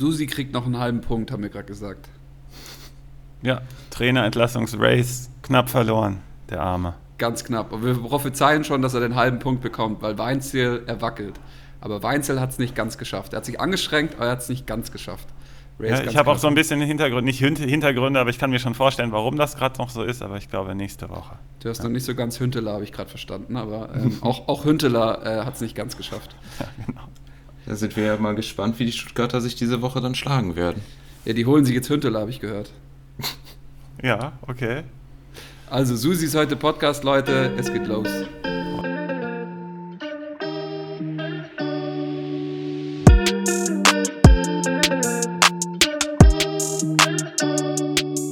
Susi kriegt noch einen halben Punkt, haben wir gerade gesagt. Ja, Trainerentlassungsrace knapp verloren, der Arme. Ganz knapp. Aber wir prophezeien schon, dass er den halben Punkt bekommt, weil Weinzel erwackelt. Aber Weinzel hat es nicht ganz geschafft. Er hat sich angestrengt, aber er hat es nicht ganz geschafft. Ja, ich habe auch so ein bisschen Hintergründe, nicht Hintergründe, aber ich kann mir schon vorstellen, warum das gerade noch so ist, aber ich glaube nächste Woche. Du hast ja. noch nicht so ganz Hünteler, habe ich gerade verstanden, aber ähm, auch, auch Hünteler äh, hat es nicht ganz geschafft. Ja, genau. Da sind wir ja mal gespannt, wie die Stuttgarter sich diese Woche dann schlagen werden. Ja, die holen sich jetzt Hünteler, habe ich gehört. ja, okay. Also, Susi ist heute Podcast, Leute. Es geht los.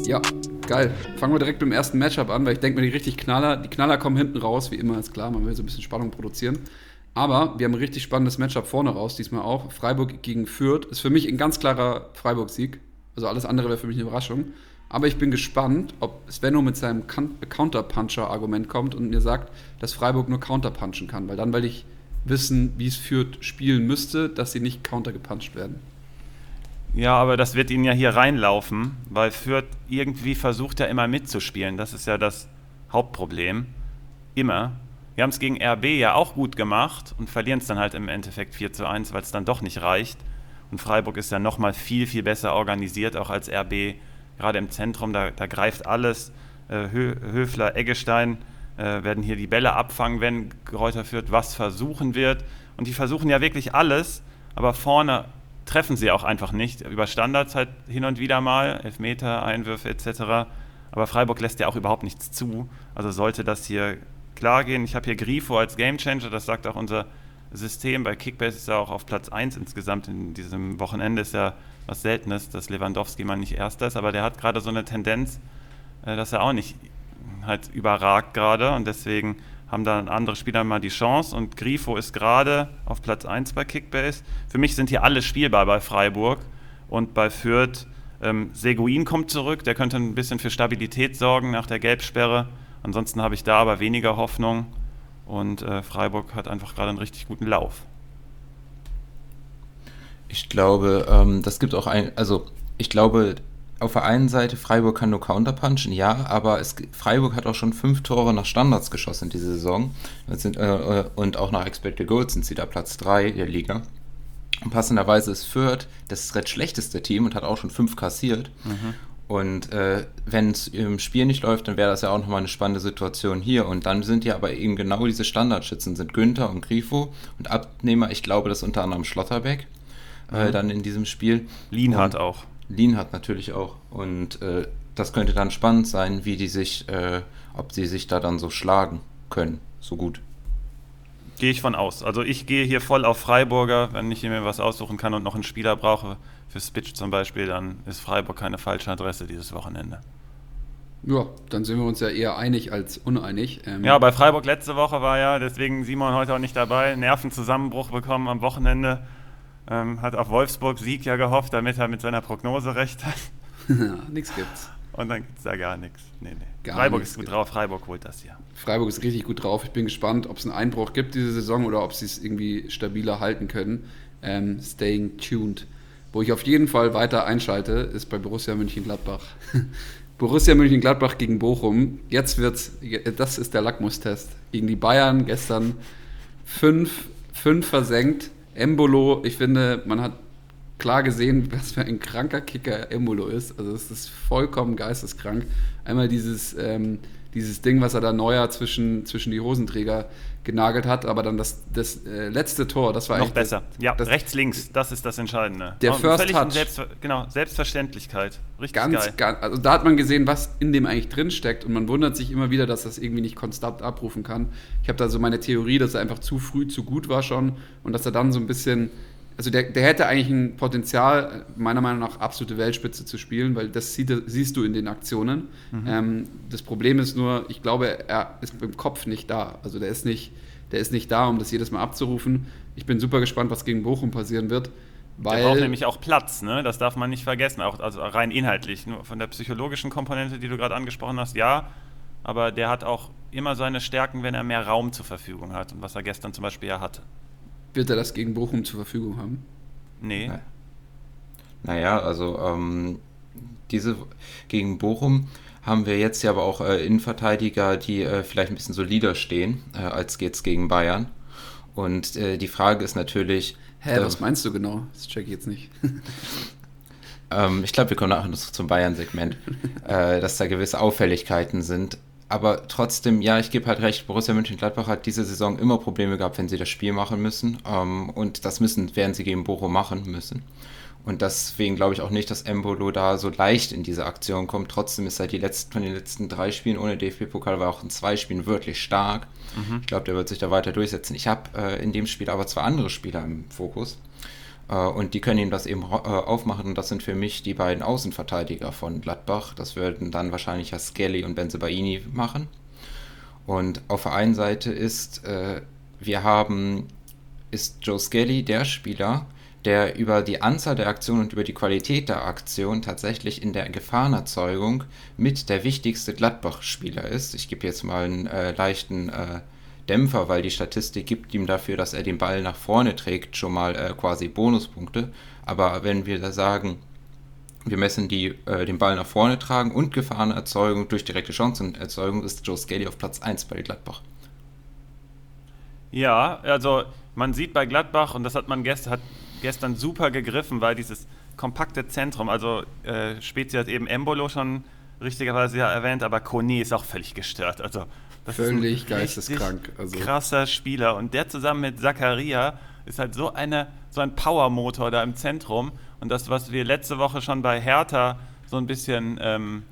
Ja, geil. Fangen wir direkt mit dem ersten Matchup an, weil ich denke mir, die richtig Knaller, die Knaller kommen hinten raus, wie immer, ist klar, man will so ein bisschen Spannung produzieren. Aber wir haben ein richtig spannendes Matchup vorne raus, diesmal auch. Freiburg gegen Fürth. Ist für mich ein ganz klarer Freiburg-Sieg. Also alles andere wäre für mich eine Überraschung. Aber ich bin gespannt, ob Svenno mit seinem Counterpuncher-Argument kommt und mir sagt, dass Freiburg nur Counterpunchen kann. Weil dann werde ich wissen, wie es Fürth spielen müsste, dass sie nicht countergepuncht werden. Ja, aber das wird ihnen ja hier reinlaufen, weil Fürth irgendwie versucht ja immer mitzuspielen. Das ist ja das Hauptproblem. Immer. Wir haben es gegen RB ja auch gut gemacht und verlieren es dann halt im Endeffekt 4 zu 1, weil es dann doch nicht reicht. Und Freiburg ist ja nochmal viel, viel besser organisiert, auch als RB. Gerade im Zentrum, da, da greift alles. Äh, Höfler, Eggestein äh, werden hier die Bälle abfangen, wenn Kräuter führt, was versuchen wird. Und die versuchen ja wirklich alles, aber vorne treffen sie auch einfach nicht. Über Standards halt hin und wieder mal, Elfmeter, Einwürfe etc. Aber Freiburg lässt ja auch überhaupt nichts zu. Also sollte das hier klar gehen. Ich habe hier Grifo als Gamechanger, das sagt auch unser System. Bei Kickbase ist er auch auf Platz 1 insgesamt in diesem Wochenende. Ist ja was Seltenes, dass Lewandowski mal nicht Erster ist, aber der hat gerade so eine Tendenz, äh, dass er auch nicht halt überragt gerade und deswegen haben dann andere Spieler mal die Chance und Grifo ist gerade auf Platz 1 bei Kickbase. Für mich sind hier alle spielbar bei Freiburg und bei Fürth. Ähm, Seguin kommt zurück, der könnte ein bisschen für Stabilität sorgen nach der Gelbsperre. Ansonsten habe ich da aber weniger Hoffnung und äh, Freiburg hat einfach gerade einen richtig guten Lauf. Ich glaube, ähm, das gibt auch ein, also ich glaube, auf der einen Seite, Freiburg kann nur counterpunchen, ja, aber es, Freiburg hat auch schon fünf Tore nach Standards geschossen in dieser Saison. Sind, äh, und auch nach Expected Goals sind sie da Platz 3 der Liga. Und passenderweise ist Fürth das recht schlechteste Team und hat auch schon fünf kassiert. Mhm. Und äh, wenn es im Spiel nicht läuft, dann wäre das ja auch nochmal eine spannende Situation hier. Und dann sind ja aber eben genau diese Standardschützen, sind Günther und Grifo und Abnehmer, ich glaube, das unter anderem Schlotterbeck äh, mhm. dann in diesem Spiel. Lienhardt auch. Lienhardt natürlich auch. Und äh, das könnte dann spannend sein, wie die sich, äh, ob sie sich da dann so schlagen können, so gut. Gehe ich von aus. Also ich gehe hier voll auf Freiburger, wenn ich mir was aussuchen kann und noch einen Spieler brauche, für Spitch zum Beispiel, dann ist Freiburg keine falsche Adresse dieses Wochenende. Ja, dann sind wir uns ja eher einig als uneinig. Ähm ja, bei Freiburg letzte Woche war ja, deswegen Simon heute auch nicht dabei, Nervenzusammenbruch bekommen am Wochenende. Ähm, hat auf Wolfsburg Sieg ja gehofft, damit er mit seiner Prognose recht hat. nichts gibt's. Und dann gibt es da gar nichts. Nee, nee. Gar Freiburg ist gut gibt. drauf, Freiburg holt das hier. Freiburg ist richtig gut drauf. Ich bin gespannt, ob es einen Einbruch gibt diese Saison oder ob sie es irgendwie stabiler halten können. Ähm, staying tuned. Wo ich auf jeden Fall weiter einschalte, ist bei Borussia Mönchengladbach. Borussia Mönchengladbach gegen Bochum. Jetzt wird's, das ist der Lackmustest. Gegen die Bayern gestern fünf, fünf versenkt Embolo, ich finde, man hat klar gesehen, was für ein kranker Kicker Embolo ist. Also es ist vollkommen geisteskrank. Einmal dieses, ähm, dieses Ding, was er da neuer zwischen, zwischen die Hosenträger genagelt hat, aber dann das, das äh, letzte Tor, das war noch besser. Das, ja, das, rechts, links, das ist das Entscheidende. Der oh, First Touch. Selbst, genau, Selbstverständlichkeit. Richtig ganz, geil. Ganz, also da hat man gesehen, was in dem eigentlich drin steckt und man wundert sich immer wieder, dass das irgendwie nicht konstant abrufen kann. Ich habe da so meine Theorie, dass er einfach zu früh zu gut war schon und dass er dann so ein bisschen also der, der hätte eigentlich ein Potenzial, meiner Meinung nach absolute Weltspitze zu spielen, weil das sieht, siehst du in den Aktionen. Mhm. Ähm, das Problem ist nur, ich glaube, er ist im Kopf nicht da. Also der ist nicht, der ist nicht da, um das jedes Mal abzurufen. Ich bin super gespannt, was gegen Bochum passieren wird. Weil der braucht nämlich auch Platz, ne? das darf man nicht vergessen, auch, also rein inhaltlich. Nur von der psychologischen Komponente, die du gerade angesprochen hast, ja, aber der hat auch immer seine Stärken, wenn er mehr Raum zur Verfügung hat und was er gestern zum Beispiel ja hatte. Wird er das gegen Bochum zur Verfügung haben? Nee. Nein. Naja, also ähm, diese gegen Bochum haben wir jetzt ja aber auch äh, Innenverteidiger, die äh, vielleicht ein bisschen solider stehen, äh, als geht's gegen Bayern. Und äh, die Frage ist natürlich. Hä, äh, was meinst du genau? Das check ich jetzt nicht. ähm, ich glaube, wir kommen nachher noch zum Bayern-Segment, äh, dass da gewisse Auffälligkeiten sind. Aber trotzdem, ja, ich gebe halt recht, Borussia Mönchengladbach hat diese Saison immer Probleme gehabt, wenn sie das Spiel machen müssen. Ähm, und das müssen, werden sie gegen Bochum machen müssen. Und deswegen glaube ich auch nicht, dass Embolo da so leicht in diese Aktion kommt. Trotzdem ist er die letzten, von den letzten drei Spielen ohne DFB-Pokal war auch in zwei Spielen wirklich stark. Mhm. Ich glaube, der wird sich da weiter durchsetzen. Ich habe äh, in dem Spiel aber zwei andere Spieler im Fokus. Äh, und die können ihm das eben äh, aufmachen. Und das sind für mich die beiden Außenverteidiger von Gladbach. Das würden dann wahrscheinlich ja Skelly und Benzebaini machen. Und auf der einen Seite ist, äh, wir haben, ist Joe Skelly der Spieler, der über die Anzahl der Aktionen und über die Qualität der Aktion tatsächlich in der Gefahrenerzeugung mit der wichtigste Gladbach-Spieler ist. Ich gebe jetzt mal einen äh, leichten äh, Dämpfer, weil die Statistik gibt ihm dafür, dass er den Ball nach vorne trägt, schon mal äh, quasi Bonuspunkte. Aber wenn wir da sagen, wir messen die, äh, den Ball nach vorne tragen und Gefahrenerzeugung durch direkte Chancenerzeugung, ist Joe Skelly auf Platz 1 bei Gladbach. Ja, also man sieht bei Gladbach, und das hat man gestern, hat gestern super gegriffen, weil dieses kompakte Zentrum, also äh, Spezi hat eben Embolo schon richtigerweise ja erwähnt, aber Kone ist auch völlig gestört. Also das völlig geisteskrank. Also. Krasser Spieler und der zusammen mit Zakaria ist halt so eine so ein Powermotor da im Zentrum und das, was wir letzte Woche schon bei Hertha so ein bisschen ähm,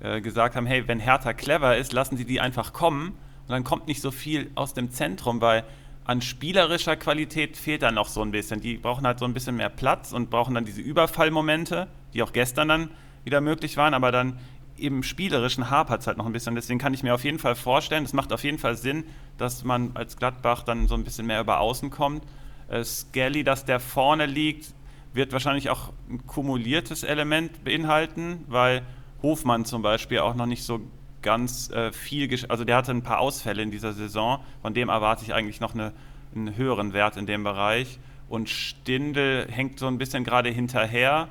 äh, gesagt haben, hey, wenn Hertha clever ist, lassen sie die einfach kommen und dann kommt nicht so viel aus dem Zentrum, weil an spielerischer Qualität fehlt dann noch so ein bisschen. Die brauchen halt so ein bisschen mehr Platz und brauchen dann diese Überfallmomente, die auch gestern dann wieder möglich waren, aber dann im spielerischen hapert es halt noch ein bisschen. Deswegen kann ich mir auf jeden Fall vorstellen, es macht auf jeden Fall Sinn, dass man als Gladbach dann so ein bisschen mehr über Außen kommt. Äh, Skelly, dass der vorne liegt, wird wahrscheinlich auch ein kumuliertes Element beinhalten, weil Hofmann zum Beispiel auch noch nicht so ganz äh, viel, also der hatte ein paar Ausfälle in dieser Saison, von dem erwarte ich eigentlich noch eine, einen höheren Wert in dem Bereich. Und Stindel hängt so ein bisschen gerade hinterher.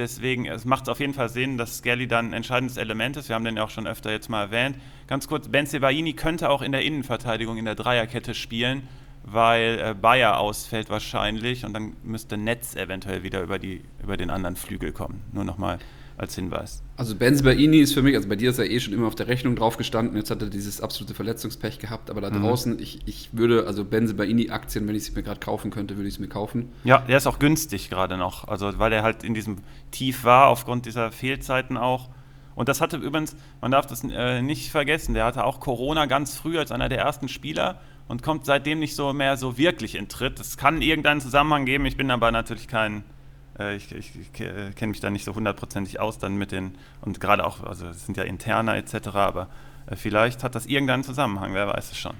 Deswegen es macht es auf jeden Fall Sinn, dass Skelly dann ein entscheidendes Element ist. Wir haben den ja auch schon öfter jetzt mal erwähnt. Ganz kurz, Ben Sebaini könnte auch in der Innenverteidigung in der Dreierkette spielen, weil äh, Bayer ausfällt wahrscheinlich und dann müsste Netz eventuell wieder über, die, über den anderen Flügel kommen. Nur nochmal als Hinweis. Also Benzibaini ist für mich, also bei dir ist er eh schon immer auf der Rechnung drauf gestanden, jetzt hat er dieses absolute Verletzungspech gehabt, aber da mhm. draußen, ich, ich würde, also Benzibaini-Aktien, wenn ich sie mir gerade kaufen könnte, würde ich es mir kaufen. Ja, der ist auch günstig gerade noch, also weil er halt in diesem Tief war, aufgrund dieser Fehlzeiten auch. Und das hatte übrigens, man darf das äh, nicht vergessen, der hatte auch Corona ganz früh als einer der ersten Spieler und kommt seitdem nicht so mehr so wirklich in Tritt. Es kann irgendeinen Zusammenhang geben, ich bin aber natürlich kein ich, ich, ich äh, kenne mich da nicht so hundertprozentig aus dann mit den, und gerade auch, also es sind ja interner etc., aber äh, vielleicht hat das irgendeinen Zusammenhang, wer weiß es schon.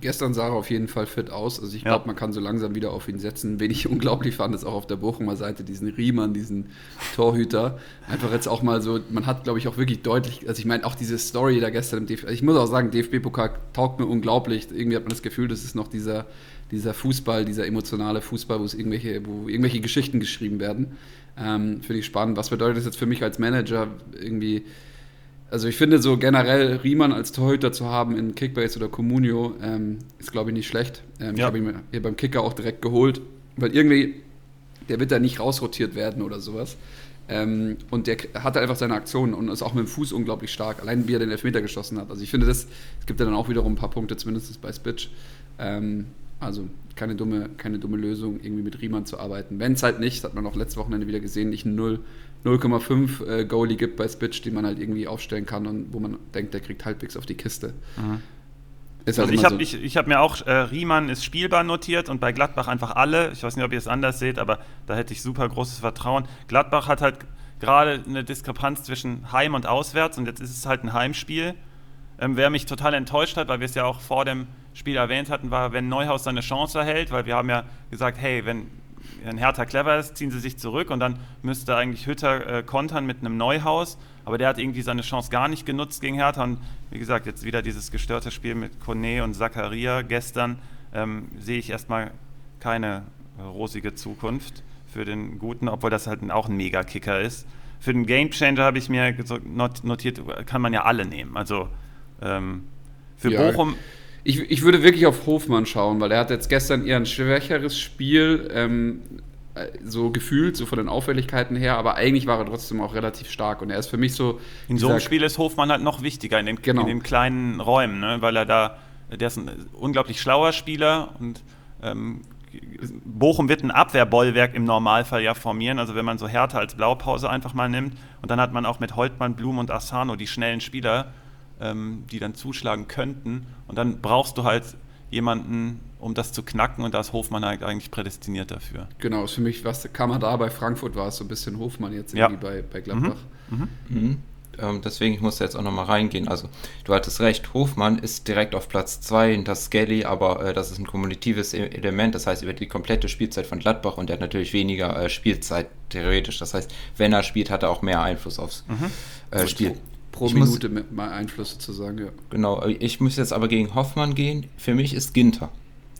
Gestern sah er auf jeden Fall fit aus. Also ich glaube, ja. man kann so langsam wieder auf ihn setzen. Wen ich unglaublich fand, ist auch auf der Bochumer Seite diesen Riemann, diesen Torhüter. Einfach jetzt auch mal so, man hat, glaube ich, auch wirklich deutlich, also ich meine, auch diese Story da gestern im DFB, ich muss auch sagen, DFB-Pokal taugt mir unglaublich. Irgendwie hat man das Gefühl, das ist noch dieser dieser Fußball, dieser emotionale Fußball, wo es irgendwelche, wo irgendwelche Geschichten geschrieben werden. Ähm, Finde ich spannend. Was bedeutet das jetzt für mich als Manager irgendwie? Also ich finde so generell Riemann als Torhüter zu haben in Kickbase oder Comunio ähm, ist glaube ich nicht schlecht. Ähm, ja. Ich habe ihn hier beim Kicker auch direkt geholt, weil irgendwie der wird da nicht rausrotiert werden oder sowas. Ähm, und der hatte einfach seine Aktionen und ist auch mit dem Fuß unglaublich stark, allein wie er den Elfmeter geschossen hat. Also ich finde das, es gibt ja dann auch wiederum ein paar Punkte, zumindest bei Spitch. Ähm, also keine dumme, keine dumme Lösung, irgendwie mit Riemann zu arbeiten. Wenn es halt nicht, hat man auch letztes Wochenende wieder gesehen, nicht ein 0,5 äh, Goalie gibt bei Spitch, den man halt irgendwie aufstellen kann und wo man denkt, der kriegt halbwegs auf die Kiste. Mhm. Halt also ich habe so. ich, ich hab mir auch, äh, Riemann ist spielbar notiert und bei Gladbach einfach alle. Ich weiß nicht, ob ihr es anders seht, aber da hätte ich super großes Vertrauen. Gladbach hat halt gerade eine Diskrepanz zwischen Heim und Auswärts und jetzt ist es halt ein Heimspiel. Ähm, wer mich total enttäuscht hat, weil wir es ja auch vor dem Spiel erwähnt hatten, war, wenn Neuhaus seine Chance erhält, weil wir haben ja gesagt, hey, wenn ein Hertha clever ist, ziehen sie sich zurück und dann müsste eigentlich Hütter äh, kontern mit einem Neuhaus. Aber der hat irgendwie seine Chance gar nicht genutzt gegen Hertha. Und wie gesagt, jetzt wieder dieses gestörte Spiel mit Kone und Zakaria gestern, ähm, sehe ich erstmal keine rosige Zukunft für den Guten, obwohl das halt auch ein Mega-Kicker ist. Für den Gamechanger habe ich mir notiert, kann man ja alle nehmen. Also ähm, für ja, Bochum. Ich, ich würde wirklich auf Hofmann schauen, weil er hat jetzt gestern eher ein schwächeres Spiel, ähm, äh, so gefühlt, so von den Auffälligkeiten her, aber eigentlich war er trotzdem auch relativ stark und er ist für mich so. In so einem Spiel ist Hofmann halt noch wichtiger in den, genau. in den kleinen Räumen, ne? weil er da, der ist ein unglaublich schlauer Spieler und ähm, Bochum wird ein Abwehrbollwerk im Normalfall ja formieren. Also wenn man so Härte als Blaupause einfach mal nimmt und dann hat man auch mit Holtmann, Blum und Asano die schnellen Spieler, ähm, die dann zuschlagen könnten. Und dann brauchst du halt jemanden, um das zu knacken und da ist Hofmann halt eigentlich prädestiniert dafür. Genau, ist für mich, was da bei Frankfurt war, es so ein bisschen Hofmann jetzt irgendwie ja. bei, bei Gladbach. Mhm. Mhm. Mhm. Ähm, deswegen, ich muss jetzt auch nochmal reingehen. Also, du hattest recht, Hofmann ist direkt auf Platz 2 hinter Skelly, aber äh, das ist ein kommunitives e-, Element, das heißt über die komplette Spielzeit von Gladbach und er hat natürlich weniger äh, Spielzeit theoretisch. Das heißt, wenn er spielt, hat er auch mehr Einfluss aufs mhm. äh, Spiel. Pro ich Minute muss, mal Einfluss sozusagen, ja. Genau, ich muss jetzt aber gegen Hoffmann gehen. Für mich ist Ginter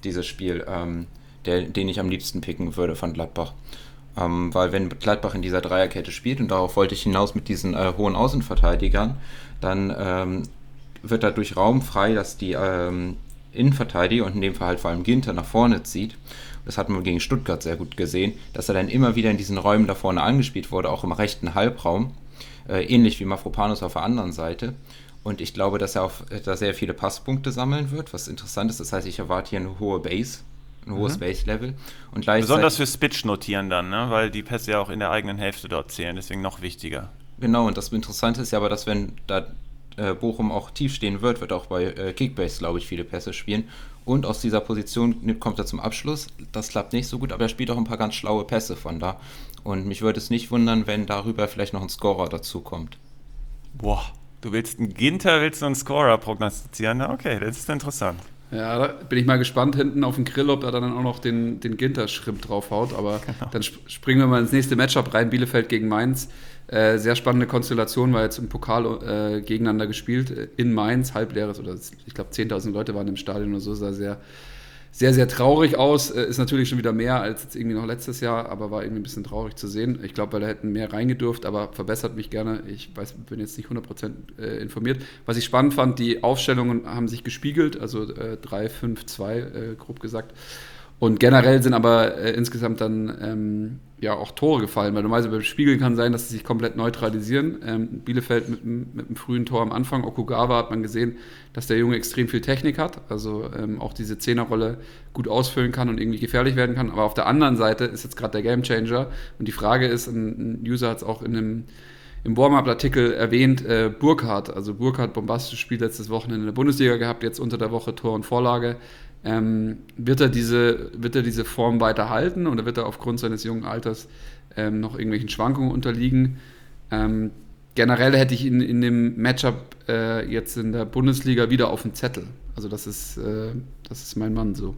dieses Spiel, ähm, der, den ich am liebsten picken würde von Gladbach. Ähm, weil wenn Gladbach in dieser Dreierkette spielt, und darauf wollte ich hinaus mit diesen äh, hohen Außenverteidigern, dann ähm, wird dadurch Raum frei, dass die ähm, Innenverteidiger und in dem Fall halt vor allem Ginter nach vorne zieht. Das hat man gegen Stuttgart sehr gut gesehen, dass er dann immer wieder in diesen Räumen da vorne angespielt wurde, auch im rechten Halbraum. Äh, ähnlich wie Mafropanus auf der anderen Seite. Und ich glaube, dass er auf, da sehr viele Passpunkte sammeln wird, was interessant ist. Das heißt, ich erwarte hier eine hohe Base ein hohes mhm. Base-Level. Besonders für Spitch notieren dann, ne? weil die Pässe ja auch in der eigenen Hälfte dort zählen, deswegen noch wichtiger. Genau, und das Interessante ist ja aber, dass wenn da äh, Bochum auch tief stehen wird, wird auch bei äh, Kickbase, glaube ich, viele Pässe spielen. Und aus dieser Position kommt er zum Abschluss. Das klappt nicht so gut, aber er spielt auch ein paar ganz schlaue Pässe von da. Und mich würde es nicht wundern, wenn darüber vielleicht noch ein Scorer dazukommt. Boah, du willst einen Ginter, willst du einen Scorer prognostizieren? Okay, das ist interessant. Ja, da bin ich mal gespannt hinten auf den Grill, ob er dann auch noch den, den Ginter-Schrimp draufhaut. Aber genau. dann springen wir mal ins nächste Matchup rein. Bielefeld gegen Mainz. Äh, sehr spannende Konstellation, weil jetzt im Pokal äh, gegeneinander gespielt. Äh, in Mainz, halbleeres oder ich glaube 10.000 Leute waren im Stadion oder so. Sah sehr, sehr, sehr traurig aus. Äh, ist natürlich schon wieder mehr als jetzt irgendwie noch letztes Jahr, aber war irgendwie ein bisschen traurig zu sehen. Ich glaube, weil da hätten mehr reingedurft, aber verbessert mich gerne. Ich weiß, bin jetzt nicht 100% äh, informiert. Was ich spannend fand, die Aufstellungen haben sich gespiegelt, also äh, 3, 5, 2, äh, grob gesagt. Und generell sind aber äh, insgesamt dann ähm, ja auch Tore gefallen, weil normalerweise beim Spiegeln kann sein, dass sie sich komplett neutralisieren. Ähm, Bielefeld mit, mit einem frühen Tor am Anfang, Okugawa hat man gesehen, dass der Junge extrem viel Technik hat, also ähm, auch diese Zehnerrolle gut ausfüllen kann und irgendwie gefährlich werden kann. Aber auf der anderen Seite ist jetzt gerade der Gamechanger und die Frage ist, ein, ein User hat es auch in einem im Warm-Up-Artikel erwähnt, äh, Burkhardt, also Burkhardt bombastisches Spiel letztes Wochenende in der Bundesliga gehabt, jetzt unter der Woche Tor und Vorlage. Ähm, wird, er diese, wird er diese Form weiterhalten oder wird er aufgrund seines jungen Alters ähm, noch irgendwelchen Schwankungen unterliegen? Ähm, generell hätte ich ihn in dem Matchup äh, jetzt in der Bundesliga wieder auf dem Zettel. Also das ist, äh, das ist mein Mann so.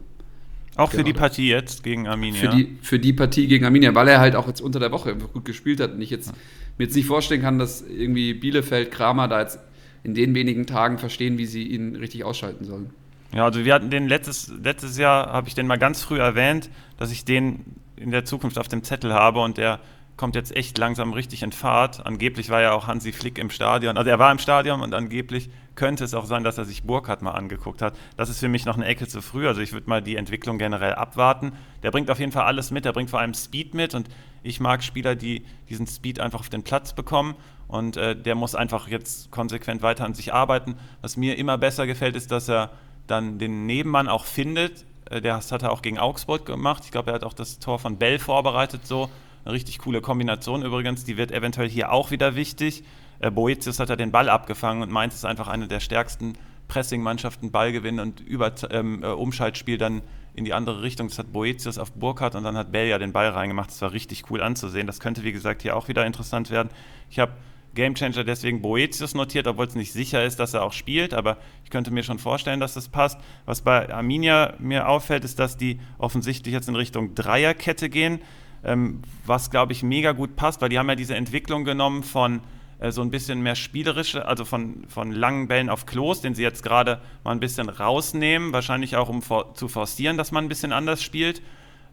Auch für die Partie jetzt gegen Arminia? Für die, für die Partie gegen Arminia, weil er halt auch jetzt unter der Woche gut gespielt hat und ich jetzt, mir jetzt nicht vorstellen kann, dass irgendwie Bielefeld, Kramer da jetzt in den wenigen Tagen verstehen, wie sie ihn richtig ausschalten sollen. Ja, also wir hatten den letztes, letztes Jahr, habe ich den mal ganz früh erwähnt, dass ich den in der Zukunft auf dem Zettel habe und der kommt jetzt echt langsam richtig in Fahrt. Angeblich war ja auch Hansi Flick im Stadion. Also er war im Stadion und angeblich könnte es auch sein, dass er sich Burkhardt mal angeguckt hat. Das ist für mich noch eine Ecke zu früh. Also ich würde mal die Entwicklung generell abwarten. Der bringt auf jeden Fall alles mit. Der bringt vor allem Speed mit und ich mag Spieler, die diesen Speed einfach auf den Platz bekommen. Und äh, der muss einfach jetzt konsequent weiter an sich arbeiten. Was mir immer besser gefällt, ist, dass er dann den Nebenmann auch findet. Äh, das hat er auch gegen Augsburg gemacht. Ich glaube, er hat auch das Tor von Bell vorbereitet. So eine richtig coole Kombination übrigens. Die wird eventuell hier auch wieder wichtig. Äh, Boetius hat er den Ball abgefangen und Mainz ist einfach eine der stärksten Pressing-Mannschaften, Ballgewinn und über ähm, äh, Umschaltspiel dann in die andere Richtung. Das hat Boetius auf Burkhardt und dann hat Bell ja den Ball reingemacht. Das war richtig cool anzusehen. Das könnte, wie gesagt, hier auch wieder interessant werden. Ich habe Gamechanger deswegen Boetius notiert, obwohl es nicht sicher ist, dass er auch spielt, aber ich könnte mir schon vorstellen, dass das passt. Was bei Arminia mir auffällt, ist, dass die offensichtlich jetzt in Richtung Dreierkette gehen, ähm, was glaube ich mega gut passt, weil die haben ja diese Entwicklung genommen von äh, so ein bisschen mehr spielerische, also von, von langen Bällen auf Klos, den sie jetzt gerade mal ein bisschen rausnehmen, wahrscheinlich auch um for zu forcieren, dass man ein bisschen anders spielt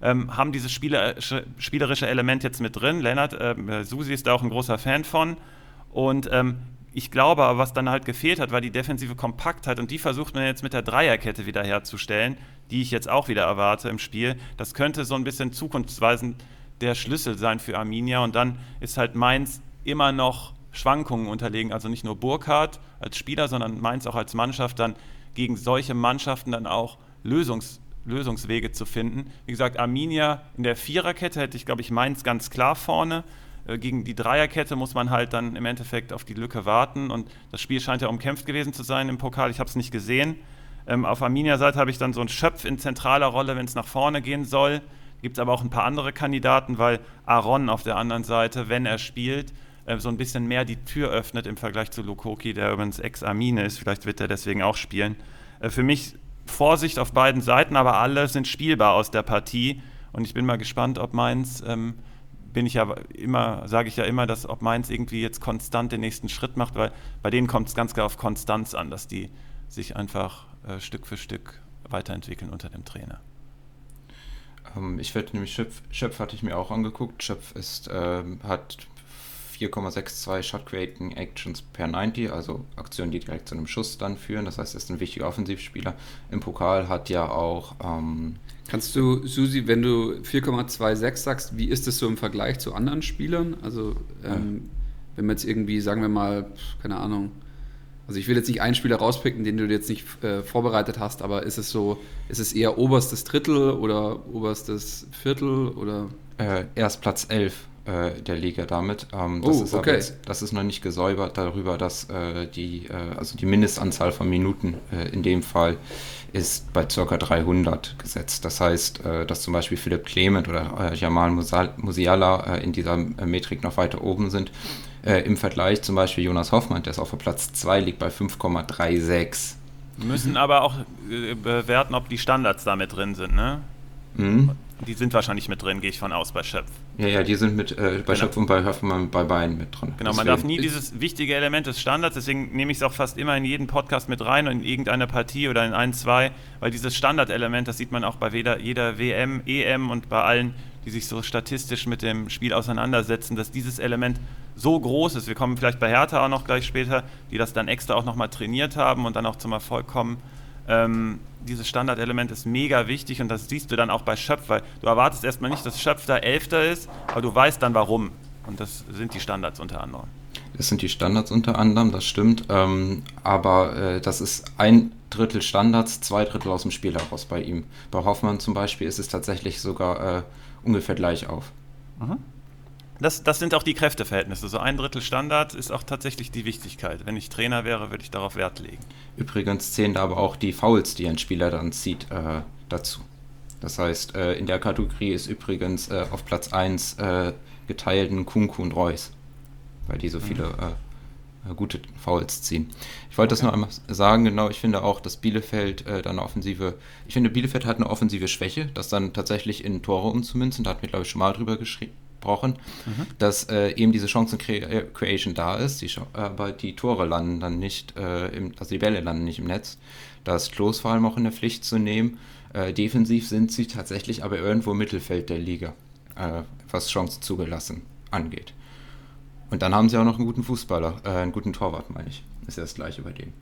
ähm, haben dieses spielerische, spielerische, Element jetzt mit drin. Lennart, äh, Susi ist da auch ein großer Fan von. Und ähm, ich glaube aber, was dann halt gefehlt hat, war die defensive Kompaktheit und die versucht man jetzt mit der Dreierkette wiederherzustellen, die ich jetzt auch wieder erwarte im Spiel. Das könnte so ein bisschen zukunftsweisend der Schlüssel sein für Arminia und dann ist halt Mainz immer noch Schwankungen unterlegen, also nicht nur Burkhardt als Spieler, sondern Mainz auch als Mannschaft dann gegen solche Mannschaften dann auch Lösungs Lösungswege zu finden. Wie gesagt, Arminia in der Viererkette hätte ich, glaube ich, Mainz ganz klar vorne. Äh, gegen die Dreierkette muss man halt dann im Endeffekt auf die Lücke warten und das Spiel scheint ja umkämpft gewesen zu sein im Pokal. Ich habe es nicht gesehen. Ähm, auf Arminia-Seite habe ich dann so einen Schöpf in zentraler Rolle, wenn es nach vorne gehen soll. Gibt es aber auch ein paar andere Kandidaten, weil Aaron auf der anderen Seite, wenn er spielt, äh, so ein bisschen mehr die Tür öffnet im Vergleich zu Lukoki, der übrigens Ex-Armine ist. Vielleicht wird er deswegen auch spielen. Äh, für mich Vorsicht auf beiden Seiten, aber alle sind spielbar aus der Partie. Und ich bin mal gespannt, ob Mainz ähm, bin ich ja immer, sage ich ja immer, dass ob Mainz irgendwie jetzt konstant den nächsten Schritt macht, weil bei denen kommt es ganz klar auf Konstanz an, dass die sich einfach äh, Stück für Stück weiterentwickeln unter dem Trainer. Ähm, ich werde nämlich Schöpf, Schöpf hatte ich mir auch angeguckt. Schöpf ist, äh, hat 4,62 Shot Creating Actions per 90, also Aktionen, die direkt zu einem Schuss dann führen. Das heißt, er ist ein wichtiger Offensivspieler. Im Pokal hat ja auch ähm, Kannst du, Susi, wenn du 4,26 sagst, wie ist das so im Vergleich zu anderen Spielern? Also, ähm, wenn wir jetzt irgendwie, sagen wir mal, keine Ahnung, also ich will jetzt nicht einen Spieler rauspicken, den du jetzt nicht äh, vorbereitet hast, aber ist es so, ist es eher oberstes Drittel oder oberstes Viertel oder? Äh, erst Platz 11 äh, der Liga damit. Ähm, das, oh, ist okay. jetzt, das ist noch nicht gesäubert darüber, dass äh, die, äh, also die Mindestanzahl von Minuten äh, in dem Fall ist bei ca. 300 gesetzt. Das heißt, äh, dass zum Beispiel Philipp Clement oder Jamal Musiala in dieser Metrik noch weiter oben sind. Im Vergleich zum Beispiel Jonas Hoffmann, der ist auf Platz 2, liegt bei 5,36. Müssen aber auch bewerten, ob die Standards damit drin sind, ne? Mhm. Die sind wahrscheinlich mit drin, gehe ich von aus, bei Schöpf. Ja, ja, die sind mit äh, bei genau. Schöpf und bei Hoffmann bei beiden mit drin. Genau, deswegen man darf nie dieses wichtige Element des Standards, deswegen nehme ich es auch fast immer in jeden Podcast mit rein und in irgendeiner Partie oder in ein, zwei, weil dieses Standardelement, das sieht man auch bei jeder, jeder WM, EM und bei allen, die sich so statistisch mit dem Spiel auseinandersetzen, dass dieses Element so groß ist. Wir kommen vielleicht bei Hertha auch noch gleich später, die das dann extra auch nochmal trainiert haben und dann auch zum Erfolg kommen. Ähm, dieses Standardelement ist mega wichtig und das siehst du dann auch bei Schöpf, weil du erwartest erstmal nicht, dass Schöpf da Elfter ist, aber du weißt dann warum. Und das sind die Standards unter anderem. Das sind die Standards unter anderem, das stimmt. Ähm, aber äh, das ist ein Drittel Standards, zwei Drittel aus dem Spiel heraus bei ihm. Bei Hoffmann zum Beispiel ist es tatsächlich sogar äh, ungefähr gleich auf. Mhm. Das, das sind auch die Kräfteverhältnisse. So ein Drittel Standard ist auch tatsächlich die Wichtigkeit. Wenn ich Trainer wäre, würde ich darauf Wert legen. Übrigens zählen da aber auch die Fouls, die ein Spieler dann zieht, äh, dazu. Das heißt, äh, in der Kategorie ist übrigens äh, auf Platz 1 äh, geteilten Kunku und Reus, weil die so mhm. viele äh, gute Fouls ziehen. Ich wollte okay. das nur einmal sagen, genau, ich finde auch, dass Bielefeld äh, dann eine offensive, ich finde, Bielefeld hat eine offensive Schwäche, das dann tatsächlich in Tore umzumünzen, da hat mir, glaube ich, schon mal drüber geschrieben gesprochen, mhm. dass äh, eben diese Chancen-Creation da ist, die, aber die Tore landen dann nicht, äh, im, also die Bälle landen nicht im Netz. Da ist Klos vor allem auch in der Pflicht zu nehmen. Äh, defensiv sind sie tatsächlich aber irgendwo im Mittelfeld der Liga, äh, was Chancen zugelassen angeht. Und dann haben sie auch noch einen guten Fußballer, äh, einen guten Torwart, meine ich. Ist ja das gleiche bei denen.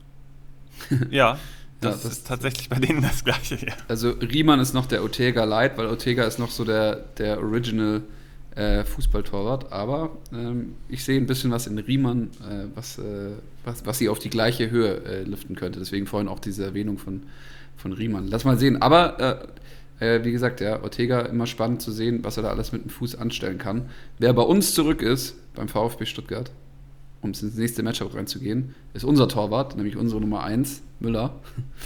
ja, das, ja, das ist tatsächlich bei denen das Gleiche, ja. Also Riemann ist noch der Ortega Light, weil Ortega ist noch so der, der Original äh, Fußballtorwart, aber ähm, ich sehe ein bisschen was in Riemann, äh, was, äh, was, was sie auf die gleiche Höhe äh, liften könnte. Deswegen vorhin auch diese Erwähnung von, von Riemann. Lass mal sehen. Aber äh, wie gesagt, ja, Ortega immer spannend zu sehen, was er da alles mit dem Fuß anstellen kann. Wer bei uns zurück ist, beim VfB Stuttgart, um ins nächste Matchup reinzugehen, ist unser Torwart, nämlich unsere Nummer 1, Müller.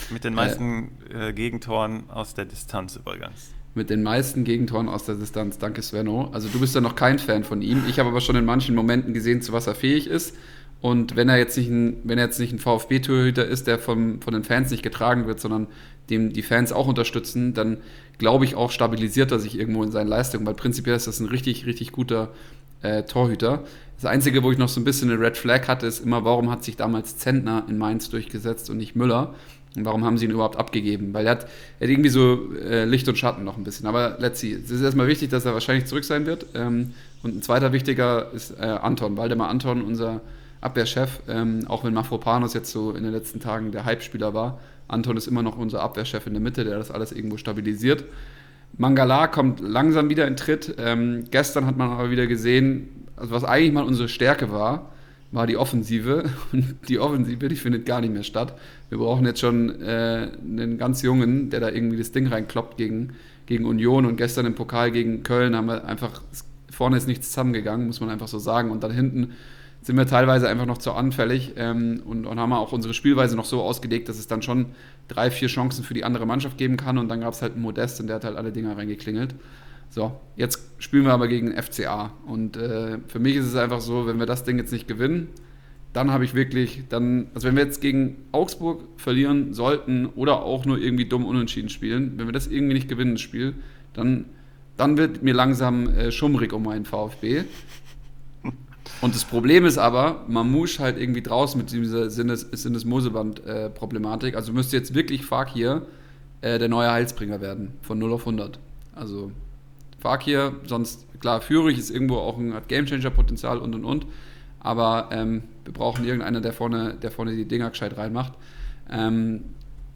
Mit den meisten Gegentoren aus der Distanz übrigens mit den meisten Gegentoren aus der Distanz. Danke, Svenno. Also du bist ja noch kein Fan von ihm. Ich habe aber schon in manchen Momenten gesehen, zu was er fähig ist. Und wenn er jetzt nicht ein, wenn er jetzt nicht ein VfB-Torhüter ist, der vom, von den Fans nicht getragen wird, sondern dem die Fans auch unterstützen, dann glaube ich auch stabilisiert er sich irgendwo in seinen Leistungen, weil prinzipiell ist das ein richtig, richtig guter äh, Torhüter. Das Einzige, wo ich noch so ein bisschen eine Red Flag hatte, ist immer, warum hat sich damals Zentner in Mainz durchgesetzt und nicht Müller? Und warum haben sie ihn überhaupt abgegeben? Weil er hat, er hat irgendwie so äh, Licht und Schatten noch ein bisschen. Aber let's see. Es ist erstmal wichtig, dass er wahrscheinlich zurück sein wird. Ähm, und ein zweiter wichtiger ist äh, Anton, Waldemar Anton, unser Abwehrchef. Ähm, auch wenn Mafropanos jetzt so in den letzten Tagen der Hype-Spieler war. Anton ist immer noch unser Abwehrchef in der Mitte, der das alles irgendwo stabilisiert. Mangala kommt langsam wieder in Tritt. Ähm, gestern hat man aber wieder gesehen, also was eigentlich mal unsere Stärke war, war die Offensive. Und die Offensive, die findet gar nicht mehr statt. Wir brauchen jetzt schon äh, einen ganz Jungen, der da irgendwie das Ding reinkloppt gegen, gegen Union. Und gestern im Pokal gegen Köln haben wir einfach, vorne ist nichts zusammengegangen, muss man einfach so sagen. Und dann hinten sind wir teilweise einfach noch zu anfällig ähm, und, und haben auch unsere Spielweise noch so ausgelegt, dass es dann schon drei, vier Chancen für die andere Mannschaft geben kann. Und dann gab es halt einen Modest und der hat halt alle Dinger reingeklingelt. So, jetzt spielen wir aber gegen FCA. Und äh, für mich ist es einfach so, wenn wir das Ding jetzt nicht gewinnen, dann habe ich wirklich, dann, also wenn wir jetzt gegen Augsburg verlieren sollten oder auch nur irgendwie dumm unentschieden spielen, wenn wir das irgendwie nicht gewinnen, das Spiel, dann, dann wird mir langsam äh, schummrig um meinen VfB. Und das Problem ist aber, Mamouche halt irgendwie draußen mit dieser Sinnes-Moseband-Problematik. Äh, also müsste jetzt wirklich Fakir äh, der neue Heilsbringer werden, von 0 auf 100. Also Fakir, sonst, klar, Führig ist irgendwo auch ein Gamechanger-Potenzial und und und. Aber ähm, wir brauchen irgendeinen, der vorne, der vorne die Dinger gescheit reinmacht. Ähm,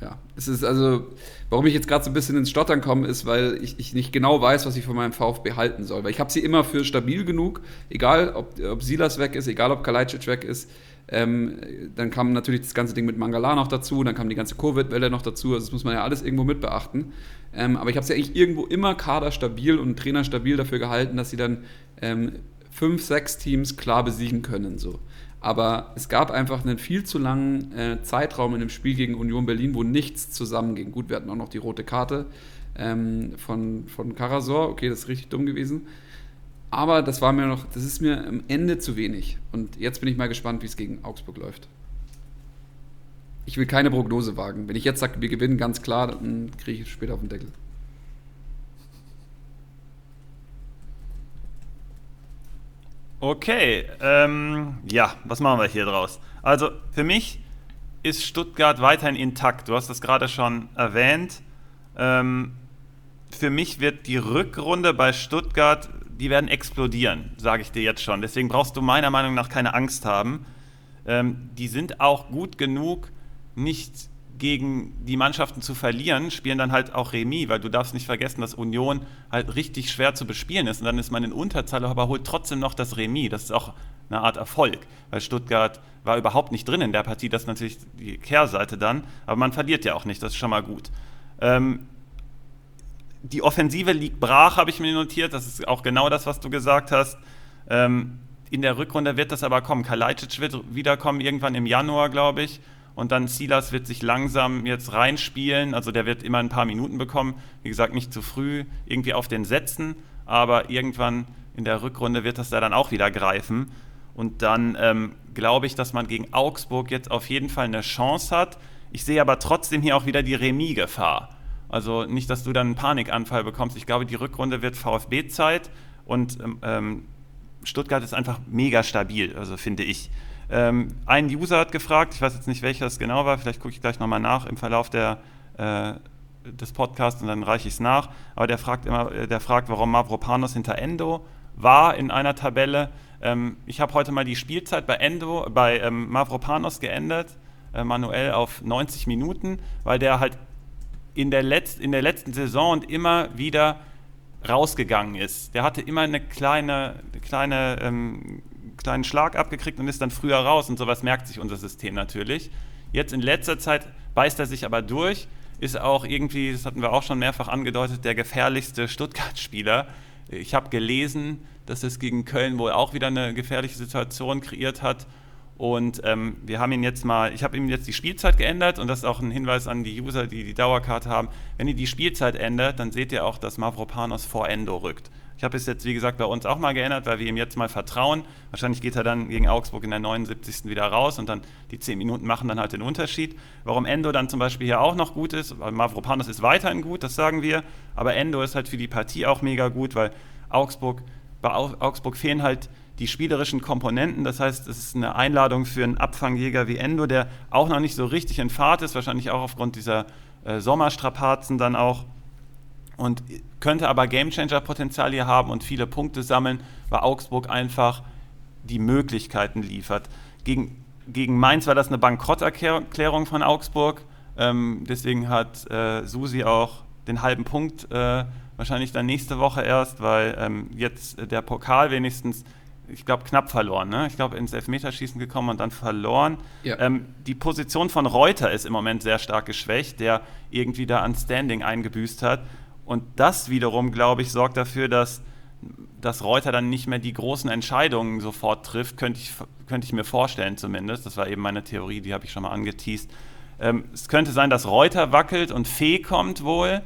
ja, es ist also, warum ich jetzt gerade so ein bisschen ins Stottern komme, ist, weil ich, ich, nicht genau weiß, was ich von meinem VfB halten soll. Weil ich habe sie immer für stabil genug, egal ob, ob Silas weg ist, egal ob Kalajdzic weg ist. Ähm, dann kam natürlich das ganze Ding mit Mangala noch dazu, dann kam die ganze Covid-Welle noch dazu. Also das muss man ja alles irgendwo mit beachten. Ähm, aber ich habe sie eigentlich irgendwo immer kaderstabil und trainerstabil dafür gehalten, dass sie dann ähm, fünf, sechs Teams klar besiegen können. So. Aber es gab einfach einen viel zu langen äh, Zeitraum in dem Spiel gegen Union Berlin, wo nichts zusammenging. Gut, wir hatten auch noch die rote Karte ähm, von, von Karasor. Okay, das ist richtig dumm gewesen. Aber das war mir noch, das ist mir am Ende zu wenig. Und jetzt bin ich mal gespannt, wie es gegen Augsburg läuft. Ich will keine Prognose wagen. Wenn ich jetzt sage, wir gewinnen ganz klar, dann kriege ich später auf den Deckel. Okay, ähm, ja, was machen wir hier draus? Also für mich ist Stuttgart weiterhin intakt. Du hast das gerade schon erwähnt. Ähm, für mich wird die Rückrunde bei Stuttgart, die werden explodieren, sage ich dir jetzt schon. Deswegen brauchst du meiner Meinung nach keine Angst haben. Ähm, die sind auch gut genug, nicht gegen die Mannschaften zu verlieren, spielen dann halt auch Remis, weil du darfst nicht vergessen, dass Union halt richtig schwer zu bespielen ist. Und dann ist man in Unterzahl, aber holt trotzdem noch das Remis. Das ist auch eine Art Erfolg, weil Stuttgart war überhaupt nicht drin in der Partie. Das ist natürlich die Kehrseite dann, aber man verliert ja auch nicht, das ist schon mal gut. Ähm, die Offensive liegt brach, habe ich mir notiert. Das ist auch genau das, was du gesagt hast. Ähm, in der Rückrunde wird das aber kommen. Kalajdzic wird wiederkommen, irgendwann im Januar, glaube ich. Und dann Silas wird sich langsam jetzt reinspielen. Also der wird immer ein paar Minuten bekommen. Wie gesagt, nicht zu früh irgendwie auf den Sätzen. Aber irgendwann in der Rückrunde wird das da dann auch wieder greifen. Und dann ähm, glaube ich, dass man gegen Augsburg jetzt auf jeden Fall eine Chance hat. Ich sehe aber trotzdem hier auch wieder die Remis-Gefahr. Also nicht, dass du dann einen Panikanfall bekommst. Ich glaube, die Rückrunde wird VfB-Zeit und ähm, Stuttgart ist einfach mega stabil, also finde ich. Ähm, ein User hat gefragt, ich weiß jetzt nicht, welcher es genau war, vielleicht gucke ich gleich nochmal nach im Verlauf der, äh, des Podcasts und dann reiche ich es nach. Aber der fragt immer, äh, der fragt, warum Mavropanos hinter Endo war in einer Tabelle. Ähm, ich habe heute mal die Spielzeit bei Endo, bei ähm, Mavropanos geändert, äh, manuell auf 90 Minuten, weil der halt in der, Letz-, in der letzten Saison und immer wieder rausgegangen ist. Der hatte immer eine kleine, kleine ähm, kleinen Schlag abgekriegt und ist dann früher raus und sowas merkt sich unser System natürlich. Jetzt in letzter Zeit beißt er sich aber durch, ist auch irgendwie, das hatten wir auch schon mehrfach angedeutet, der gefährlichste Stuttgart-Spieler. Ich habe gelesen, dass es gegen Köln wohl auch wieder eine gefährliche Situation kreiert hat. Und ähm, wir haben ihn jetzt mal, ich habe ihm jetzt die Spielzeit geändert und das ist auch ein Hinweis an die User, die die Dauerkarte haben. Wenn ihr die Spielzeit ändert, dann seht ihr auch, dass Mavropanos vor Endo rückt. Ich habe es jetzt, wie gesagt, bei uns auch mal geändert, weil wir ihm jetzt mal vertrauen. Wahrscheinlich geht er dann gegen Augsburg in der 79. wieder raus und dann die 10 Minuten machen dann halt den Unterschied. Warum Endo dann zum Beispiel hier auch noch gut ist, weil Mavropanos ist weiterhin gut, das sagen wir, aber Endo ist halt für die Partie auch mega gut, weil Augsburg, bei Augsburg fehlen halt die spielerischen Komponenten. Das heißt, es ist eine Einladung für einen Abfangjäger wie Endo, der auch noch nicht so richtig in Fahrt ist, wahrscheinlich auch aufgrund dieser äh, Sommerstrapazen dann auch. Und könnte aber Gamechanger-Potenzial hier haben und viele Punkte sammeln, weil Augsburg einfach die Möglichkeiten liefert. Gegen, gegen Mainz war das eine Bankrotterklärung von Augsburg. Ähm, deswegen hat äh, Susi auch den halben Punkt äh, wahrscheinlich dann nächste Woche erst, weil ähm, jetzt der Pokal wenigstens ich glaube, knapp verloren. Ne? Ich glaube, ins Elfmeterschießen gekommen und dann verloren. Ja. Ähm, die Position von Reuter ist im Moment sehr stark geschwächt, der irgendwie da an Standing eingebüßt hat. Und das wiederum, glaube ich, sorgt dafür, dass, dass Reuter dann nicht mehr die großen Entscheidungen sofort trifft, könnte ich, könnte ich mir vorstellen zumindest. Das war eben meine Theorie, die habe ich schon mal angeteased. Ähm, es könnte sein, dass Reuter wackelt und Fee kommt wohl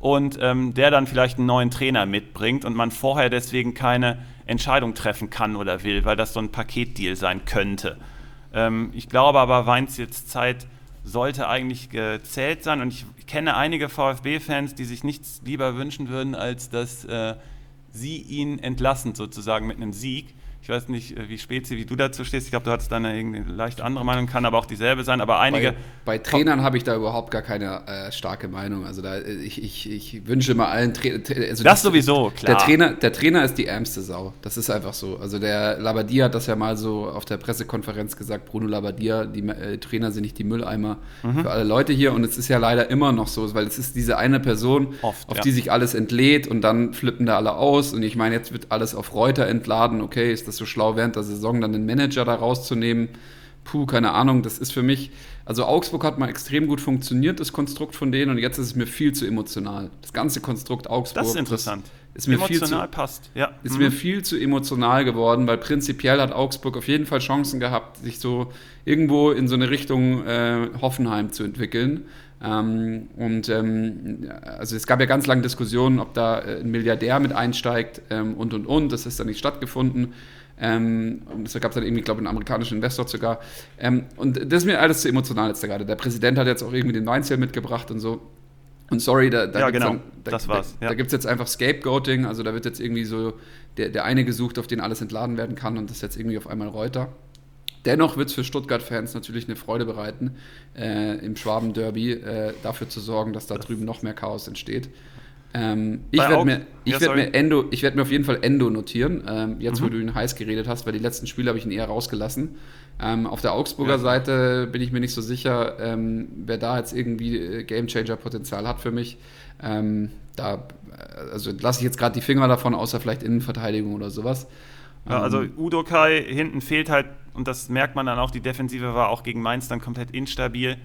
und ähm, der dann vielleicht einen neuen Trainer mitbringt und man vorher deswegen keine Entscheidung treffen kann oder will, weil das so ein Paketdeal sein könnte. Ähm, ich glaube aber, Weins jetzt Zeit sollte eigentlich gezählt sein und ich kenne einige VfB-Fans, die sich nichts lieber wünschen würden, als dass äh, sie ihn entlassen sozusagen mit einem Sieg. Ich weiß nicht, äh, wie Spezi, wie du dazu stehst. Ich glaube, du hattest da eine, leicht andere Meinung, kann aber auch dieselbe sein. Aber einige. Bei, bei Trainern habe ich da überhaupt gar keine äh, starke Meinung. Also da, äh, ich, ich, ich wünsche mal allen Trainern. Also das, sowieso, klar. Der Trainer, der Trainer ist die ärmste Sau. Das ist einfach so. Also der Labadia hat das ja mal so auf der Pressekonferenz gesagt, Bruno Labadia, die äh, Trainer sind nicht die Mülleimer mhm. für alle Leute hier. Und es ist ja leider immer noch so, weil es ist diese eine Person, Oft, auf ja. die sich alles entlädt und dann flippen da alle aus. Und ich meine, jetzt wird alles auf Reuter entladen. Okay, ist das so schlau während der Saison dann den Manager da rauszunehmen. Puh, keine Ahnung, das ist für mich, also Augsburg hat mal extrem gut funktioniert, das Konstrukt von denen, und jetzt ist es mir viel zu emotional. Das ganze Konstrukt Augsburg. Das ist interessant. Ist mir emotional zu, passt, ja. Ist mhm. mir viel zu emotional geworden, weil prinzipiell hat Augsburg auf jeden Fall Chancen gehabt, sich so irgendwo in so eine Richtung äh, Hoffenheim zu entwickeln. Ähm, und ähm, also es gab ja ganz lange Diskussionen, ob da äh, ein Milliardär mit einsteigt ähm, und und und. Das ist dann nicht stattgefunden. Ähm, und gab es dann irgendwie, glaube ich, einen amerikanischen Investor sogar. Ähm, und das ist mir alles zu emotional jetzt da gerade. Der Präsident hat jetzt auch irgendwie den Weinzell mitgebracht und so. Und sorry, da, da ja, gibt es genau. da, ja. da gibt's jetzt einfach Scapegoating. Also da wird jetzt irgendwie so der, der eine gesucht, auf den alles entladen werden kann und das ist jetzt irgendwie auf einmal Reuter. Dennoch wird es für Stuttgart-Fans natürlich eine Freude bereiten, äh, im Schwaben-Derby äh, dafür zu sorgen, dass da drüben noch mehr Chaos entsteht. Ähm, ich werde mir, ich ja, werd mir Endo, ich werde mir auf jeden Fall Endo notieren, ähm, jetzt mhm. wo du ihn heiß geredet hast, weil die letzten Spiele habe ich ihn eher rausgelassen. Ähm, auf der Augsburger ja. Seite bin ich mir nicht so sicher, ähm, wer da jetzt irgendwie äh, Gamechanger-Potenzial hat für mich. Ähm, da, also lasse ich jetzt gerade die Finger davon, außer vielleicht Innenverteidigung oder sowas. Ja, also ähm, Udo Kai hinten fehlt halt, und das merkt man dann auch, die Defensive war auch gegen Mainz dann komplett instabil.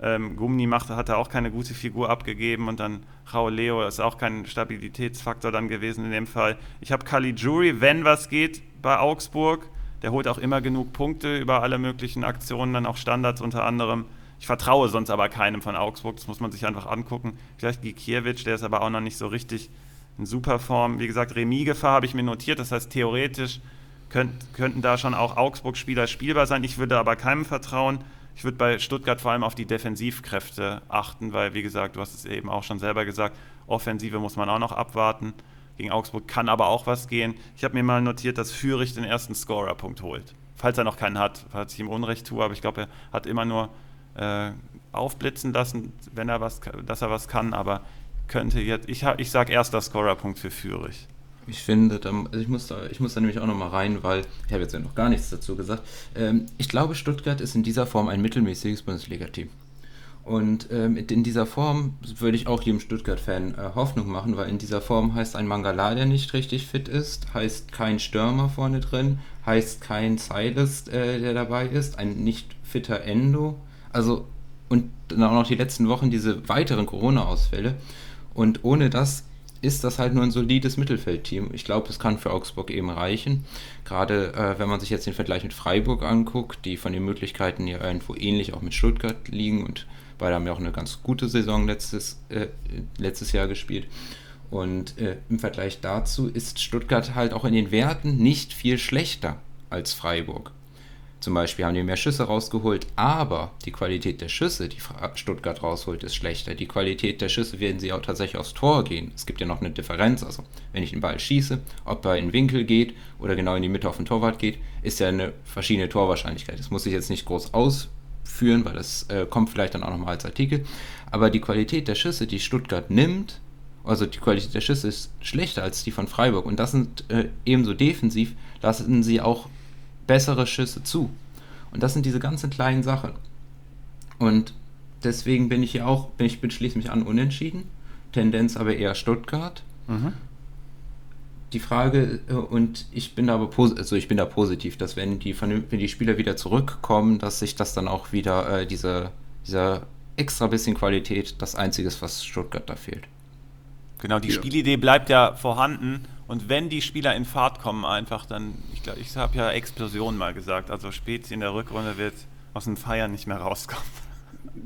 Ähm, Gumni machte, hatte auch keine gute Figur abgegeben und dann Raul Leo ist auch kein Stabilitätsfaktor dann gewesen in dem Fall. Ich habe Kali Jury, wenn was geht bei Augsburg. Der holt auch immer genug Punkte über alle möglichen Aktionen, dann auch Standards unter anderem. Ich vertraue sonst aber keinem von Augsburg, das muss man sich einfach angucken. Vielleicht Gikiewicz, der ist aber auch noch nicht so richtig in super Form. Wie gesagt, Remis-Gefahr habe ich mir notiert, das heißt theoretisch könnt, könnten da schon auch Augsburg-Spieler spielbar sein. Ich würde aber keinem vertrauen. Ich würde bei Stuttgart vor allem auf die Defensivkräfte achten, weil, wie gesagt, du hast es eben auch schon selber gesagt, Offensive muss man auch noch abwarten. Gegen Augsburg kann aber auch was gehen. Ich habe mir mal notiert, dass Fürich den ersten Scorer-Punkt holt. Falls er noch keinen hat, falls ich ihm Unrecht tue, aber ich glaube, er hat immer nur äh, aufblitzen lassen, wenn er was, dass er was kann, aber könnte jetzt, ich, ich sage erster Scorer-Punkt für Fürich. Ich finde, also ich, muss da, ich muss da nämlich auch nochmal rein, weil ich habe jetzt ja noch gar nichts dazu gesagt. Ähm, ich glaube, Stuttgart ist in dieser Form ein mittelmäßiges Bundesliga-Team. Und ähm, in dieser Form würde ich auch jedem Stuttgart-Fan äh, Hoffnung machen, weil in dieser Form heißt ein Mangala, der nicht richtig fit ist, heißt kein Stürmer vorne drin, heißt kein Silas, äh, der dabei ist, ein nicht fitter Endo. Also, und dann auch noch die letzten Wochen diese weiteren Corona-Ausfälle. Und ohne das ist das halt nur ein solides Mittelfeldteam. Ich glaube, es kann für Augsburg eben reichen. Gerade äh, wenn man sich jetzt den Vergleich mit Freiburg anguckt, die von den Möglichkeiten ja irgendwo ähnlich auch mit Stuttgart liegen und beide haben ja auch eine ganz gute Saison letztes, äh, letztes Jahr gespielt. Und äh, im Vergleich dazu ist Stuttgart halt auch in den Werten nicht viel schlechter als Freiburg. Zum Beispiel haben die mehr Schüsse rausgeholt, aber die Qualität der Schüsse, die Stuttgart rausholt, ist schlechter. Die Qualität der Schüsse werden sie auch tatsächlich aufs Tor gehen. Es gibt ja noch eine Differenz. Also, wenn ich den Ball schieße, ob er in den Winkel geht oder genau in die Mitte auf den Torwart geht, ist ja eine verschiedene Torwahrscheinlichkeit. Das muss ich jetzt nicht groß ausführen, weil das äh, kommt vielleicht dann auch nochmal als Artikel. Aber die Qualität der Schüsse, die Stuttgart nimmt, also die Qualität der Schüsse ist schlechter als die von Freiburg. Und das sind äh, ebenso defensiv, lassen sie auch bessere Schüsse zu. Und das sind diese ganzen kleinen Sachen. Und deswegen bin ich hier auch, bin ich bin schließe mich an unentschieden. Tendenz aber eher Stuttgart. Mhm. Die Frage, äh, und ich bin da aber also ich bin da positiv, dass wenn die, wenn die Spieler wieder zurückkommen, dass sich das dann auch wieder äh, diese, dieser extra bisschen Qualität das Einzige ist, was Stuttgart da fehlt. Genau, die ja. Spielidee bleibt ja vorhanden und wenn die Spieler in Fahrt kommen, einfach dann, ich glaube, ich habe ja Explosion mal gesagt, also spät in der Rückrunde wird aus dem Feiern nicht mehr rauskommen.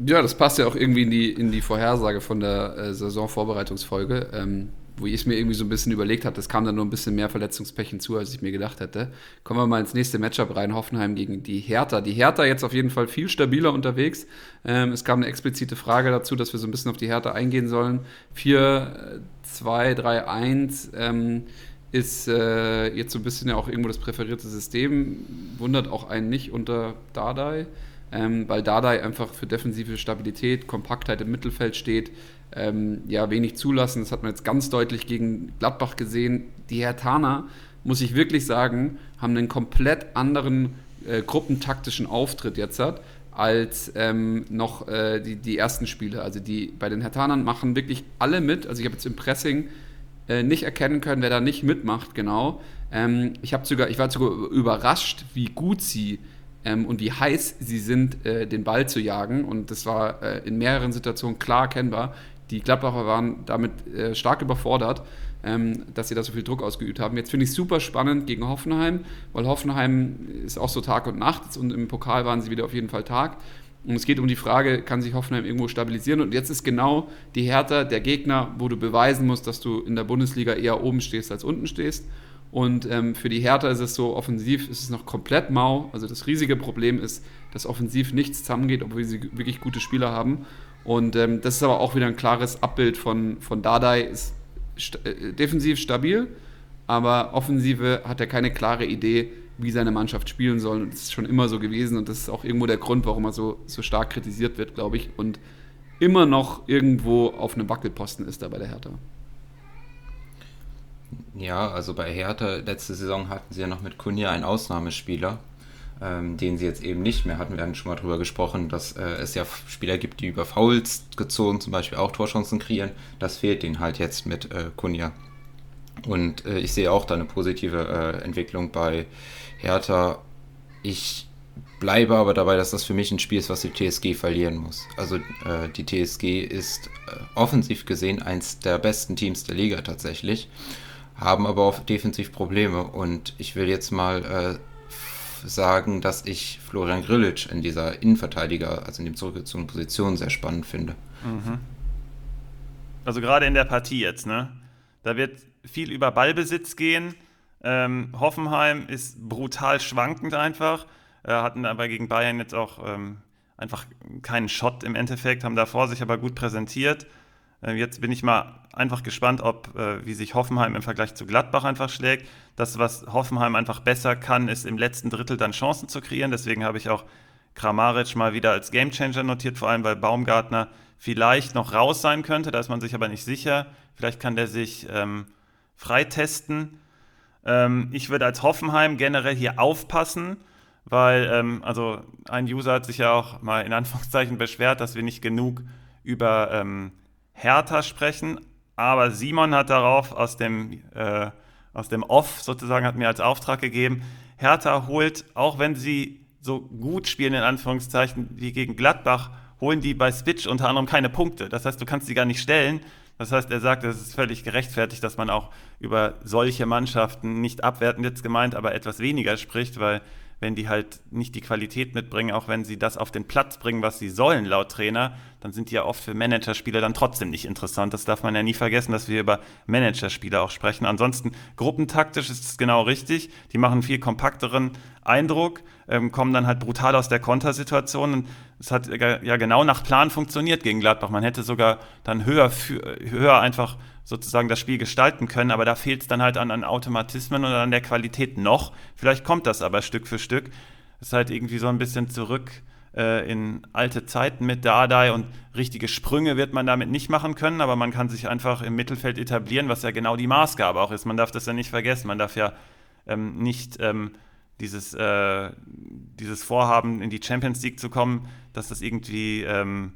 Ja, das passt ja auch irgendwie in die, in die Vorhersage von der äh, Saisonvorbereitungsfolge. Ähm, wo ich es mir irgendwie so ein bisschen überlegt habe, das kam dann nur ein bisschen mehr Verletzungspech hinzu, als ich mir gedacht hätte. Kommen wir mal ins nächste Matchup rein, Hoffenheim gegen die Hertha. Die Hertha jetzt auf jeden Fall viel stabiler unterwegs. Ähm, es kam eine explizite Frage dazu, dass wir so ein bisschen auf die Hertha eingehen sollen. 4, 2, 3, 1 ähm, ist äh, jetzt so ein bisschen ja auch irgendwo das präferierte System. Wundert auch einen nicht unter Dardai. Ähm, weil Dardai einfach für defensive Stabilität, Kompaktheit im Mittelfeld steht, ähm, ja, wenig zulassen. Das hat man jetzt ganz deutlich gegen Gladbach gesehen. Die Hertaner, muss ich wirklich sagen, haben einen komplett anderen äh, gruppentaktischen Auftritt jetzt hat, als ähm, noch äh, die, die ersten Spiele. Also die bei den Hertanern machen wirklich alle mit. Also ich habe jetzt im Pressing äh, nicht erkennen können, wer da nicht mitmacht, genau. Ähm, ich, sogar, ich war sogar überrascht, wie gut sie ähm, und wie heiß sie sind, äh, den Ball zu jagen. Und das war äh, in mehreren Situationen klar erkennbar. Die Gladbacher waren damit äh, stark überfordert, ähm, dass sie da so viel Druck ausgeübt haben. Jetzt finde ich es super spannend gegen Hoffenheim, weil Hoffenheim ist auch so Tag und Nacht und im Pokal waren sie wieder auf jeden Fall Tag. Und es geht um die Frage, kann sich Hoffenheim irgendwo stabilisieren? Und jetzt ist genau die Härte der Gegner, wo du beweisen musst, dass du in der Bundesliga eher oben stehst als unten stehst. Und ähm, für die Hertha ist es so, offensiv ist es noch komplett mau. Also das riesige Problem ist, dass offensiv nichts zusammengeht, obwohl sie wirklich gute Spieler haben. Und ähm, das ist aber auch wieder ein klares Abbild von, von Dardai. Ist st äh, defensiv stabil, aber offensive hat er keine klare Idee, wie seine Mannschaft spielen soll. Und das ist schon immer so gewesen. Und das ist auch irgendwo der Grund, warum er so, so stark kritisiert wird, glaube ich. Und immer noch irgendwo auf einem Wackelposten ist da bei der Hertha. Ja, also bei Hertha letzte Saison hatten sie ja noch mit Kunja einen Ausnahmespieler, ähm, den sie jetzt eben nicht mehr hatten. Wir hatten schon mal darüber gesprochen, dass äh, es ja Spieler gibt, die über Fouls gezogen zum Beispiel auch Torchancen kreieren. Das fehlt ihnen halt jetzt mit äh, Kunja. Und äh, ich sehe auch da eine positive äh, Entwicklung bei Hertha. Ich bleibe aber dabei, dass das für mich ein Spiel ist, was die TSG verlieren muss. Also äh, die TSG ist äh, offensiv gesehen eins der besten Teams der Liga tatsächlich, haben aber auch defensiv Probleme. Und ich will jetzt mal äh, sagen, dass ich Florian Grillitsch in dieser Innenverteidiger, also in dem zurückgezogenen Position, sehr spannend finde. Mhm. Also gerade in der Partie jetzt, ne? Da wird viel über Ballbesitz gehen. Ähm, Hoffenheim ist brutal schwankend einfach. Äh, hatten aber gegen Bayern jetzt auch ähm, einfach keinen Shot im Endeffekt, haben davor sich aber gut präsentiert. Äh, jetzt bin ich mal einfach gespannt, ob äh, wie sich Hoffenheim im Vergleich zu Gladbach einfach schlägt. Das, was Hoffenheim einfach besser kann, ist im letzten Drittel dann Chancen zu kreieren. Deswegen habe ich auch Kramaric mal wieder als Gamechanger notiert, vor allem weil Baumgartner vielleicht noch raus sein könnte. Da ist man sich aber nicht sicher. Vielleicht kann der sich ähm, freitesten. Ähm, ich würde als Hoffenheim generell hier aufpassen, weil ähm, also ein User hat sich ja auch mal in Anführungszeichen beschwert, dass wir nicht genug über ähm, Hertha sprechen, aber Simon hat darauf aus dem, äh, aus dem Off sozusagen, hat mir als Auftrag gegeben, Hertha holt, auch wenn sie so gut spielen, in Anführungszeichen, wie gegen Gladbach, holen die bei Switch unter anderem keine Punkte. Das heißt, du kannst sie gar nicht stellen. Das heißt, er sagt, es ist völlig gerechtfertigt, dass man auch über solche Mannschaften nicht abwertend jetzt gemeint, aber etwas weniger spricht, weil wenn die halt nicht die Qualität mitbringen, auch wenn sie das auf den Platz bringen, was sie sollen laut Trainer, dann sind die ja oft für Managerspieler dann trotzdem nicht interessant. Das darf man ja nie vergessen, dass wir über Managerspieler auch sprechen. Ansonsten gruppentaktisch ist es genau richtig. Die machen einen viel kompakteren Eindruck, ähm, kommen dann halt brutal aus der Kontersituation. Und es hat ja genau nach Plan funktioniert gegen Gladbach. Man hätte sogar dann höher, höher einfach sozusagen das Spiel gestalten können, aber da fehlt es dann halt an, an Automatismen und an der Qualität noch. Vielleicht kommt das aber Stück für Stück. Es ist halt irgendwie so ein bisschen zurück äh, in alte Zeiten mit Dardai und richtige Sprünge wird man damit nicht machen können, aber man kann sich einfach im Mittelfeld etablieren, was ja genau die Maßgabe auch ist. Man darf das ja nicht vergessen. Man darf ja ähm, nicht ähm, dieses, äh, dieses Vorhaben, in die Champions League zu kommen, dass das irgendwie ähm,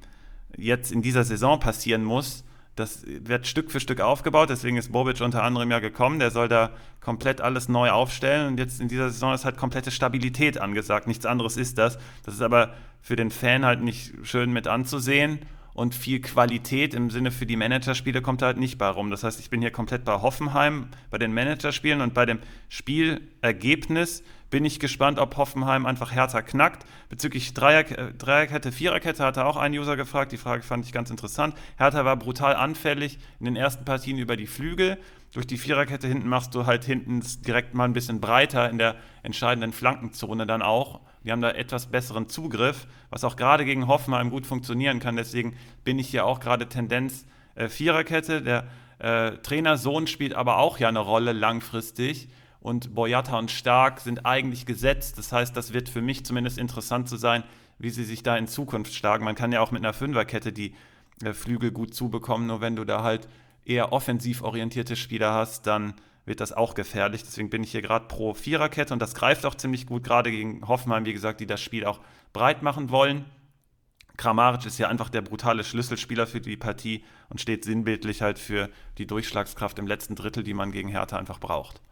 jetzt in dieser Saison passieren muss das wird Stück für Stück aufgebaut, deswegen ist Bobic unter anderem ja gekommen. Der soll da komplett alles neu aufstellen und jetzt in dieser Saison ist halt komplette Stabilität angesagt. Nichts anderes ist das. Das ist aber für den Fan halt nicht schön mit anzusehen und viel Qualität im Sinne für die Managerspiele kommt halt nicht bei rum. Das heißt, ich bin hier komplett bei Hoffenheim bei den Managerspielen und bei dem Spielergebnis bin ich gespannt, ob Hoffenheim einfach härter knackt. Bezüglich Dreier, äh, Dreierkette, Viererkette hatte auch ein User gefragt. Die Frage fand ich ganz interessant. Hertha war brutal anfällig in den ersten Partien über die Flügel. Durch die Viererkette hinten machst du halt hinten direkt mal ein bisschen breiter in der entscheidenden Flankenzone dann auch. Die haben da etwas besseren Zugriff, was auch gerade gegen Hoffenheim gut funktionieren kann. Deswegen bin ich hier auch gerade Tendenz äh, Viererkette. Der äh, Trainer Sohn spielt aber auch ja eine Rolle langfristig und Boyata und Stark sind eigentlich gesetzt. Das heißt, das wird für mich zumindest interessant zu sein, wie sie sich da in Zukunft schlagen. Man kann ja auch mit einer Fünferkette die äh, Flügel gut zubekommen, nur wenn du da halt eher offensiv orientierte Spieler hast, dann wird das auch gefährlich. Deswegen bin ich hier gerade pro Viererkette und das greift auch ziemlich gut, gerade gegen Hoffenheim, wie gesagt, die das Spiel auch breit machen wollen. Kramaric ist ja einfach der brutale Schlüsselspieler für die Partie und steht sinnbildlich halt für die Durchschlagskraft im letzten Drittel, die man gegen Hertha einfach braucht.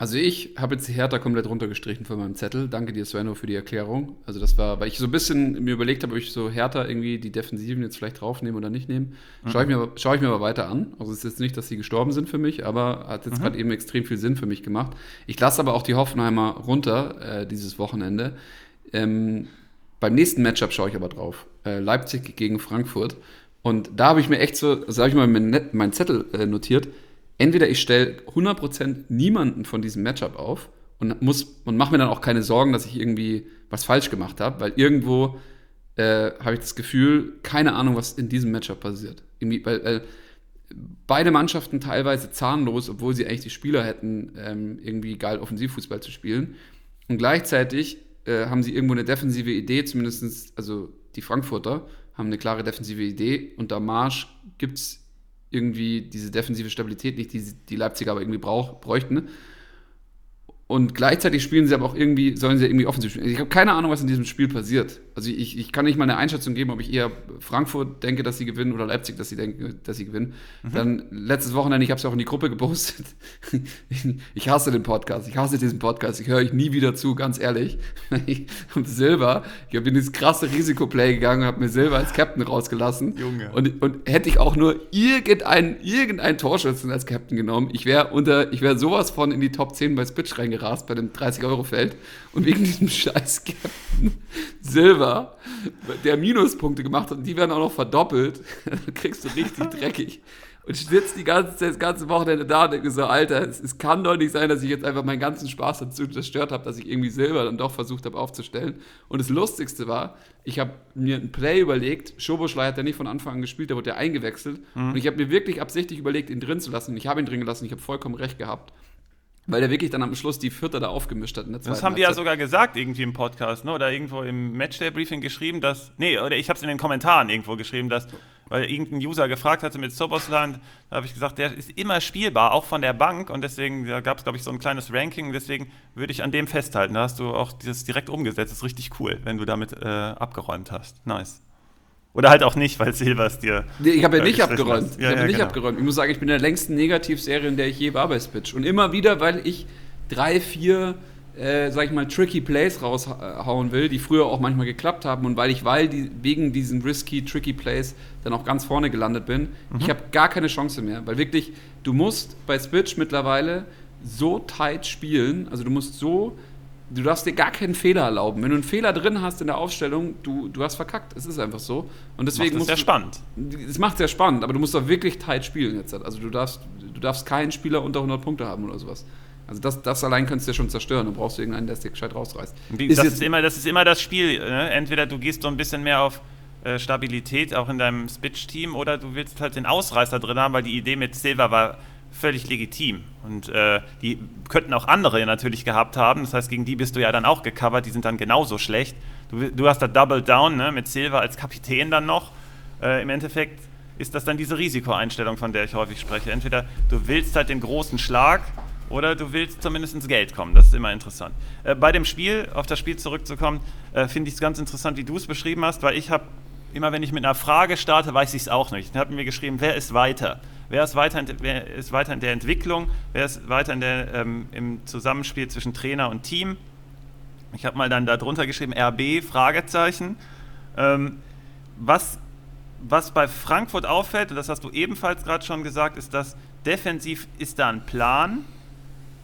Also ich habe jetzt Hertha komplett runtergestrichen von meinem Zettel. Danke dir, Svenno, für die Erklärung. Also das war, weil ich so ein bisschen mir überlegt habe, ob ich so Hertha irgendwie die Defensiven jetzt vielleicht draufnehme oder nicht nehme. Mhm. Schaue ich, mir, schau ich mir aber weiter an. Also es ist jetzt nicht, dass sie gestorben sind für mich, aber hat jetzt mhm. gerade eben extrem viel Sinn für mich gemacht. Ich lasse aber auch die Hoffenheimer runter äh, dieses Wochenende. Ähm, beim nächsten Matchup schaue ich aber drauf. Äh, Leipzig gegen Frankfurt. Und da habe ich mir echt so, also habe ich mal meinen mein Zettel äh, notiert, entweder ich stelle 100% niemanden von diesem Matchup auf und und mache mir dann auch keine Sorgen, dass ich irgendwie was falsch gemacht habe, weil irgendwo äh, habe ich das Gefühl, keine Ahnung, was in diesem Matchup passiert. Irgendwie, weil, weil beide Mannschaften teilweise zahnlos, obwohl sie eigentlich die Spieler hätten, ähm, irgendwie geil Offensivfußball zu spielen. Und gleichzeitig äh, haben sie irgendwo eine defensive Idee, zumindest, also die Frankfurter haben eine klare defensive Idee. Da Marsch gibt es irgendwie diese defensive Stabilität nicht, die die Leipziger aber irgendwie brauch, bräuchten. Und gleichzeitig spielen sie aber auch irgendwie, sollen sie irgendwie offensiv spielen. Ich habe keine Ahnung, was in diesem Spiel passiert. Also ich, ich kann nicht mal eine Einschätzung geben, ob ich eher Frankfurt denke, dass sie gewinnen oder Leipzig, dass sie denken, dass sie gewinnen. Mhm. Dann letztes Wochenende, ich habe es auch in die Gruppe gepostet. ich hasse den Podcast. Ich hasse diesen Podcast. Ich höre euch nie wieder zu, ganz ehrlich. und Silber, ich bin ins krasse Risikoplay gegangen, habe mir Silber als Captain rausgelassen. Junge. Und, und hätte ich auch nur irgendein, irgendein Torschützen als Captain genommen, ich wäre unter, ich wäre sowas von in die Top 10 bei Spitch reingegangen gerast bei dem 30-Euro-Feld und wegen diesem scheiß Captain Silver, der Minuspunkte gemacht hat und die werden auch noch verdoppelt, dann kriegst du richtig dreckig. Und ich sitze die ganze, das ganze Wochenende da und denke so, Alter, es, es, kann doch nicht sein, dass ich jetzt einfach meinen ganzen Spaß dazu zerstört habe, dass ich irgendwie Silber dann doch versucht habe aufzustellen. Und das Lustigste war, ich habe mir ein Play überlegt, Schoboschlei hat ja nicht von Anfang an gespielt, der wurde ja eingewechselt. Mhm. Und ich habe mir wirklich absichtlich überlegt, ihn drin zu lassen. Und ich habe ihn drin gelassen, ich habe vollkommen recht gehabt weil der wirklich dann am Schluss die Vierte da aufgemischt hat. Das haben die ja sogar gesagt irgendwie im Podcast, ne? oder irgendwo im Matchday-Briefing geschrieben, dass, nee, oder ich habe es in den Kommentaren irgendwo geschrieben, dass, weil irgendein User gefragt hatte mit Sobosland, da habe ich gesagt, der ist immer spielbar, auch von der Bank und deswegen, da gab es, glaube ich, so ein kleines Ranking, deswegen würde ich an dem festhalten. Da hast du auch dieses direkt umgesetzt, das ist richtig cool, wenn du damit äh, abgeräumt hast. Nice. Oder halt auch nicht, weil Silvers dir. Nee, ich habe ja nicht abgeräumt. Ich ja, habe ja, nicht genau. abgeräumt. Ich muss sagen, ich bin in der längsten Negativserie, in der ich je war bei Spitch. Und immer wieder, weil ich drei, vier, äh, sag ich mal, tricky Plays raushauen will, die früher auch manchmal geklappt haben. Und weil ich, weil die, wegen diesen risky, tricky Plays dann auch ganz vorne gelandet bin, mhm. ich habe gar keine Chance mehr. Weil wirklich, du musst bei Spitch mittlerweile so tight spielen, also du musst so, du darfst dir gar keinen Fehler erlauben. Wenn du einen Fehler drin hast in der Aufstellung, du, du hast verkackt. Es ist einfach so. Und deswegen Macht es sehr du, spannend. Es macht sehr spannend, aber du musst doch wirklich tight spielen jetzt. Also du darfst, du darfst keinen Spieler unter 100 Punkte haben oder sowas. Also das, das allein könntest du ja schon zerstören. Dann brauchst du irgendeinen, der es dir gescheit rausreißt. Wie- Ist das, ist immer, das ist immer das Spiel. Ne? Entweder du gehst so ein bisschen mehr auf äh, Stabilität, auch in deinem Spitch-Team, oder du willst halt den Ausreißer drin haben, weil die Idee mit Silva war völlig legitim. Und äh, die könnten auch andere natürlich gehabt haben. Das heißt, gegen die bist du ja dann auch gecovert. Die sind dann genauso schlecht. Du, du hast da Double Down ne? mit Silva als Kapitän dann noch. Äh, Im Endeffekt ist das dann diese Risikoeinstellung, von der ich häufig spreche. Entweder du willst halt den großen Schlag oder du willst zumindest ins Geld kommen. Das ist immer interessant. Äh, bei dem Spiel, auf das Spiel zurückzukommen, äh, finde ich es ganz interessant, wie du es beschrieben hast, weil ich habe immer, wenn ich mit einer Frage starte, weiß ich es auch nicht. Ich habe mir geschrieben, wer ist weiter? Wer ist weiter, in, wer ist weiter in der Entwicklung? Wer ist weiter in der, ähm, im Zusammenspiel zwischen Trainer und Team? Ich habe mal dann darunter geschrieben, RB, Fragezeichen. Ähm, was, was bei Frankfurt auffällt, und das hast du ebenfalls gerade schon gesagt, ist, dass defensiv ist da ein Plan,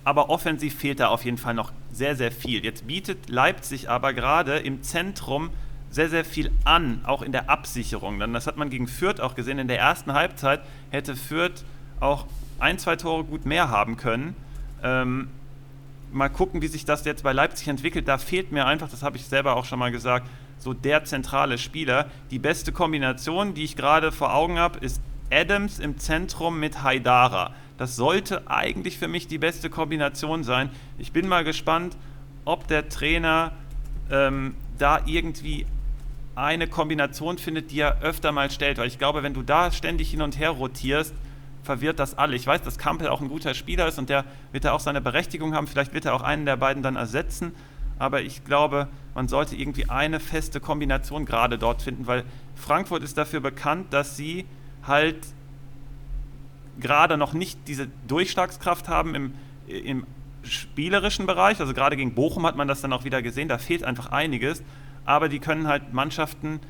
aber offensiv fehlt da auf jeden Fall noch sehr, sehr viel. Jetzt bietet Leipzig aber gerade im Zentrum sehr, sehr viel an, auch in der Absicherung. Denn das hat man gegen Fürth auch gesehen. In der ersten Halbzeit hätte Fürth auch ein, zwei Tore gut mehr haben können. Ähm, mal gucken, wie sich das jetzt bei Leipzig entwickelt. Da fehlt mir einfach, das habe ich selber auch schon mal gesagt, so der zentrale Spieler. Die beste Kombination, die ich gerade vor Augen habe, ist Adams im Zentrum mit Haidara. Das sollte eigentlich für mich die beste Kombination sein. Ich bin mal gespannt, ob der Trainer ähm, da irgendwie eine Kombination findet, die er öfter mal stellt. Weil ich glaube, wenn du da ständig hin und her rotierst, verwirrt das alle. Ich weiß, dass Kampel auch ein guter Spieler ist und der wird da auch seine Berechtigung haben. Vielleicht wird er auch einen der beiden dann ersetzen. Aber ich glaube, man sollte irgendwie eine feste Kombination gerade dort finden, weil Frankfurt ist dafür bekannt, dass sie halt gerade noch nicht diese Durchschlagskraft haben im, im spielerischen Bereich. Also gerade gegen Bochum hat man das dann auch wieder gesehen, da fehlt einfach einiges. Aber die können halt Mannschaften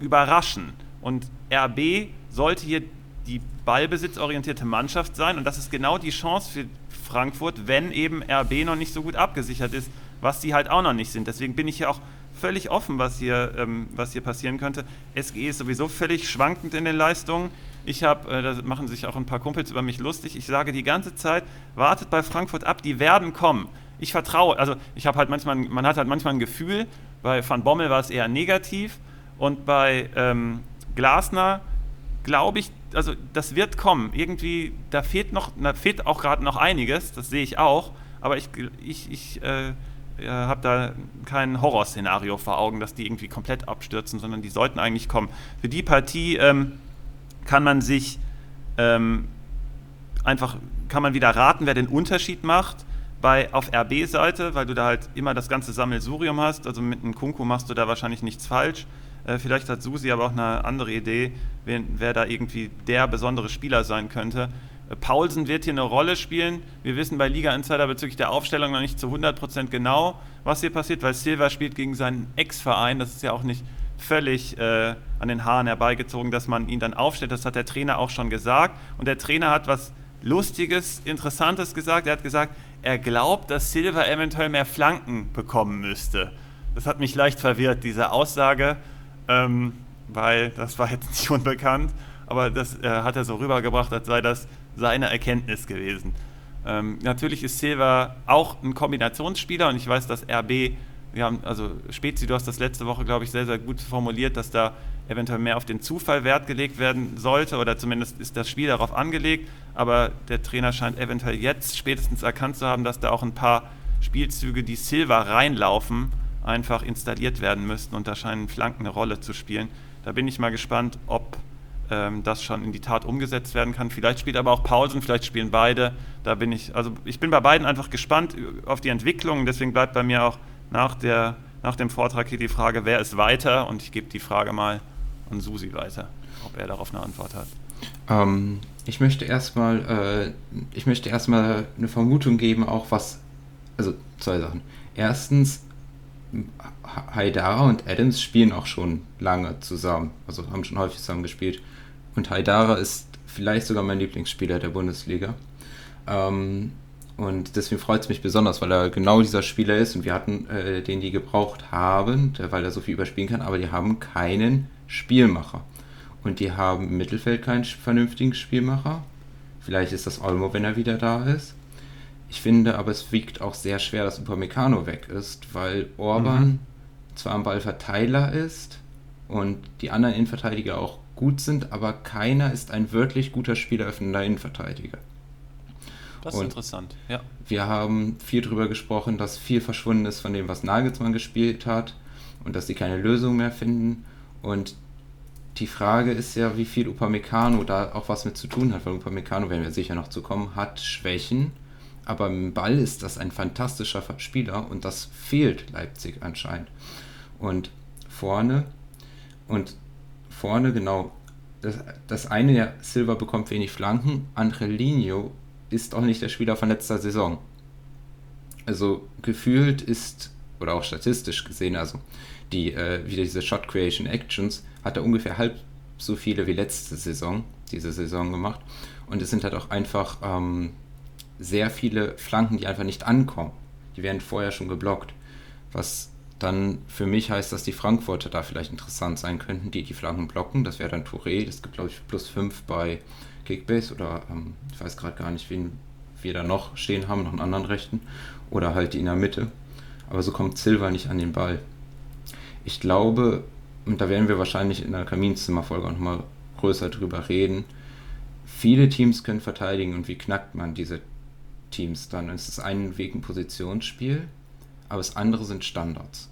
überraschen. Und RB sollte hier die ballbesitzorientierte Mannschaft sein. Und das ist genau die Chance für Frankfurt, wenn eben RB noch nicht so gut abgesichert ist, was sie halt auch noch nicht sind. Deswegen bin ich hier auch völlig offen, was hier, ähm, was hier passieren könnte. SGE ist sowieso völlig schwankend in den Leistungen. Ich habe, äh, da machen sich auch ein paar Kumpels über mich lustig. Ich sage die ganze Zeit, wartet bei Frankfurt ab, die werden kommen. Ich vertraue, also ich habe halt manchmal, man hat halt manchmal ein Gefühl, bei Van Bommel war es eher negativ und bei ähm, Glasner glaube ich, also das wird kommen. Irgendwie, da fehlt noch, da fehlt auch gerade noch einiges, das sehe ich auch, aber ich, ich, ich äh, äh, habe da kein Horrorszenario vor Augen, dass die irgendwie komplett abstürzen, sondern die sollten eigentlich kommen. Für die Partie ähm, kann man sich ähm, einfach, kann man wieder raten, wer den Unterschied macht. Bei, auf RB-Seite, weil du da halt immer das ganze Sammelsurium hast, also mit einem Kunku machst du da wahrscheinlich nichts falsch. Äh, vielleicht hat Susi aber auch eine andere Idee, wer, wer da irgendwie der besondere Spieler sein könnte. Äh, Paulsen wird hier eine Rolle spielen. Wir wissen bei Liga Insider bezüglich der Aufstellung noch nicht zu 100% genau, was hier passiert, weil Silva spielt gegen seinen Ex-Verein. Das ist ja auch nicht völlig äh, an den Haaren herbeigezogen, dass man ihn dann aufstellt. Das hat der Trainer auch schon gesagt. Und der Trainer hat was Lustiges, Interessantes gesagt. Er hat gesagt, er glaubt, dass Silva eventuell mehr Flanken bekommen müsste. Das hat mich leicht verwirrt, diese Aussage, ähm, weil das war jetzt nicht unbekannt, aber das äh, hat er so rübergebracht, als sei das seine Erkenntnis gewesen. Ähm, natürlich ist Silva auch ein Kombinationsspieler und ich weiß, dass RB, wir haben, also Spezi, du hast das letzte Woche, glaube ich, sehr, sehr gut formuliert, dass da eventuell mehr auf den Zufall Wert gelegt werden sollte oder zumindest ist das Spiel darauf angelegt, aber der Trainer scheint eventuell jetzt spätestens erkannt zu haben, dass da auch ein paar Spielzüge, die Silva reinlaufen, einfach installiert werden müssten und da scheinen Flanken eine Rolle zu spielen. Da bin ich mal gespannt, ob ähm, das schon in die Tat umgesetzt werden kann. Vielleicht spielt aber auch Pausen, vielleicht spielen beide. Da bin ich, also ich bin bei beiden einfach gespannt auf die Entwicklung. Deswegen bleibt bei mir auch nach, der, nach dem Vortrag hier die Frage, wer ist weiter? Und ich gebe die Frage mal an Susi weiter, ob er darauf eine Antwort hat. Ähm, ich möchte erstmal, äh, ich eine Vermutung geben, auch was, also zwei Sachen. Erstens, Haidara und Adams spielen auch schon lange zusammen, also haben schon häufig zusammen gespielt. Und Haidara ist vielleicht sogar mein Lieblingsspieler der Bundesliga. Ähm, Und deswegen freut es mich besonders, weil er genau dieser Spieler ist und wir hatten äh, den, die gebraucht haben, weil er so viel überspielen kann, aber die haben keinen Spielmacher. Und die haben im Mittelfeld keinen vernünftigen Spielmacher. Vielleicht ist das Olmo, wenn er wieder da ist. Ich finde aber, es wiegt auch sehr schwer, dass Upamecano weg ist, weil Orban mhm. zwar am Ball Verteiler ist und die anderen Innenverteidiger auch gut sind, aber keiner ist ein wirklich guter spieleröffnender Innenverteidiger. Das ist und interessant, ja. Wir haben viel darüber gesprochen, dass viel verschwunden ist von dem, was Nagelsmann gespielt hat und dass sie keine Lösung mehr finden. Und die Frage ist ja, wie viel Upamecano da auch was mit zu tun hat, weil Upamecano, werden wir sicher noch zu kommen, hat Schwächen, aber im Ball ist das ein fantastischer Spieler und das fehlt Leipzig anscheinend. Und vorne, und vorne genau, das, das eine, ja, Silva bekommt wenig Flanken, Angelino ist auch nicht der Spieler von letzter Saison. Also gefühlt ist, oder auch statistisch gesehen, also die, äh, wieder diese Shot Creation Actions, hat er ungefähr halb so viele wie letzte Saison, diese Saison gemacht. Und es sind halt auch einfach ähm, sehr viele Flanken, die einfach nicht ankommen. Die werden vorher schon geblockt. Was dann für mich heißt, dass die Frankfurter da vielleicht interessant sein könnten, die die Flanken blocken. Das wäre dann Touré, das gibt glaube ich plus 5 bei Kickbase oder ähm, ich weiß gerade gar nicht, wen wir da noch stehen haben, noch einen anderen Rechten oder halt die in der Mitte. Aber so kommt Silva nicht an den Ball. Ich glaube, und da werden wir wahrscheinlich in der Kaminzimmerfolge nochmal größer drüber reden, viele Teams können verteidigen und wie knackt man diese Teams dann? Es ist ein Weg ein Positionsspiel, aber das andere sind Standards.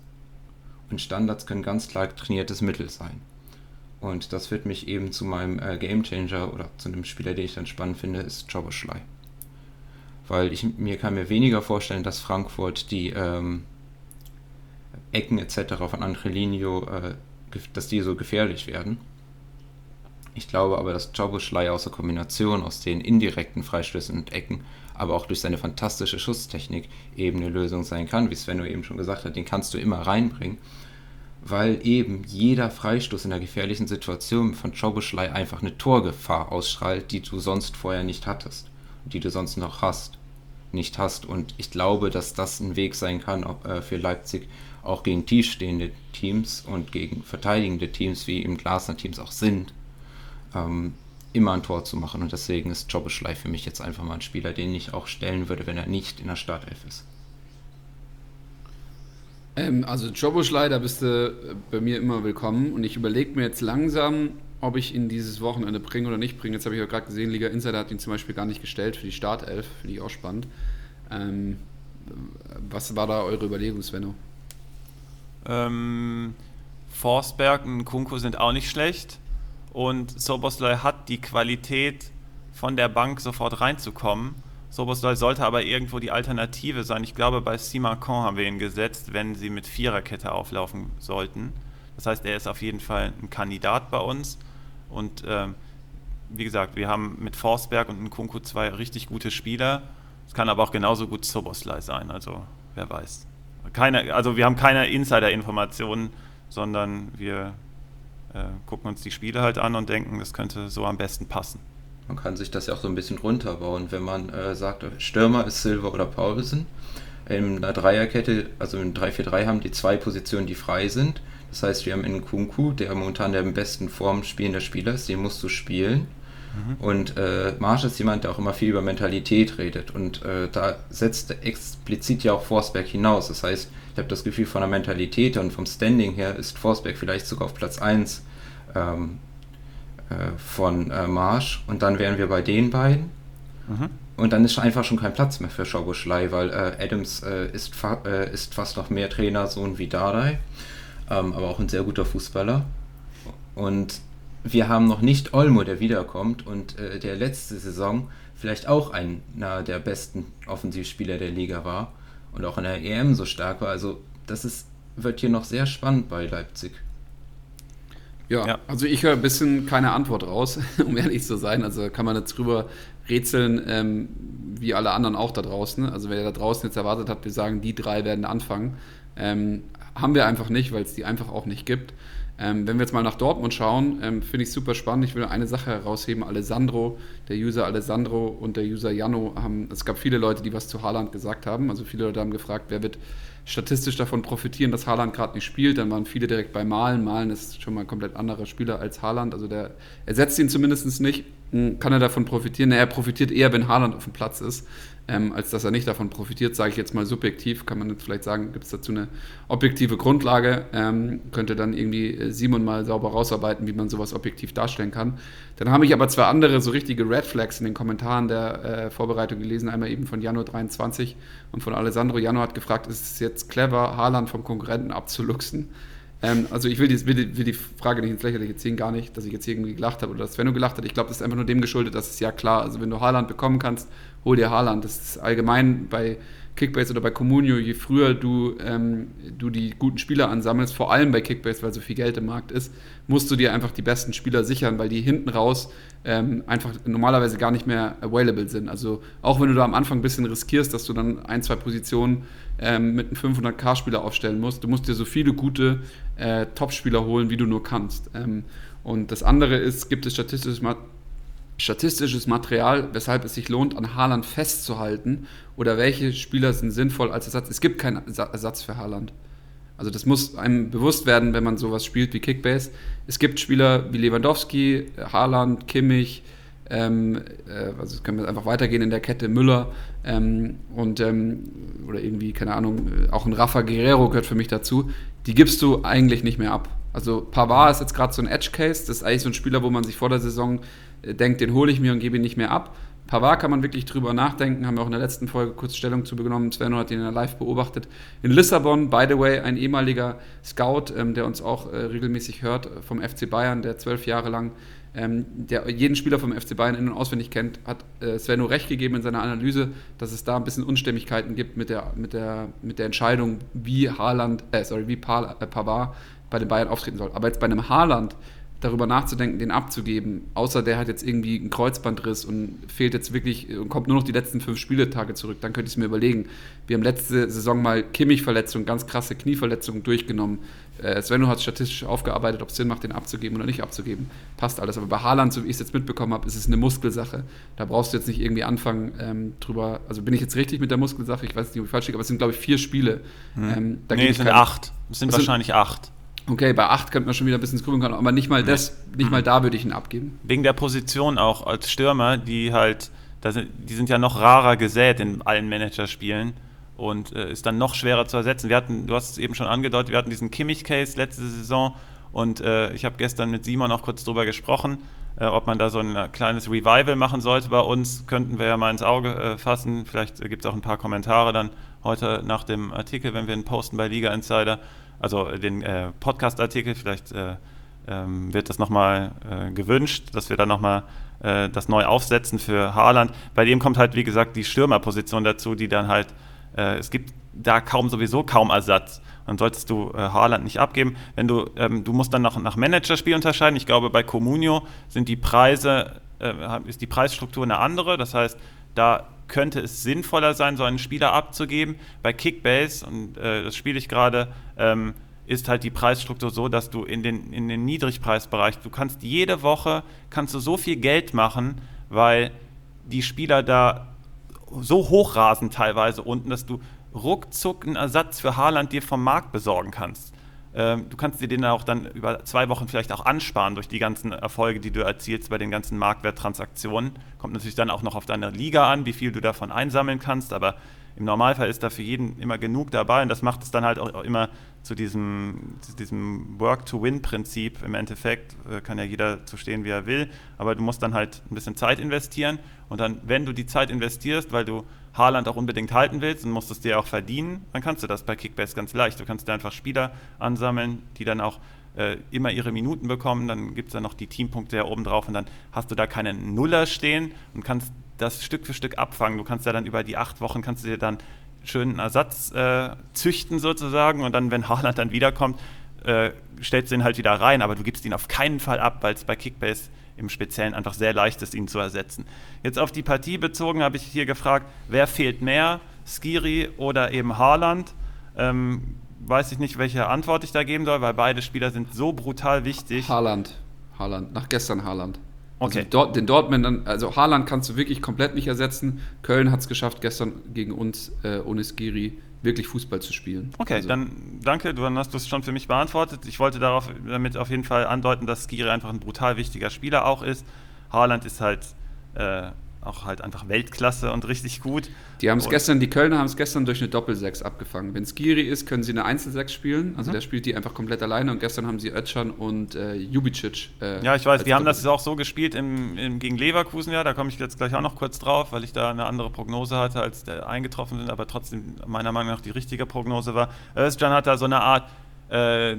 Und Standards können ganz klar trainiertes Mittel sein. Und das führt mich eben zu meinem äh, Gamechanger oder zu einem Spieler, den ich dann spannend finde, ist Joboschlei. Weil ich mir kann mir weniger vorstellen, dass Frankfurt die ähm, Ecken etc. von Angelino, äh, dass die so gefährlich werden. Ich glaube aber, dass Joboschlei aus der Kombination aus den indirekten Freistößen und Ecken, aber auch durch seine fantastische Schusstechnik eben eine Lösung sein kann. Wie Svenno eben schon gesagt hat, den kannst du immer reinbringen weil eben jeder Freistoß in der gefährlichen Situation von Choboschlei einfach eine Torgefahr ausstrahlt, die du sonst vorher nicht hattest die du sonst noch hast, nicht hast. Und ich glaube, dass das ein Weg sein kann äh, für Leipzig, auch gegen tiefstehende Teams und gegen verteidigende Teams, wie im Glasner Teams auch sind, ähm, immer ein Tor zu machen. Und deswegen ist Choboschlei für mich jetzt einfach mal ein Spieler, den ich auch stellen würde, wenn er nicht in der Startelf ist. Ähm, also Joboschlei, da bist du äh, bei mir immer willkommen und ich überlege mir jetzt langsam, ob ich ihn dieses Wochenende bringe oder nicht bringe. Jetzt habe ich auch gerade gesehen, Liga Insider hat ihn zum Beispiel gar nicht gestellt für die Startelf, finde ich auch spannend. Ähm, was war da eure Überlegung, Svenno? Ähm, Forsberg und Kunko sind auch nicht schlecht und Soboslai hat die Qualität, von der Bank sofort reinzukommen Soboslai sollte aber irgendwo die Alternative sein. Ich glaube, bei Simakon haben wir ihn gesetzt, wenn sie mit Viererkette auflaufen sollten. Das heißt, er ist auf jeden Fall ein Kandidat bei uns. Und ähm, wie gesagt, wir haben mit Forsberg und Nkunku zwei richtig gute Spieler. Es kann aber auch genauso gut Soboslai sein. Also wer weiß. Keine, also wir haben keine Insider-Informationen, sondern wir äh, gucken uns die Spiele halt an und denken, das könnte so am besten passen. Man kann sich das ja auch so ein bisschen runterbauen, wenn man äh, sagt, Stürmer ist Silver oder Paulsen. In einer Dreierkette, also in 3-4-3 haben die zwei Positionen, die frei sind. Das heißt, wir haben einen Kunku, der momentan der im besten Form spielende Spieler ist, den musst du spielen. Mhm. Und äh, Marsch ist jemand, der auch immer viel über Mentalität redet. Und äh, da setzt explizit ja auch Forsberg hinaus. Das heißt, ich habe das Gefühl, von der Mentalität und vom Standing her ist Forsberg vielleicht sogar auf Platz 1 ähm, äh, von äh, Marsch und dann wären wir bei den beiden. Mhm. Und dann ist einfach schon kein Platz mehr für Schoboschlei, weil äh, Adams äh, ist, fa äh, ist fast noch mehr Trainersohn wie Dardai, ähm, aber auch ein sehr guter Fußballer. Und wir haben noch nicht Olmo, der wiederkommt und äh, der letzte Saison vielleicht auch einer der besten Offensivspieler der Liga war und auch in der EM so stark war. Also das ist, wird hier noch sehr spannend bei Leipzig. Ja, ja, also ich höre ein bisschen keine Antwort raus, um ehrlich zu sein. Also kann man jetzt drüber rätseln, ähm, wie alle anderen auch da draußen. Also wer da draußen jetzt erwartet hat, wir sagen, die drei werden anfangen. Ähm, haben wir einfach nicht, weil es die einfach auch nicht gibt. Ähm, wenn wir jetzt mal nach Dortmund schauen, ähm, finde ich super spannend. Ich will eine Sache herausheben. Alessandro, der User Alessandro und der User Jano haben, es gab viele Leute, die was zu Haaland gesagt haben. Also viele Leute haben gefragt, wer wird statistisch davon profitieren, dass Haaland gerade nicht spielt. Dann waren viele direkt bei Malen. Malen ist schon mal ein komplett anderer Spieler als Haaland. Also der ersetzt ihn zumindest nicht. Hm, kann er davon profitieren? Er profitiert eher, wenn Haaland auf dem Platz ist ähm, als dass er nicht davon profitiert, sage ich jetzt mal subjektiv. Kann man jetzt vielleicht sagen, gibt es dazu eine objektive Grundlage, ähm, könnte dann irgendwie äh, Simon mal sauber rausarbeiten, wie man sowas objektiv darstellen kann. Dann habe ich aber zwei andere so richtige Red Flags in den Kommentaren der äh, Vorbereitung gelesen, einmal eben von Januar 23 und von Alessandro. Januar hat gefragt, ist es jetzt clever, Haaland vom Konkurrenten abzuluxen? Ähm, also ich will die, will, die, will die, Frage nicht ins Lächerliche ziehen, gar nicht, dass ich jetzt irgendwie gelacht habe oder dass Svenno gelacht hat. Ich glaube, das ist einfach nur dem geschuldet, dass es ja klar, also wenn du Haaland bekommen kannst, hol dir Haaland. Das ist allgemein bei Kickbase oder bei Communio, je früher du, ähm, du die guten Spieler ansammelst, vor allem bei Kickbase, weil so viel Geld im Markt ist, musst du dir einfach die besten Spieler sichern, weil die hinten raus ähm, einfach normalerweise gar nicht mehr available sind. Also auch wenn du da am Anfang ein bisschen riskierst, dass du dann ein, zwei Positionen ähm, mit einem 500k-Spieler aufstellen musst, du musst dir so viele gute äh, Top-Spieler holen, wie du nur kannst. Ähm, und das andere ist, gibt es statistisches statistisches Material, weshalb es sich lohnt, an Haaland festzuhalten oder welche Spieler sind sinnvoll als Ersatz. Es gibt keinen Ersatz für Haaland. Also das muss einem bewusst werden, wenn man sowas spielt wie Kickbase. Es gibt Spieler wie Lewandowski, Haaland, Kimmich, ähm, äh, also können wir einfach weitergehen in der Kette, Müller ähm, und ähm, oder irgendwie, keine Ahnung, auch ein Rafa Guerrero gehört für mich dazu. Die gibst du eigentlich nicht mehr ab. Also Pavard ist jetzt gerade so ein Edge-Case, das ist eigentlich so ein Spieler, wo man sich vor der Saison denkt, den hole ich mir und gebe ihn nicht mehr ab. Pavard kann man wirklich drüber nachdenken, haben wir auch in der letzten Folge kurz Stellung zu genommen. Sven hat ihn Live beobachtet. In Lissabon, by the way, ein ehemaliger Scout, ähm, der uns auch äh, regelmäßig hört vom FC Bayern, der zwölf Jahre lang ähm, der jeden Spieler vom FC Bayern in- und auswendig kennt, hat äh, Svenno recht gegeben in seiner Analyse, dass es da ein bisschen Unstimmigkeiten gibt mit der, mit der, mit der Entscheidung, wie Haaland, äh, sorry, wie äh, Pavard bei den Bayern auftreten soll. Aber jetzt bei einem Haaland darüber nachzudenken, den abzugeben, außer der hat jetzt irgendwie einen Kreuzbandriss und fehlt jetzt wirklich und kommt nur noch die letzten fünf Spieletage zurück, dann könnte ich es mir überlegen. Wir haben letzte Saison mal Kimmich-Verletzungen, ganz krasse Knieverletzungen durchgenommen. Äh, Svenno hat statistisch aufgearbeitet, ob es Sinn macht, den abzugeben oder nicht abzugeben. Passt alles. Aber bei Haaland, so wie ich es jetzt mitbekommen habe, ist es eine Muskelsache. Da brauchst du jetzt nicht irgendwie anfangen ähm, drüber. Also bin ich jetzt richtig mit der Muskelsache? Ich weiß nicht, ob ich falsch liege, aber es sind, glaube ich, vier Spiele. Hm. Ähm, nee, es sind acht. Es sind wahrscheinlich acht. Okay, bei 8 könnte man schon wieder ein bisschen ins kommen, aber nicht mal, das, nicht mal mhm. da würde ich ihn abgeben. Wegen der Position auch als Stürmer, die halt, sind, die sind ja noch rarer gesät in allen Managerspielen und äh, ist dann noch schwerer zu ersetzen. Wir hatten, du hast es eben schon angedeutet, wir hatten diesen Kimmich-Case letzte Saison und äh, ich habe gestern mit Simon auch kurz drüber gesprochen, äh, ob man da so ein kleines Revival machen sollte bei uns, könnten wir ja mal ins Auge fassen. Vielleicht gibt es auch ein paar Kommentare dann heute nach dem Artikel, wenn wir ihn posten bei Liga Insider also den äh, Podcast-Artikel, vielleicht äh, ähm, wird das nochmal äh, gewünscht, dass wir dann nochmal äh, das neu aufsetzen für Haaland. Bei dem kommt halt, wie gesagt, die Stürmerposition dazu, die dann halt, äh, es gibt da kaum sowieso kaum Ersatz. Dann solltest du äh, Haaland nicht abgeben. Wenn du, ähm, du musst dann noch nach Managerspiel unterscheiden. Ich glaube, bei Comunio sind die Preise, äh, ist die Preisstruktur eine andere. Das heißt, da könnte es sinnvoller sein, so einen Spieler abzugeben. Bei Kickbase, und äh, das spiele ich gerade, ähm, ist halt die Preisstruktur so, dass du in den, in den Niedrigpreisbereich, du kannst jede Woche, kannst du so viel Geld machen, weil die Spieler da so hoch rasen teilweise unten, dass du ruckzuck einen Ersatz für Haaland dir vom Markt besorgen kannst. Ähm, du kannst dir den auch dann über zwei Wochen vielleicht auch ansparen durch die ganzen Erfolge, die du erzielst bei den ganzen Marktwerttransaktionen. Kommt natürlich dann auch noch auf deine Liga an, wie viel du davon einsammeln kannst, aber im Normalfall ist da für jeden immer genug dabei und das macht es dann halt auch immer zu diesem, zu diesem Work-to-Win-Prinzip. Im Endeffekt äh, kann ja jeder zu stehen, wie er will, aber du musst dann halt ein bisschen Zeit investieren und dann, wenn du die Zeit investierst, weil du Haaland auch unbedingt halten willst und musst es dir auch verdienen, dann kannst du das bei Kickbase ganz leicht. Du kannst dir einfach Spieler ansammeln, die dann auch äh, immer ihre Minuten bekommen, dann gibt es dann noch die Teampunkte ja oben drauf und dann hast du da keinen Nuller stehen und kannst das Stück für Stück abfangen. Du kannst ja dann über die acht Wochen kannst du dir dann schönen Ersatz äh, züchten sozusagen und dann, wenn Haaland dann wiederkommt, äh, stellst du ihn halt wieder rein, aber du gibst ihn auf keinen Fall ab, weil es bei Kickbase im Speziellen einfach sehr leicht ist, ihn zu ersetzen. Jetzt auf die Partie bezogen habe ich hier gefragt, wer fehlt mehr, Skiri oder eben Haaland? Ähm, weiß ich nicht, welche Antwort ich da geben soll, weil beide Spieler sind so brutal wichtig. Haaland. Haaland. Nach gestern Haaland. Okay. Also dort, den Dortmund, also Haaland kannst du wirklich komplett nicht ersetzen. Köln hat es geschafft, gestern gegen uns äh, ohne Skiri wirklich Fußball zu spielen. Okay, also. dann danke, du hast es schon für mich beantwortet. Ich wollte darauf damit auf jeden Fall andeuten, dass Skiri einfach ein brutal wichtiger Spieler auch ist. Haaland ist halt äh, auch halt einfach Weltklasse und richtig gut. Die haben es gestern, die Kölner haben es gestern durch eine Doppelsechs abgefangen. Wenn Skiri ist, können sie eine Einzelsechs spielen. Also mhm. der spielt die einfach komplett alleine und gestern haben sie Özcan und äh, Jubicic. Äh, ja, ich weiß, die haben das auch so gespielt im, im, gegen Leverkusen, ja, da komme ich jetzt gleich auch noch kurz drauf, weil ich da eine andere Prognose hatte, als der eingetroffen sind, aber trotzdem meiner Meinung nach die richtige Prognose war. Özcan hat da so eine Art äh,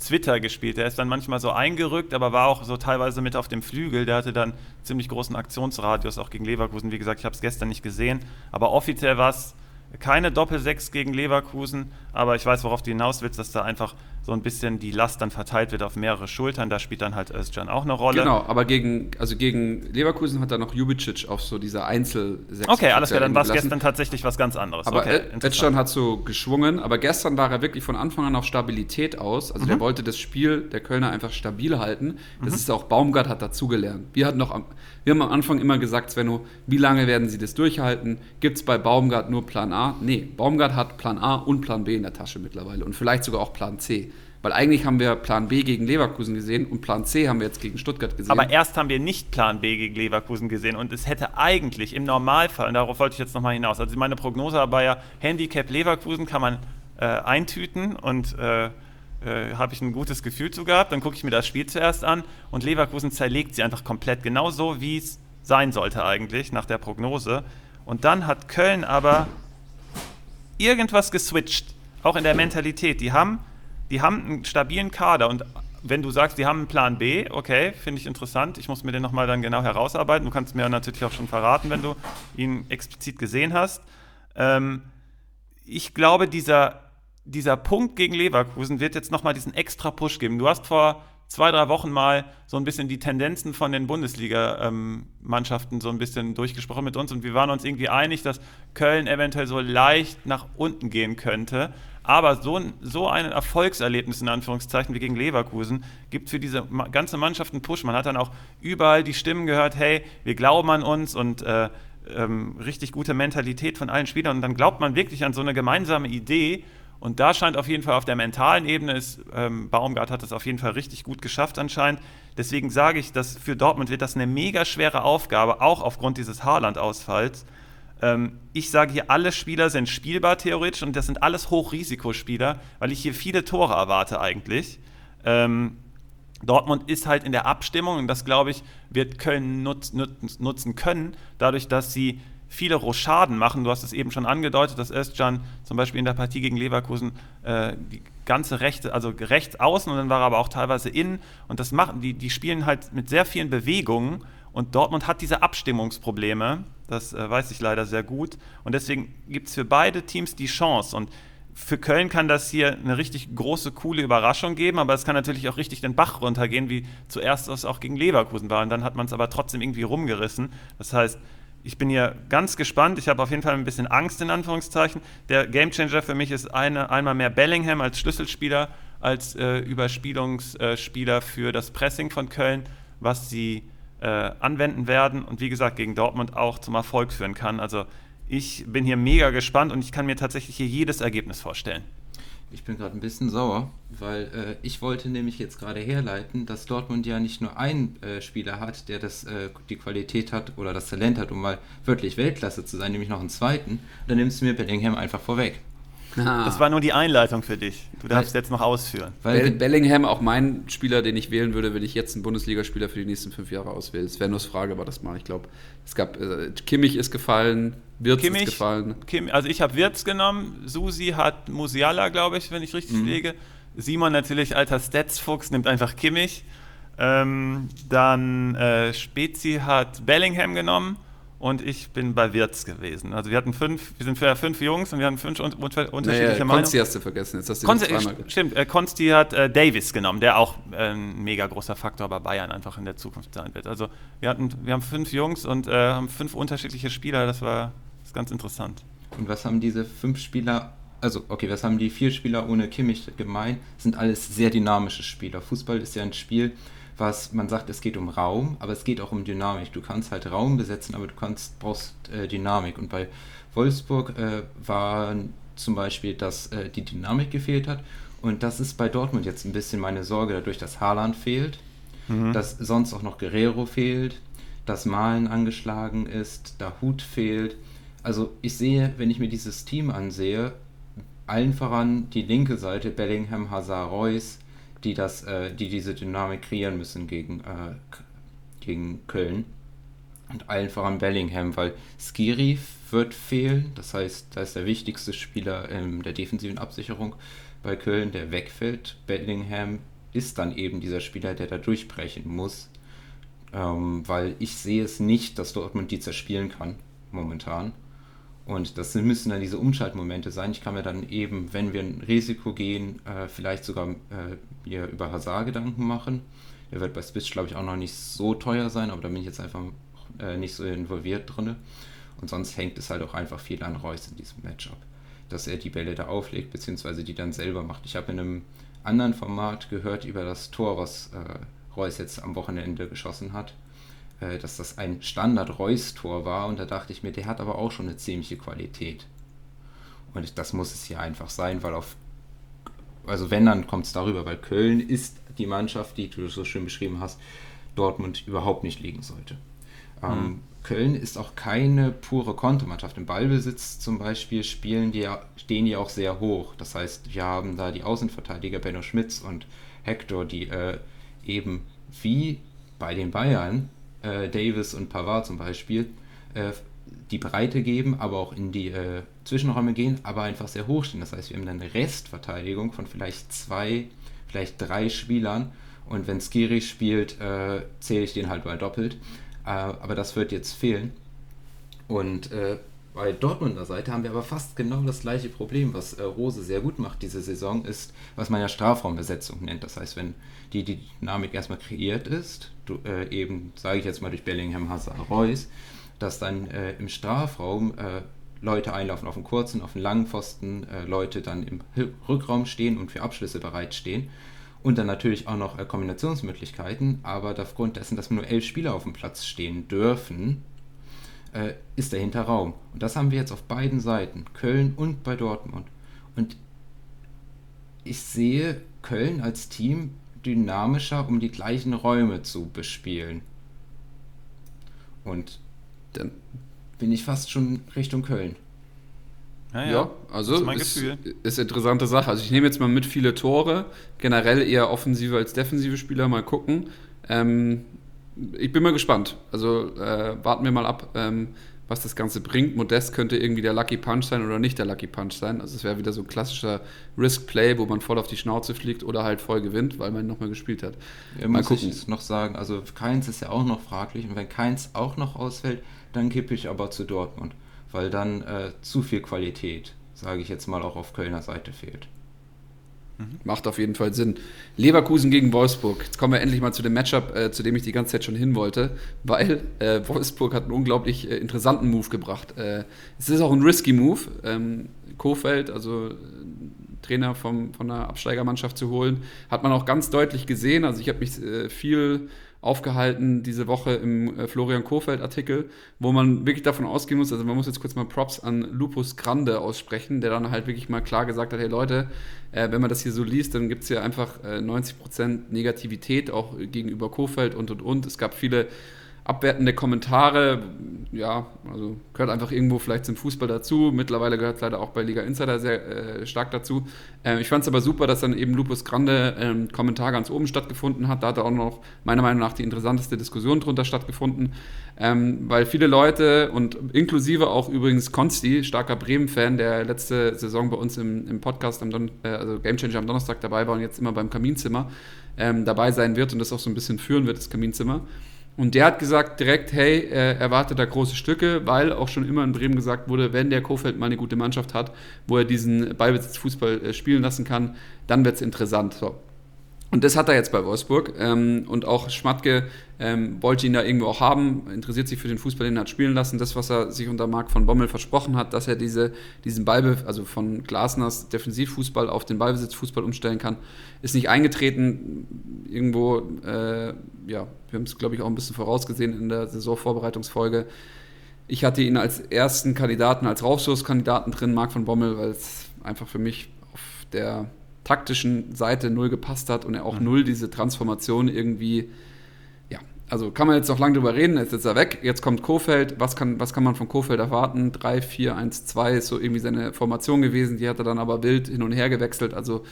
Twitter gespielt. Der ist dann manchmal so eingerückt, aber war auch so teilweise mit auf dem Flügel. Der hatte dann ziemlich großen Aktionsradius auch gegen Leverkusen. Wie gesagt, ich habe es gestern nicht gesehen, aber offiziell war es keine Doppel-6 gegen Leverkusen, aber ich weiß, worauf du hinaus willst, dass da einfach so ein bisschen die Last dann verteilt wird auf mehrere Schultern. Da spielt dann halt Özcan auch eine Rolle. Genau, aber gegen, also gegen Leverkusen hat er noch Jubicic auf so dieser einzel Okay, alles klar, dann war es gestern tatsächlich was ganz anderes. Aber okay, Özcan hat so geschwungen, aber gestern war er wirklich von Anfang an auf Stabilität aus. Also mhm. der wollte das Spiel der Kölner einfach stabil halten. Das mhm. ist auch, Baumgart hat dazugelernt. Wir hatten noch am, wir haben am Anfang immer gesagt, Svenno, wie lange werden sie das durchhalten? Gibt es bei Baumgart nur Plan A? Nee, Baumgart hat Plan A und Plan B der Tasche mittlerweile und vielleicht sogar auch Plan C. Weil eigentlich haben wir Plan B gegen Leverkusen gesehen und Plan C haben wir jetzt gegen Stuttgart gesehen. Aber erst haben wir nicht Plan B gegen Leverkusen gesehen und es hätte eigentlich im Normalfall, und darauf wollte ich jetzt nochmal hinaus, also meine Prognose war ja, Handicap Leverkusen kann man äh, eintüten und äh, äh, habe ich ein gutes Gefühl zu gehabt. Dann gucke ich mir das Spiel zuerst an und Leverkusen zerlegt sie einfach komplett, genauso wie es sein sollte eigentlich nach der Prognose. Und dann hat Köln aber irgendwas geswitcht, auch in der Mentalität. Die haben, die haben einen stabilen Kader und wenn du sagst, die haben einen Plan B, okay, finde ich interessant. Ich muss mir den nochmal dann genau herausarbeiten. Du kannst mir natürlich auch schon verraten, wenn du ihn explizit gesehen hast. Ähm, ich glaube, dieser dieser Punkt gegen Leverkusen wird jetzt nochmal diesen extra Push geben. Du hast vor zwei, drei Wochen mal so ein bisschen die Tendenzen von den Bundesliga-Mannschaften so ein bisschen durchgesprochen mit uns und wir waren uns irgendwie einig, dass Köln eventuell so leicht nach unten gehen könnte. Aber so ein, so ein Erfolgserlebnis in Anführungszeichen wie gegen Leverkusen gibt für diese ganze Mannschaft einen Push. Man hat dann auch überall die Stimmen gehört, hey, wir glauben an uns und äh, ähm, richtig gute Mentalität von allen Spielern. Und dann glaubt man wirklich an so eine gemeinsame Idee und da scheint auf jeden Fall auf der mentalen Ebene ist, ähm, Baumgart hat das auf jeden Fall richtig gut geschafft anscheinend. Deswegen sage ich, dass für Dortmund wird das eine mega schwere Aufgabe, auch aufgrund dieses Haaland-Ausfalls. Ähm, ich sage hier, alle Spieler sind spielbar theoretisch und das sind alles Hochrisikospieler, weil ich hier viele Tore erwarte eigentlich. Ähm, Dortmund ist halt in der Abstimmung und das, glaube ich, wird Köln nutz, nutz, nutzen können, dadurch, dass sie viele Rochaden machen. Du hast es eben schon angedeutet, dass Özcan zum Beispiel in der Partie gegen Leverkusen äh, die ganze rechte, also rechts außen und dann war er aber auch teilweise innen. Und das machen, die, die spielen halt mit sehr vielen Bewegungen und Dortmund hat diese Abstimmungsprobleme. Das äh, weiß ich leider sehr gut. Und deswegen gibt es für beide Teams die Chance. Und für Köln kann das hier eine richtig große, coole Überraschung geben, aber es kann natürlich auch richtig den Bach runtergehen, wie zuerst es auch gegen Leverkusen war. Und dann hat man es aber trotzdem irgendwie rumgerissen. Das heißt, ich bin hier ganz gespannt. Ich habe auf jeden Fall ein bisschen Angst in Anführungszeichen. Der Gamechanger für mich ist eine, einmal mehr Bellingham als Schlüsselspieler, als äh, Überspielungsspieler für das Pressing von Köln, was sie äh, anwenden werden und wie gesagt gegen Dortmund auch zum Erfolg führen kann. Also ich bin hier mega gespannt und ich kann mir tatsächlich hier jedes Ergebnis vorstellen. Ich bin gerade ein bisschen sauer, weil äh, ich wollte nämlich jetzt gerade herleiten, dass Dortmund ja nicht nur einen äh, Spieler hat, der das, äh, die Qualität hat oder das Talent hat, um mal wirklich Weltklasse zu sein, nämlich noch einen zweiten. Dann nimmst du mir Bellingham einfach vorweg. Ah. Das war nur die Einleitung für dich. Du darfst weil, jetzt noch ausführen. Weil Bellingham auch mein Spieler, den ich wählen würde, wenn ich jetzt einen Bundesligaspieler für die nächsten fünf Jahre auswähle. Es wäre nur eine Frage, aber das mal. Ich glaube, es gab äh, Kimmich ist gefallen, Wirtz Kimmich, ist gefallen. Kim, also ich habe Wirtz genommen, Susi hat Musiala, glaube ich, wenn ich richtig mhm. lege. Simon natürlich, alter Stats-Fuchs, nimmt einfach Kimmich. Ähm, dann äh, Spezi hat Bellingham genommen und ich bin bei Wirtz gewesen. Also wir hatten fünf, wir sind für fünf Jungs und wir hatten fünf unter, unterschiedliche naja, Meinungen. Konsti hast du vergessen, jetzt hast du Konsti, Stimmt, äh, Konsti hat äh, Davis genommen, der auch äh, ein mega großer Faktor bei Bayern einfach in der Zukunft sein wird. Also wir hatten, wir haben fünf Jungs und äh, haben fünf unterschiedliche Spieler, das war das ganz interessant. Und was haben diese fünf Spieler also okay, was haben die vier Spieler ohne Kimmich gemein? Sind alles sehr dynamische Spieler. Fußball ist ja ein Spiel, was man sagt, es geht um Raum, aber es geht auch um Dynamik. Du kannst halt Raum besetzen, aber du kannst, brauchst äh, Dynamik. Und bei Wolfsburg äh, war zum Beispiel, dass äh, die Dynamik gefehlt hat. Und das ist bei Dortmund jetzt ein bisschen meine Sorge, dadurch, dass Haaland fehlt, mhm. dass sonst auch noch Guerrero fehlt, dass Malen angeschlagen ist, da Hut fehlt. Also ich sehe, wenn ich mir dieses Team ansehe, allen voran die linke Seite, Bellingham, Hazard, Reus, die, das, äh, die diese Dynamik kreieren müssen gegen, äh, gegen Köln. Und allen voran Bellingham, weil Skiri wird fehlen. Das heißt, da ist der wichtigste Spieler in der defensiven Absicherung bei Köln, der wegfällt. Bellingham ist dann eben dieser Spieler, der da durchbrechen muss. Ähm, weil ich sehe es nicht, dass Dortmund die zerspielen kann, momentan. Und das müssen dann diese Umschaltmomente sein. Ich kann mir dann eben, wenn wir ein Risiko gehen, äh, vielleicht sogar äh, mir über Hazard Gedanken machen. Der wird bei Spitz, glaube ich, auch noch nicht so teuer sein, aber da bin ich jetzt einfach äh, nicht so involviert drin. Und sonst hängt es halt auch einfach viel an Reus in diesem Matchup. Dass er die Bälle da auflegt, beziehungsweise die dann selber macht. Ich habe in einem anderen Format gehört über das Tor, was äh, Reus jetzt am Wochenende geschossen hat äh, dass das ein Standard-Reus-Tor war und da dachte ich mir, der hat aber auch schon eine ziemliche Qualität. Und das muss es hier einfach sein, weil auf, also wenn, dann kommt es darüber, weil Köln ist die Mannschaft, die du so schön beschrieben hast, Dortmund überhaupt nicht liegen sollte. Mhm. Ähm, Köln ist auch keine pure Kontermannschaft. Im Ballbesitz zum Beispiel spielen die, stehen die auch sehr hoch. Das heißt, wir haben da die Außenverteidiger Benno Schmitz und Hector, die äh, eben wie bei den Bayern äh, Davis und Pavard zum Beispiel, äh, die Breite geben, aber auch in die äh, Zwischenräume gehen, aber einfach sehr hoch stehen. Das heißt, wir haben dann eine Restverteidigung von vielleicht zwei, vielleicht drei Spielern. Und wenn Skiri spielt, äh, zähle ich den halt mal doppelt. Äh, aber das wird jetzt fehlen. Und äh, bei Dortmunder Seite haben wir aber fast genau das gleiche Problem, was Rose sehr gut macht diese Saison, ist, was man ja Strafraumbesetzung nennt. Das heißt, wenn die, die Dynamik erstmal kreiert ist, du, äh, eben, sage ich jetzt mal durch Bellingham, Hazard, Reus, dass dann äh, im Strafraum äh, Leute einlaufen auf den kurzen, auf den langen Pfosten, äh, Leute dann im Rückraum stehen und für Abschlüsse bereitstehen. Und dann natürlich auch noch äh, Kombinationsmöglichkeiten, aber aufgrund dessen, dass nur elf Spieler auf dem Platz stehen dürfen, äh, ist dahinter Raum. Und das haben wir jetzt auf beiden Seiten, Köln und bei Dortmund. Und ich sehe Köln als Team dynamischer, um die gleichen Räume zu bespielen. Und dann bin ich fast schon Richtung Köln. Ja, ja. ja also ist, ist, ist interessante Sache. Also ich nehme jetzt mal mit viele Tore, generell eher offensive als defensive Spieler, mal gucken. Ähm, ich bin mal gespannt. Also äh, warten wir mal ab, ähm, was das Ganze bringt. Modest könnte irgendwie der Lucky Punch sein oder nicht der Lucky Punch sein. Also es wäre wieder so ein klassischer Risk-Play, wo man voll auf die Schnauze fliegt oder halt voll gewinnt, weil man nochmal gespielt hat. Ja, mal muss gucken. ich noch sagen, also Keins ist ja auch noch fraglich und wenn Keins auch noch ausfällt, dann kippe ich aber zu Dortmund, weil dann äh, zu viel Qualität, sage ich jetzt mal, auch auf Kölner Seite fehlt. Mhm. Macht auf jeden Fall Sinn. Leverkusen gegen Wolfsburg. Jetzt kommen wir endlich mal zu dem Matchup, äh, zu dem ich die ganze Zeit schon hin wollte, weil äh, Wolfsburg hat einen unglaublich äh, interessanten Move gebracht. Äh, es ist auch ein risky Move. Ähm, Kofeld, also äh, Trainer vom, von der Absteigermannschaft zu holen, hat man auch ganz deutlich gesehen. Also ich habe mich äh, viel aufgehalten diese Woche im äh, Florian Kofeld-Artikel, wo man wirklich davon ausgehen muss, also man muss jetzt kurz mal Props an Lupus Grande aussprechen, der dann halt wirklich mal klar gesagt hat, hey Leute, äh, wenn man das hier so liest, dann gibt es ja einfach äh, 90% Negativität auch gegenüber Kofeld und und und. Es gab viele abwertende Kommentare, ja, also gehört einfach irgendwo vielleicht zum Fußball dazu. Mittlerweile gehört es leider auch bei Liga Insider sehr äh, stark dazu. Ähm, ich fand es aber super, dass dann eben Lupus Grande ähm, Kommentar ganz oben stattgefunden hat. Da hat auch noch meiner Meinung nach die interessanteste Diskussion drunter stattgefunden, ähm, weil viele Leute und inklusive auch übrigens Konsti, starker Bremen-Fan, der letzte Saison bei uns im, im Podcast, am Don äh, also Gamechanger am Donnerstag dabei war und jetzt immer beim Kaminzimmer ähm, dabei sein wird und das auch so ein bisschen führen wird, das Kaminzimmer. Und der hat gesagt direkt, hey, er erwartet da große Stücke, weil auch schon immer in Bremen gesagt wurde, wenn der Kofeld mal eine gute Mannschaft hat, wo er diesen Ballbesitzfußball äh, spielen lassen kann, dann wird es interessant. So. Und das hat er jetzt bei Wolfsburg. Ähm, und auch Schmatke ähm, wollte ihn da irgendwo auch haben, interessiert sich für den Fußball, den er hat spielen lassen. Das, was er sich unter Marc von Bommel versprochen hat, dass er diese, diesen Ball, also von Glasners Defensivfußball auf den Ballbesitzfußball umstellen kann, ist nicht eingetreten. Irgendwo, äh, ja, wir haben es, glaube ich, auch ein bisschen vorausgesehen in der Saisonvorbereitungsfolge. Ich hatte ihn als ersten Kandidaten, als Raufstoßkandidaten drin, Marc von Bommel, weil es einfach für mich auf der taktischen Seite null gepasst hat und er auch mhm. null diese Transformation irgendwie, also kann man jetzt noch lange drüber reden, jetzt ist er weg, jetzt kommt Kofeld, was kann, was kann man von Kofeld erwarten? 3, 4, 1, 2 ist so irgendwie seine Formation gewesen, die hat er dann aber wild hin und her gewechselt, also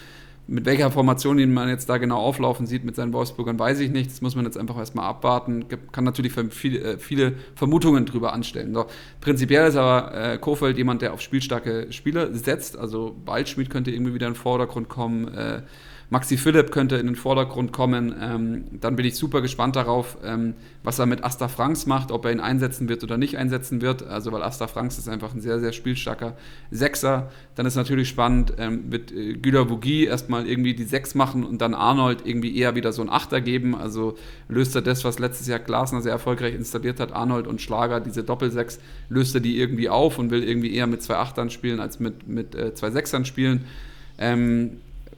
mit welcher Formation ihn man jetzt da genau auflaufen sieht mit seinen Wolfsburgern, weiß ich nicht. Das muss man jetzt einfach erstmal abwarten. Kann natürlich viele, äh, viele Vermutungen drüber anstellen. So, prinzipiell ist aber äh, Kofeld jemand, der auf spielstarke Spieler setzt. Also Waldschmidt könnte irgendwie wieder in den Vordergrund kommen. Äh, Maxi Philipp könnte in den Vordergrund kommen. Ähm, dann bin ich super gespannt darauf, ähm, was er mit Asta Franks macht, ob er ihn einsetzen wird oder nicht einsetzen wird. Also, weil Asta Franks ist einfach ein sehr, sehr spielstarker Sechser. Dann ist natürlich spannend, ähm, wird äh, Güler Bougie erstmal irgendwie die Sechs machen und dann Arnold irgendwie eher wieder so ein Achter geben. Also löst er das, was letztes Jahr Glasner sehr erfolgreich installiert hat, Arnold und Schlager, diese Doppelsechs, löst er die irgendwie auf und will irgendwie eher mit zwei Achtern spielen als mit, mit äh, zwei Sechsern spielen. Ähm,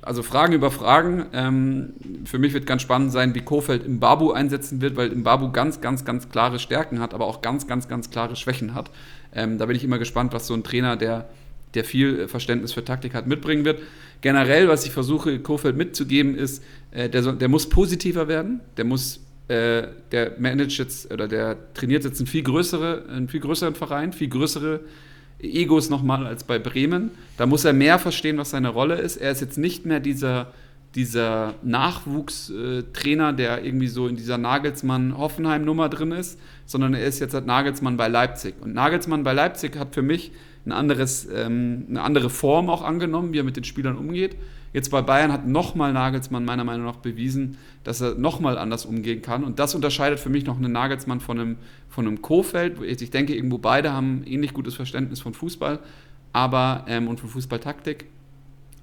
also Fragen über Fragen. Ähm, für mich wird ganz spannend sein, wie Kofeld im Babu einsetzen wird, weil im Babu ganz, ganz, ganz klare Stärken hat, aber auch ganz, ganz, ganz klare Schwächen hat. Ähm, da bin ich immer gespannt, was so ein Trainer, der, der viel Verständnis für Taktik hat, mitbringen wird. Generell, was ich versuche, Kofeld mitzugeben, ist, äh, der, der muss positiver werden, der muss äh, der managt jetzt oder der trainiert jetzt einen viel, größere, einen viel größeren Verein, viel größere Egos nochmal als bei Bremen. Da muss er mehr verstehen, was seine Rolle ist. Er ist jetzt nicht mehr dieser, dieser Nachwuchstrainer, der irgendwie so in dieser Nagelsmann-Hoffenheim-Nummer drin ist, sondern er ist jetzt halt Nagelsmann bei Leipzig. Und Nagelsmann bei Leipzig hat für mich ein anderes, ähm, eine andere Form auch angenommen, wie er mit den Spielern umgeht. Jetzt bei Bayern hat nochmal Nagelsmann meiner Meinung nach bewiesen, dass er nochmal anders umgehen kann. Und das unterscheidet für mich noch einen Nagelsmann von einem, von einem Kofeld. Ich denke, irgendwo beide haben ähnlich gutes Verständnis von Fußball aber, ähm, und von Fußballtaktik.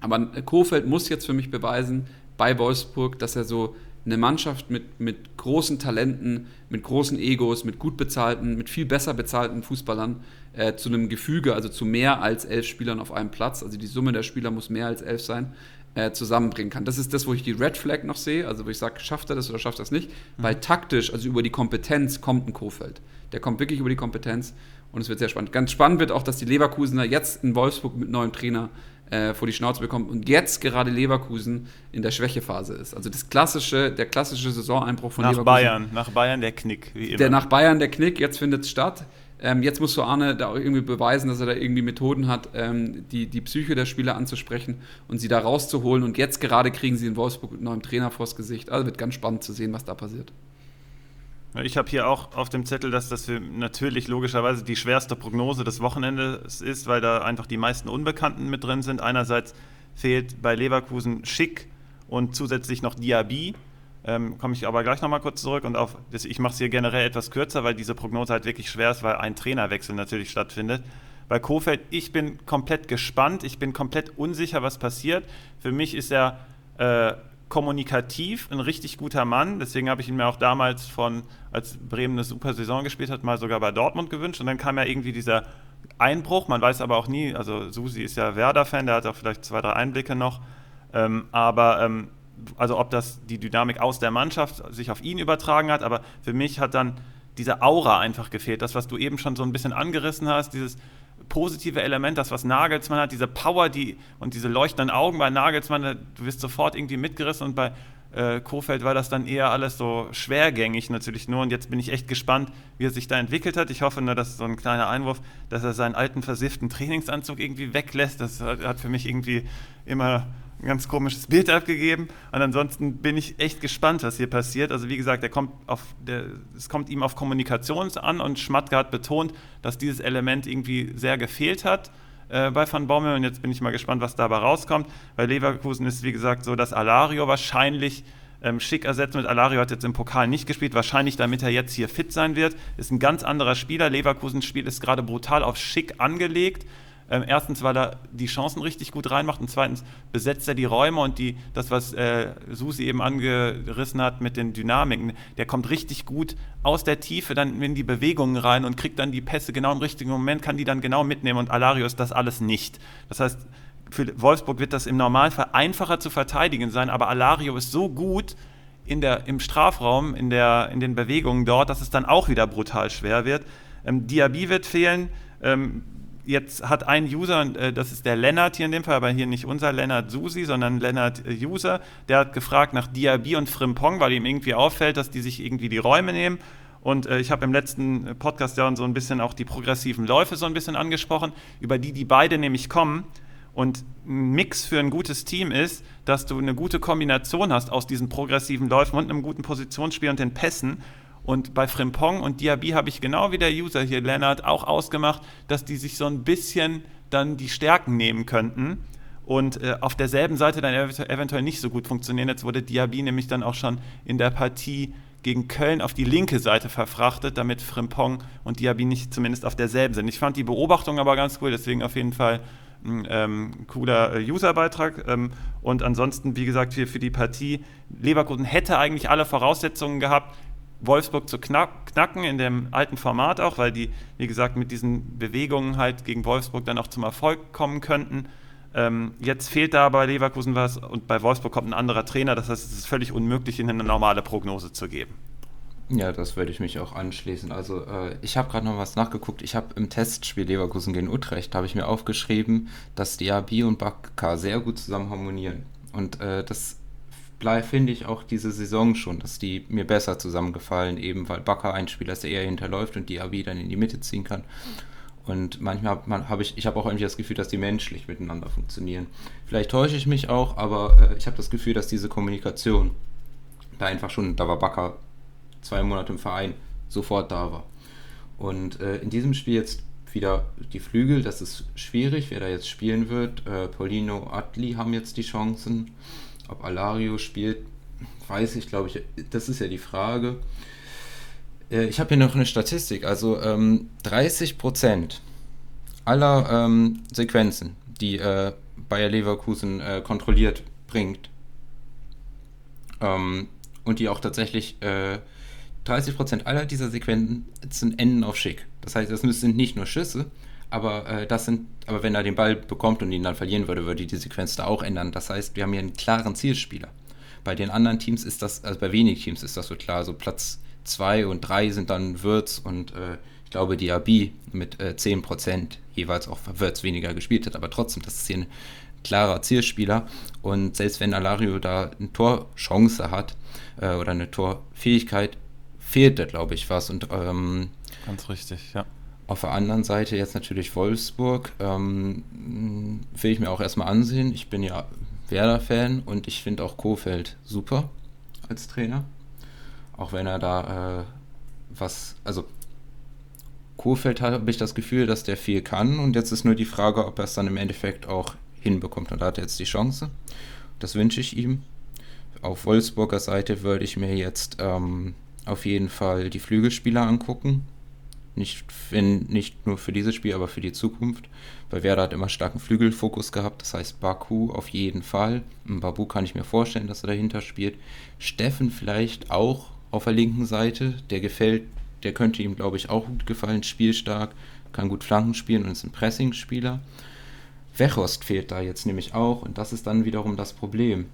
Aber Kofeld muss jetzt für mich beweisen bei Wolfsburg, dass er so eine Mannschaft mit, mit großen Talenten, mit großen Egos, mit gut bezahlten, mit viel besser bezahlten Fußballern äh, zu einem Gefüge, also zu mehr als elf Spielern auf einem Platz, also die Summe der Spieler muss mehr als elf sein, äh, zusammenbringen kann. Das ist das, wo ich die Red Flag noch sehe, also wo ich sage, schafft er das oder schafft er das nicht, mhm. weil taktisch, also über die Kompetenz kommt ein Kofeld. Der kommt wirklich über die Kompetenz und es wird sehr spannend. Ganz spannend wird auch, dass die Leverkusener jetzt in Wolfsburg mit neuem Trainer äh, vor die Schnauze bekommen und jetzt gerade Leverkusen in der Schwächephase ist. Also das klassische, der klassische Saisoneinbruch von nach Leverkusen. Nach Bayern, nach Bayern der Knick, wie immer. Der nach Bayern der Knick, jetzt findet es statt. Ähm, jetzt musst du Arne da irgendwie beweisen, dass er da irgendwie Methoden hat, ähm, die, die Psyche der Spieler anzusprechen und sie da rauszuholen. Und jetzt gerade kriegen sie in Wolfsburg mit neuem Trainer vors Gesicht. Also wird ganz spannend zu sehen, was da passiert. Ich habe hier auch auf dem Zettel, dass das natürlich logischerweise die schwerste Prognose des Wochenendes ist, weil da einfach die meisten Unbekannten mit drin sind. Einerseits fehlt bei Leverkusen Schick und zusätzlich noch Diaby. Ähm, Komme ich aber gleich nochmal kurz zurück und auf, ich mache es hier generell etwas kürzer, weil diese Prognose halt wirklich schwer ist, weil ein Trainerwechsel natürlich stattfindet. Bei Kofeld, ich bin komplett gespannt, ich bin komplett unsicher, was passiert. Für mich ist er äh, kommunikativ ein richtig guter Mann, deswegen habe ich ihn mir auch damals von, als Bremen eine super Saison gespielt hat, mal sogar bei Dortmund gewünscht und dann kam ja irgendwie dieser Einbruch, man weiß aber auch nie, also Susi ist ja Werder-Fan, der hat auch vielleicht zwei, drei Einblicke noch, ähm, aber ähm, also ob das die Dynamik aus der Mannschaft sich auf ihn übertragen hat, aber für mich hat dann diese Aura einfach gefehlt. Das, was du eben schon so ein bisschen angerissen hast, dieses positive Element, das, was Nagelsmann hat, diese Power die, und diese leuchtenden Augen bei Nagelsmann, du wirst sofort irgendwie mitgerissen und bei äh, Kofeld war das dann eher alles so schwergängig natürlich nur und jetzt bin ich echt gespannt, wie er sich da entwickelt hat. Ich hoffe nur, das ist so ein kleiner Einwurf, dass er seinen alten versifften Trainingsanzug irgendwie weglässt. Das hat für mich irgendwie immer ein ganz komisches Bild abgegeben. Und ansonsten bin ich echt gespannt, was hier passiert. Also wie gesagt, kommt auf, der, es kommt ihm auf Kommunikation an und Schmatke hat betont, dass dieses Element irgendwie sehr gefehlt hat äh, bei Van Bommel. Und jetzt bin ich mal gespannt, was dabei rauskommt. Bei Leverkusen ist, wie gesagt, so, dass Alario wahrscheinlich ähm, Schick ersetzt mit Alario hat jetzt im Pokal nicht gespielt, wahrscheinlich damit er jetzt hier fit sein wird. Ist ein ganz anderer Spieler. Leverkusen Spiel ist gerade brutal auf Schick angelegt. Ähm, erstens, weil er die Chancen richtig gut reinmacht und zweitens besetzt er die Räume und die, das, was äh, Susi eben angerissen hat mit den Dynamiken, der kommt richtig gut aus der Tiefe dann in die Bewegungen rein und kriegt dann die Pässe genau im richtigen Moment, kann die dann genau mitnehmen und Alarius das alles nicht. Das heißt, für Wolfsburg wird das im Normalfall einfacher zu verteidigen sein, aber Alario ist so gut in der, im Strafraum, in, der, in den Bewegungen dort, dass es dann auch wieder brutal schwer wird. Ähm, Diaby wird fehlen. Ähm, jetzt hat ein User, äh, das ist der Lennart hier in dem Fall, aber hier nicht unser Lennart Susi, sondern Lennart äh, User, der hat gefragt nach Diaby und Frimpong, weil ihm irgendwie auffällt, dass die sich irgendwie die Räume nehmen. Und äh, ich habe im letzten Podcast ja so ein bisschen auch die progressiven Läufe so ein bisschen angesprochen, über die die beide nämlich kommen. Und ein Mix für ein gutes Team ist, dass du eine gute Kombination hast aus diesen progressiven Läufen und einem guten Positionsspiel und den Pässen. Und bei Frimpong und Diaby habe ich genau wie der User hier, Lennart, auch ausgemacht, dass die sich so ein bisschen dann die Stärken nehmen könnten und äh, auf derselben Seite dann eventuell nicht so gut funktionieren. Jetzt wurde Diaby nämlich dann auch schon in der Partie gegen Köln auf die linke Seite verfrachtet, damit Frimpong und Diaby nicht zumindest auf derselben sind. Ich fand die Beobachtung aber ganz cool, deswegen auf jeden Fall ein ähm, cooler äh, Userbeitrag. Ähm, und ansonsten, wie gesagt, hier für die Partie, Leverkusen hätte eigentlich alle Voraussetzungen gehabt, Wolfsburg zu knack, knacken in dem alten Format auch, weil die, wie gesagt, mit diesen Bewegungen halt gegen Wolfsburg dann auch zum Erfolg kommen könnten. Ähm, jetzt fehlt da bei Leverkusen was und bei Wolfsburg kommt ein anderer Trainer. Das heißt, es ist völlig unmöglich, ihnen eine normale Prognose zu geben. Ja, das würde ich mich auch anschließen. Also äh, ich habe gerade noch was nachgeguckt. Ich habe im Testspiel Leverkusen gegen Utrecht, habe ich mir aufgeschrieben, dass Diaby und Bakka sehr gut zusammen harmonieren. Und äh, das finde ich auch diese Saison schon, dass die mir besser zusammengefallen, eben weil Bakker ein Spieler ist, der eher hinterläuft und Diaby dann in die Mitte ziehen kann. Und manchmal habe ich, ich habe auch irgendwie das Gefühl, dass die menschlich miteinander funktionieren. Vielleicht täusche ich mich auch, aber äh, ich habe das Gefühl, dass diese Kommunikation da einfach schon, da war Bakker zwei Monate im Verein, sofort da war. Und äh, in diesem Spiel jetzt wieder die Flügel, das ist schwierig, wer da jetzt spielen wird. Äh, Paulino, Atli haben jetzt die Chancen. Ob Alario spielt, weiß ich, glaube ich, das ist ja die Frage. Äh, ich habe hier noch eine Statistik, also ähm, 30% aller ähm, Sequenzen, die äh, Bayer Leverkusen äh, kontrolliert bringt ähm, und die auch tatsächlich 30% äh, aller dieser Sequenzen enden auf Schick. Das heißt, das sind nicht nur Schüsse, aber äh, das sind, aber wenn er den Ball bekommt und ihn dann verlieren würde, würde die Sequenz da auch ändern. Das heißt, wir haben hier einen klaren Zielspieler. Bei den anderen Teams ist das, also bei wenigen Teams ist das so klar. So Platz 2 und 3 sind dann Würz und äh, ich glaube Diaby mit äh, 10% jeweils auch Würz weniger gespielt hat, aber trotzdem, das ist hier ein klarer Zielspieler und selbst wenn Alario da eine Torchance hat äh, oder eine Torfähigkeit, fehlt da glaube ich was und ähm, ganz richtig, ja. Auf der anderen Seite jetzt natürlich Wolfsburg. Ähm, will ich mir auch erstmal ansehen. Ich bin ja Werder-Fan und ich finde auch Kofeld super als Trainer. Auch wenn er da äh, was, also Kofeld habe ich das Gefühl, dass der viel kann und jetzt ist nur die Frage, ob er es dann im Endeffekt auch hinbekommt. Und da hat er jetzt die Chance. Das wünsche ich ihm. Auf Wolfsburger Seite würde ich mir jetzt ähm, auf jeden Fall die Flügelspieler angucken. Nicht, wenn, nicht nur für dieses Spiel, aber für die Zukunft. Weil Werder hat immer starken Flügelfokus gehabt. Das heißt, Baku auf jeden Fall. Babu kann ich mir vorstellen, dass er dahinter spielt. Steffen vielleicht auch auf der linken Seite. Der gefällt, der könnte ihm, glaube ich, auch gut gefallen. Spielstark, kann gut Flanken spielen und ist ein Pressing-Spieler. Wechost fehlt da jetzt nämlich auch und das ist dann wiederum das Problem.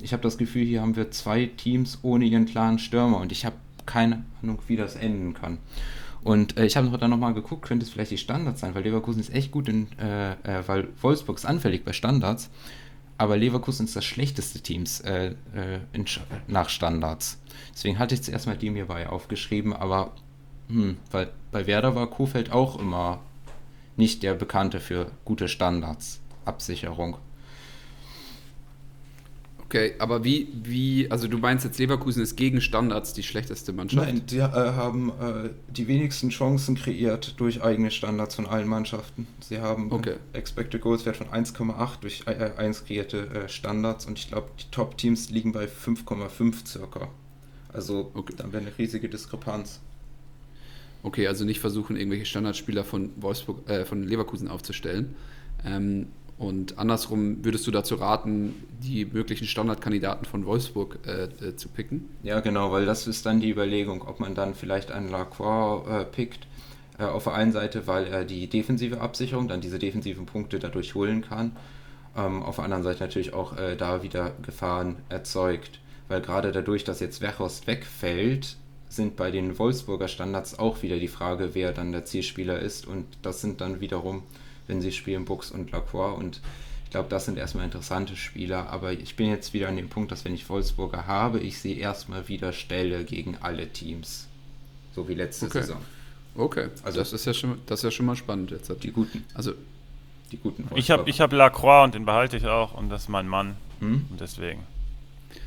Ich habe das Gefühl, hier haben wir zwei Teams ohne ihren klaren Stürmer und ich habe keine Ahnung, wie das enden kann. Und äh, ich habe dann nochmal geguckt, könnte es vielleicht die Standards sein, weil Leverkusen ist echt gut in, äh, äh, weil Wolfsburg ist anfällig bei Standards, aber Leverkusen ist das schlechteste Teams äh, äh, in, nach Standards. Deswegen hatte ich zuerst mal die mir bei aufgeschrieben, aber hm, weil bei Werder war Kofeld auch immer nicht der Bekannte für gute Standards, Absicherung. Okay, aber wie, wie, also du meinst jetzt Leverkusen ist gegen Standards die schlechteste Mannschaft? Nein, die äh, haben äh, die wenigsten Chancen kreiert durch eigene Standards von allen Mannschaften. Sie haben okay. Expected Goals Wert von 1,8 durch äh, 1 kreierte äh, Standards und ich glaube, die Top-Teams liegen bei 5,5 circa. Also okay. dann wäre eine riesige Diskrepanz. okay, also nicht versuchen, irgendwelche Standardspieler von Wolfsburg, äh, von Leverkusen aufzustellen. Ähm, und andersrum würdest du dazu raten, die möglichen Standardkandidaten von Wolfsburg äh, äh, zu picken? Ja, genau, weil das ist dann die Überlegung, ob man dann vielleicht einen Lacroix äh, pickt. Äh, auf der einen Seite, weil er die defensive Absicherung, dann diese defensiven Punkte dadurch holen kann. Ähm, auf der anderen Seite natürlich auch äh, da wieder Gefahren erzeugt. Weil gerade dadurch, dass jetzt Wechhorst wegfällt, sind bei den Wolfsburger Standards auch wieder die Frage, wer dann der Zielspieler ist. Und das sind dann wiederum wenn sie spielen, Bux und Lacroix. Und ich glaube, das sind erstmal interessante Spieler. Aber ich bin jetzt wieder an dem Punkt, dass wenn ich Wolfsburger habe, ich sehe erstmal wieder Stelle gegen alle Teams. So wie letzte okay. Saison. Okay, also das ist ja schon, das ist ja schon mal spannend jetzt. Die guten. Also die guten Wolfsburger. Ich habe ich hab Lacroix und den behalte ich auch und das ist mein Mann. Hm? Und deswegen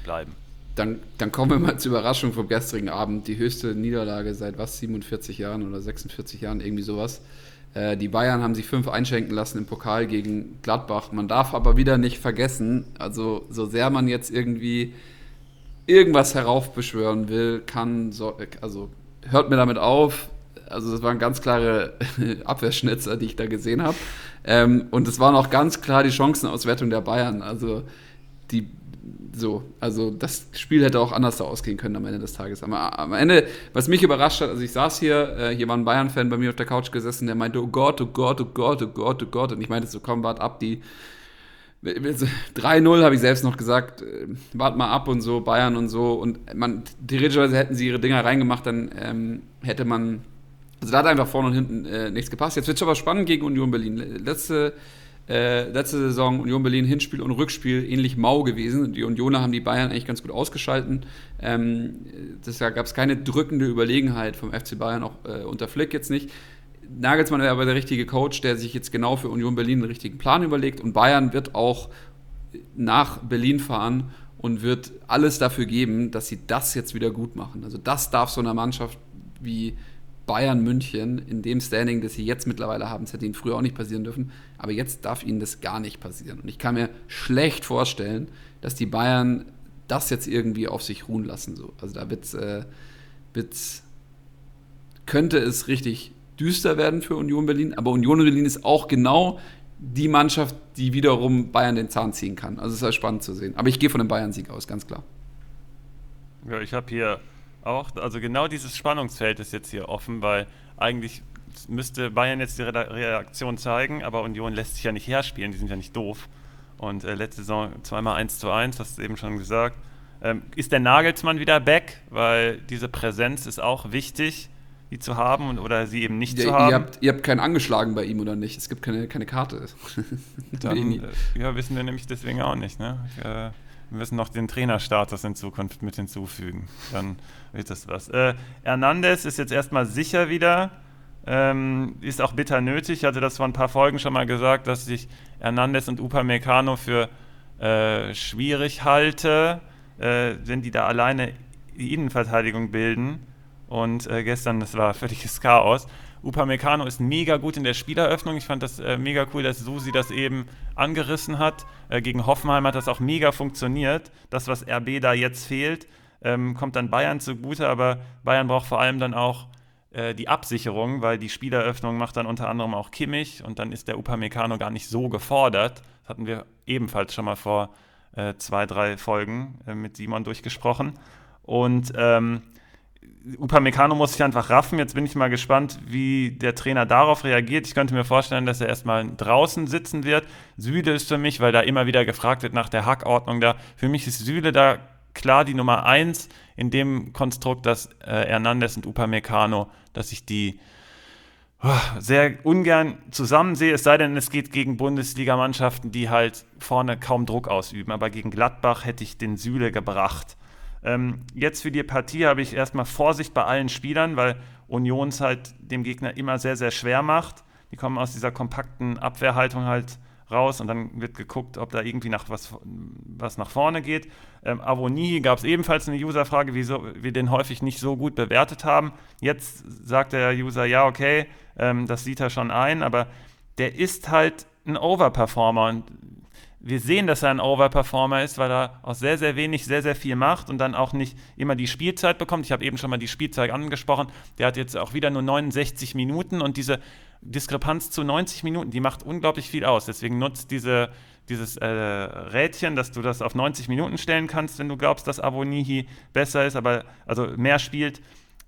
bleiben. Dann, dann kommen wir mal zur Überraschung vom gestrigen Abend. Die höchste Niederlage seit was, 47 Jahren oder 46 Jahren, irgendwie sowas. Äh, die Bayern haben sich fünf einschenken lassen im Pokal gegen Gladbach. Man darf aber wieder nicht vergessen, also so sehr man jetzt irgendwie irgendwas heraufbeschwören will, kann, so, also hört mir damit auf. Also das waren ganz klare Abwehrschnitzer, die ich da gesehen habe. Ähm, und es waren auch ganz klar die Chancenauswertung der Bayern. Also die so, also das Spiel hätte auch anders ausgehen können am Ende des Tages. Aber am Ende, was mich überrascht hat, also ich saß hier, äh, hier war ein Bayern-Fan bei mir auf der Couch gesessen, der meinte, oh Gott, oh Gott, oh Gott, oh Gott, oh Gott. Und ich meinte so, komm, wart ab, die 3-0 habe ich selbst noch gesagt, äh, wart mal ab und so, Bayern und so. Und man, theoretischerweise hätten sie ihre Dinger reingemacht, dann ähm, hätte man, also da hat einfach vorne und hinten äh, nichts gepasst. Jetzt wird es aber spannend gegen Union Berlin. Letzte äh, letzte Saison Union Berlin Hinspiel und Rückspiel ähnlich mau gewesen. Die Unioner haben die Bayern eigentlich ganz gut ausgeschalten. Ähm, da gab es keine drückende Überlegenheit vom FC Bayern, auch äh, unter Flick jetzt nicht. Nagelsmann wäre aber der richtige Coach, der sich jetzt genau für Union Berlin einen richtigen Plan überlegt. Und Bayern wird auch nach Berlin fahren und wird alles dafür geben, dass sie das jetzt wieder gut machen. Also das darf so einer Mannschaft wie Bayern München in dem Standing, das sie jetzt mittlerweile haben, das hätte ihnen früher auch nicht passieren dürfen, aber jetzt darf ihnen das gar nicht passieren. Und ich kann mir schlecht vorstellen, dass die Bayern das jetzt irgendwie auf sich ruhen lassen. So. Also da wird's, äh, wird's, könnte es richtig düster werden für Union Berlin, aber Union Berlin ist auch genau die Mannschaft, die wiederum Bayern den Zahn ziehen kann. Also es ist halt spannend zu sehen. Aber ich gehe von dem Bayern-Sieg aus, ganz klar. Ja, ich habe hier auch. Also genau dieses Spannungsfeld ist jetzt hier offen, weil eigentlich müsste Bayern jetzt die Reaktion zeigen, aber Union lässt sich ja nicht herspielen, die sind ja nicht doof. Und äh, letzte Saison zweimal 1 zu 1, hast du eben schon gesagt. Ähm, ist der Nagelsmann wieder back? Weil diese Präsenz ist auch wichtig, die zu haben oder sie eben nicht ja, zu haben. Ihr habt, ihr habt keinen angeschlagen bei ihm oder nicht? Es gibt keine, keine Karte. Dann, äh, ja, wissen wir nämlich deswegen auch nicht. Ne? Ich, äh, wir müssen noch den Trainerstatus in Zukunft mit hinzufügen. Dann wird das was. Äh, Hernandez ist jetzt erstmal sicher wieder. Ähm, ist auch bitter nötig. Ich hatte das vor ein paar Folgen schon mal gesagt, dass ich Hernandez und Upamecano für äh, schwierig halte, äh, wenn die da alleine die Innenverteidigung bilden. Und äh, gestern, das war völliges Chaos. Upamecano ist mega gut in der Spieleröffnung. Ich fand das äh, mega cool, dass Susi das eben angerissen hat. Äh, gegen Hoffenheim hat das auch mega funktioniert. Das, was RB da jetzt fehlt, ähm, kommt dann Bayern zugute, aber Bayern braucht vor allem dann auch äh, die Absicherung, weil die Spieleröffnung macht dann unter anderem auch Kimmich und dann ist der Upamecano gar nicht so gefordert. Das hatten wir ebenfalls schon mal vor äh, zwei, drei Folgen äh, mit Simon durchgesprochen. Und ähm, Upamecano muss sich einfach raffen. Jetzt bin ich mal gespannt, wie der Trainer darauf reagiert. Ich könnte mir vorstellen, dass er erstmal draußen sitzen wird. Süde ist für mich, weil da immer wieder gefragt wird nach der Hackordnung da. Für mich ist Süde da klar die Nummer eins in dem Konstrukt, dass äh, Hernandez und Upamecano, dass ich die oh, sehr ungern zusammen sehe, es sei denn, es geht gegen Bundesligamannschaften, die halt vorne kaum Druck ausüben. Aber gegen Gladbach hätte ich den Süle gebracht. Ähm, jetzt für die Partie habe ich erstmal Vorsicht bei allen Spielern, weil Union es halt dem Gegner immer sehr, sehr schwer macht. Die kommen aus dieser kompakten Abwehrhaltung halt raus und dann wird geguckt, ob da irgendwie nach was, was nach vorne geht. Ähm, Avoni gab es ebenfalls eine Userfrage, wieso wir den häufig nicht so gut bewertet haben. Jetzt sagt der User, ja, okay, ähm, das sieht er schon ein, aber der ist halt ein Overperformer und wir sehen, dass er ein Overperformer ist, weil er aus sehr, sehr wenig sehr, sehr viel macht und dann auch nicht immer die Spielzeit bekommt. Ich habe eben schon mal die Spielzeit angesprochen. Der hat jetzt auch wieder nur 69 Minuten und diese Diskrepanz zu 90 Minuten, die macht unglaublich viel aus. Deswegen nutzt diese, dieses äh, Rädchen, dass du das auf 90 Minuten stellen kannst, wenn du glaubst, dass Avonihi besser ist, aber also mehr spielt.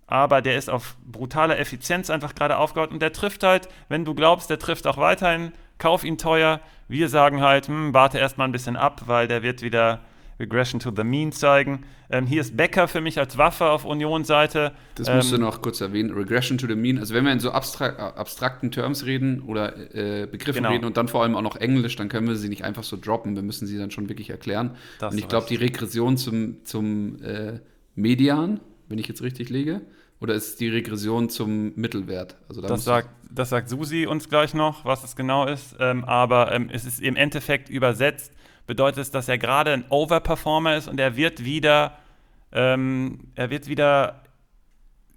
Aber der ist auf brutale Effizienz einfach gerade aufgebaut und der trifft halt, wenn du glaubst, der trifft auch weiterhin kauf ihn teuer. Wir sagen halt, hm, warte erstmal ein bisschen ab, weil der wird wieder Regression to the Mean zeigen. Ähm, hier ist Becker für mich als Waffe auf Union-Seite. Das musst ähm, du noch kurz erwähnen. Regression to the Mean. Also wenn wir in so abstrak abstrakten Terms reden oder äh, Begriffen genau. reden und dann vor allem auch noch Englisch, dann können wir sie nicht einfach so droppen. Wir müssen sie dann schon wirklich erklären. Das und ich glaube, die Regression zum, zum äh, Median, wenn ich jetzt richtig lege, oder ist die Regression zum Mittelwert? Also da das, sagt, das sagt Susi uns gleich noch, was es genau ist. Ähm, aber ähm, es ist im Endeffekt übersetzt, bedeutet es, dass er gerade ein Overperformer ist und er wird wieder, ähm, er wird wieder,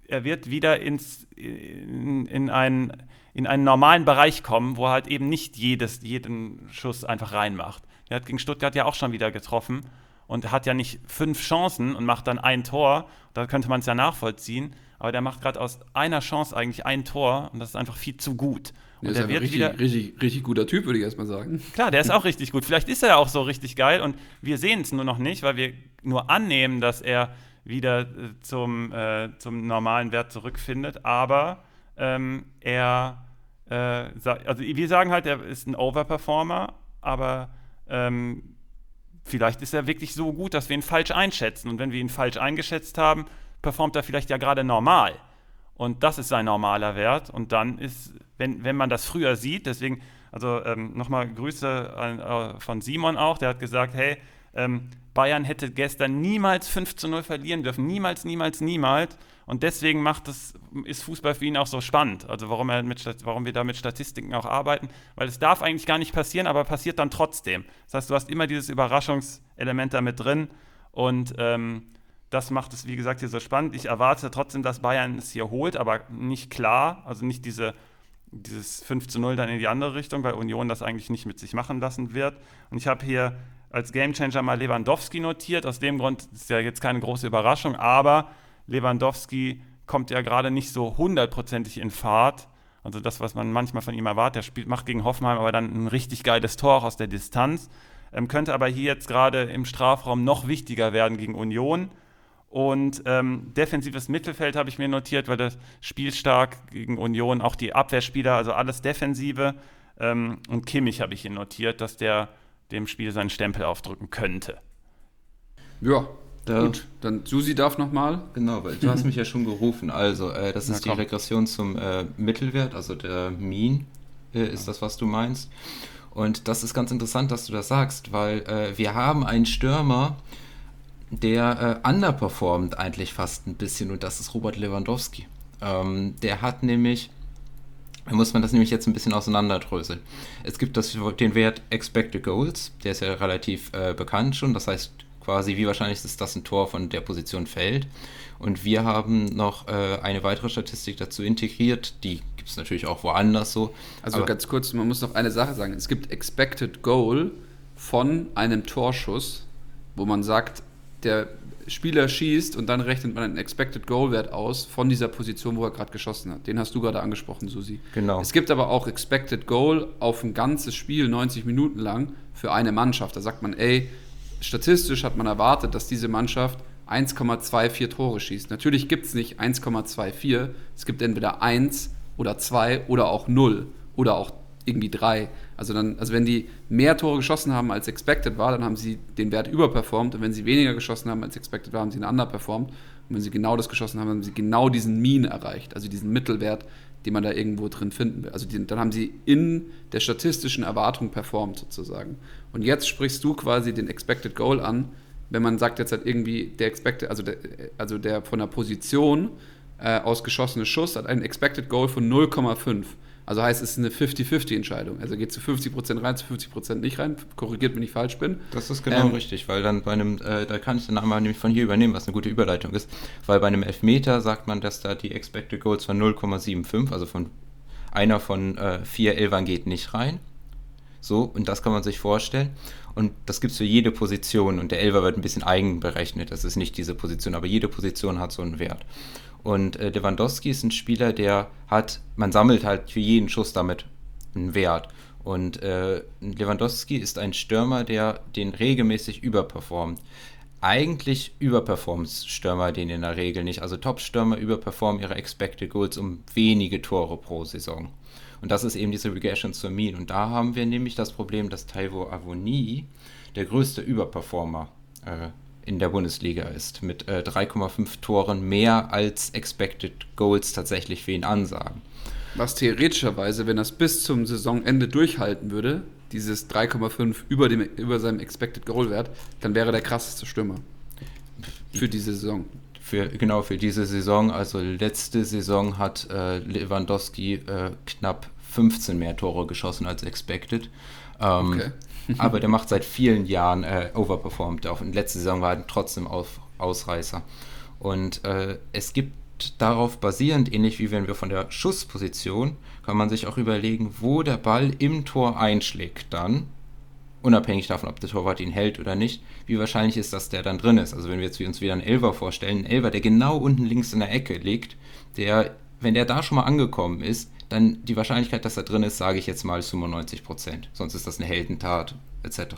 er wird wieder ins, in, in, einen, in einen normalen Bereich kommen, wo er halt eben nicht jedes, jeden Schuss einfach reinmacht. Er hat gegen Stuttgart ja auch schon wieder getroffen und hat ja nicht fünf Chancen und macht dann ein Tor. Da könnte man es ja nachvollziehen aber der macht gerade aus einer Chance eigentlich ein Tor und das ist einfach viel zu gut. Und der, der ist wird richtig, wieder, richtig, richtig guter Typ, würde ich erstmal sagen. Klar, der ist auch richtig gut. Vielleicht ist er auch so richtig geil und wir sehen es nur noch nicht, weil wir nur annehmen, dass er wieder äh, zum, äh, zum normalen Wert zurückfindet. Aber ähm, er, äh, also wir sagen halt, er ist ein Overperformer, aber ähm, vielleicht ist er wirklich so gut, dass wir ihn falsch einschätzen. Und wenn wir ihn falsch eingeschätzt haben, performt er vielleicht ja gerade normal. Und das ist sein normaler Wert. Und dann ist, wenn, wenn man das früher sieht, deswegen, also ähm, nochmal Grüße an, äh, von Simon auch, der hat gesagt, hey, ähm, Bayern hätte gestern niemals 5 zu 0 verlieren dürfen. Niemals, niemals, niemals. Und deswegen macht das, ist Fußball für ihn auch so spannend. Also warum, er mit, warum wir da mit Statistiken auch arbeiten. Weil es darf eigentlich gar nicht passieren, aber passiert dann trotzdem. Das heißt, du hast immer dieses Überraschungselement da mit drin. Und ähm, das macht es, wie gesagt, hier so spannend. Ich erwarte trotzdem, dass Bayern es hier holt, aber nicht klar, also nicht diese, dieses 5 zu 0 dann in die andere Richtung, weil Union das eigentlich nicht mit sich machen lassen wird. Und ich habe hier als Gamechanger mal Lewandowski notiert. Aus dem Grund ist ja jetzt keine große Überraschung, aber Lewandowski kommt ja gerade nicht so hundertprozentig in Fahrt. Also das, was man manchmal von ihm erwartet. Er spielt, macht gegen Hoffenheim aber dann ein richtig geiles Tor auch aus der Distanz. Ähm, könnte aber hier jetzt gerade im Strafraum noch wichtiger werden gegen Union. Und ähm, defensives Mittelfeld habe ich mir notiert, weil das spielstark gegen Union, auch die Abwehrspieler, also alles Defensive. Ähm, und Kimmich habe ich hier notiert, dass der dem Spiel seinen Stempel aufdrücken könnte. Ja, da, gut. Dann Susi darf nochmal. Genau, weil du hast mich ja schon gerufen. Also, äh, das ist Na, die Regression zum äh, Mittelwert, also der Mean äh, ist das, was du meinst. Und das ist ganz interessant, dass du das sagst, weil äh, wir haben einen Stürmer, der äh, underperformt eigentlich fast ein bisschen und das ist Robert Lewandowski. Ähm, der hat nämlich, da muss man das nämlich jetzt ein bisschen auseinanderdröseln. Es gibt das, den Wert Expected Goals, der ist ja relativ äh, bekannt schon, das heißt quasi, wie wahrscheinlich ist das ein Tor von der Position fällt. Und wir haben noch äh, eine weitere Statistik dazu integriert, die gibt es natürlich auch woanders so. Also ganz kurz, man muss noch eine Sache sagen. Es gibt Expected Goal von einem Torschuss, wo man sagt, der Spieler schießt und dann rechnet man einen Expected Goal Wert aus von dieser Position, wo er gerade geschossen hat. Den hast du gerade angesprochen, Susi. Genau. Es gibt aber auch Expected Goal auf ein ganzes Spiel 90 Minuten lang für eine Mannschaft. Da sagt man, ey, statistisch hat man erwartet, dass diese Mannschaft 1,24 Tore schießt. Natürlich gibt es nicht 1,24. Es gibt entweder 1 oder 2 oder auch 0 oder auch irgendwie 3. Also, dann, also wenn die mehr Tore geschossen haben als expected war, dann haben sie den Wert überperformt. Und wenn sie weniger geschossen haben als expected war, haben sie ihn underperformt. Und wenn sie genau das geschossen haben, haben sie genau diesen Mean erreicht, also diesen Mittelwert, den man da irgendwo drin finden will. Also die, dann haben sie in der statistischen Erwartung performt sozusagen. Und jetzt sprichst du quasi den Expected Goal an, wenn man sagt jetzt halt irgendwie der Expected, also der, also der von der Position äh, aus geschossene Schuss hat einen Expected Goal von 0,5. Also heißt, es ist eine 50-50-Entscheidung. Also geht zu 50% rein, zu 50% nicht rein. Korrigiert, wenn ich falsch bin. Das ist genau ähm, richtig, weil dann bei einem, äh, da kann ich den Namen nämlich von hier übernehmen, was eine gute Überleitung ist. Weil bei einem Elfmeter sagt man, dass da die Expected Goals von 0,75, also von einer von äh, vier Elfern geht nicht rein. So, und das kann man sich vorstellen. Und das gibt es für jede Position. Und der Elfer wird ein bisschen eigen berechnet. Das ist nicht diese Position, aber jede Position hat so einen Wert. Und äh, Lewandowski ist ein Spieler, der hat, man sammelt halt für jeden Schuss damit einen Wert. Und äh, Lewandowski ist ein Stürmer, der den regelmäßig überperformt. Eigentlich überperformt Stürmer den in der Regel nicht. Also Top-Stürmer überperformen ihre Expected Goals um wenige Tore pro Saison. Und das ist eben diese Regression zur Mean. Und da haben wir nämlich das Problem, dass Taiwo Avoni der größte Überperformer äh, in der Bundesliga ist. Mit äh, 3,5 Toren mehr als Expected Goals tatsächlich für ihn ansagen. Was theoretischerweise, wenn es bis zum Saisonende durchhalten würde, dieses 3,5 über, über seinem Expected Goal Wert, dann wäre der krasseste Stürmer. Für diese Saison. Für, genau, für diese Saison. Also letzte Saison hat äh, Lewandowski äh, knapp 15 mehr Tore geschossen als expected. Ähm, okay. aber der macht seit vielen Jahren äh, overperformed. Auch in letzter Saison war er trotzdem auf, Ausreißer. Und äh, es gibt darauf basierend, ähnlich wie wenn wir von der Schussposition, kann man sich auch überlegen, wo der Ball im Tor einschlägt dann unabhängig davon, ob der Torwart ihn hält oder nicht, wie wahrscheinlich ist, dass der dann drin ist. Also wenn wir jetzt uns wieder einen Elver vorstellen, einen Elver, der genau unten links in der Ecke liegt, der, wenn der da schon mal angekommen ist, dann die Wahrscheinlichkeit, dass er drin ist, sage ich jetzt mal 95 Prozent. Sonst ist das eine Heldentat etc.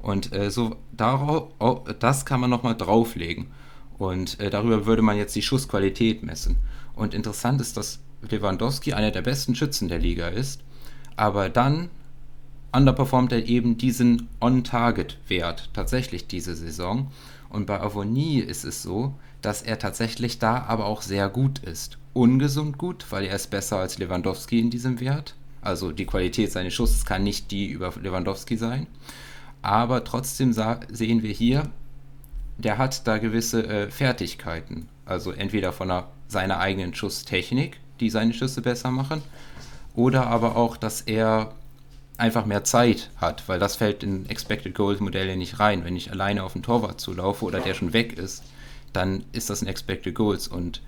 Und äh, so darauf, das kann man nochmal drauflegen. Und äh, darüber würde man jetzt die Schussqualität messen. Und interessant ist, dass Lewandowski einer der besten Schützen der Liga ist, aber dann underperformt er eben diesen On-Target-Wert tatsächlich diese Saison. Und bei Avonie ist es so, dass er tatsächlich da aber auch sehr gut ist. Ungesund gut, weil er ist besser als Lewandowski in diesem Wert. Also die Qualität seines Schusses kann nicht die über Lewandowski sein. Aber trotzdem sehen wir hier, der hat da gewisse äh, Fertigkeiten. Also entweder von einer, seiner eigenen Schusstechnik, die seine Schüsse besser machen, oder aber auch, dass er einfach mehr Zeit hat, weil das fällt in Expected Goals Modelle nicht rein. Wenn ich alleine auf den Torwart zulaufe oder der schon weg ist, dann ist das ein Expected Goals und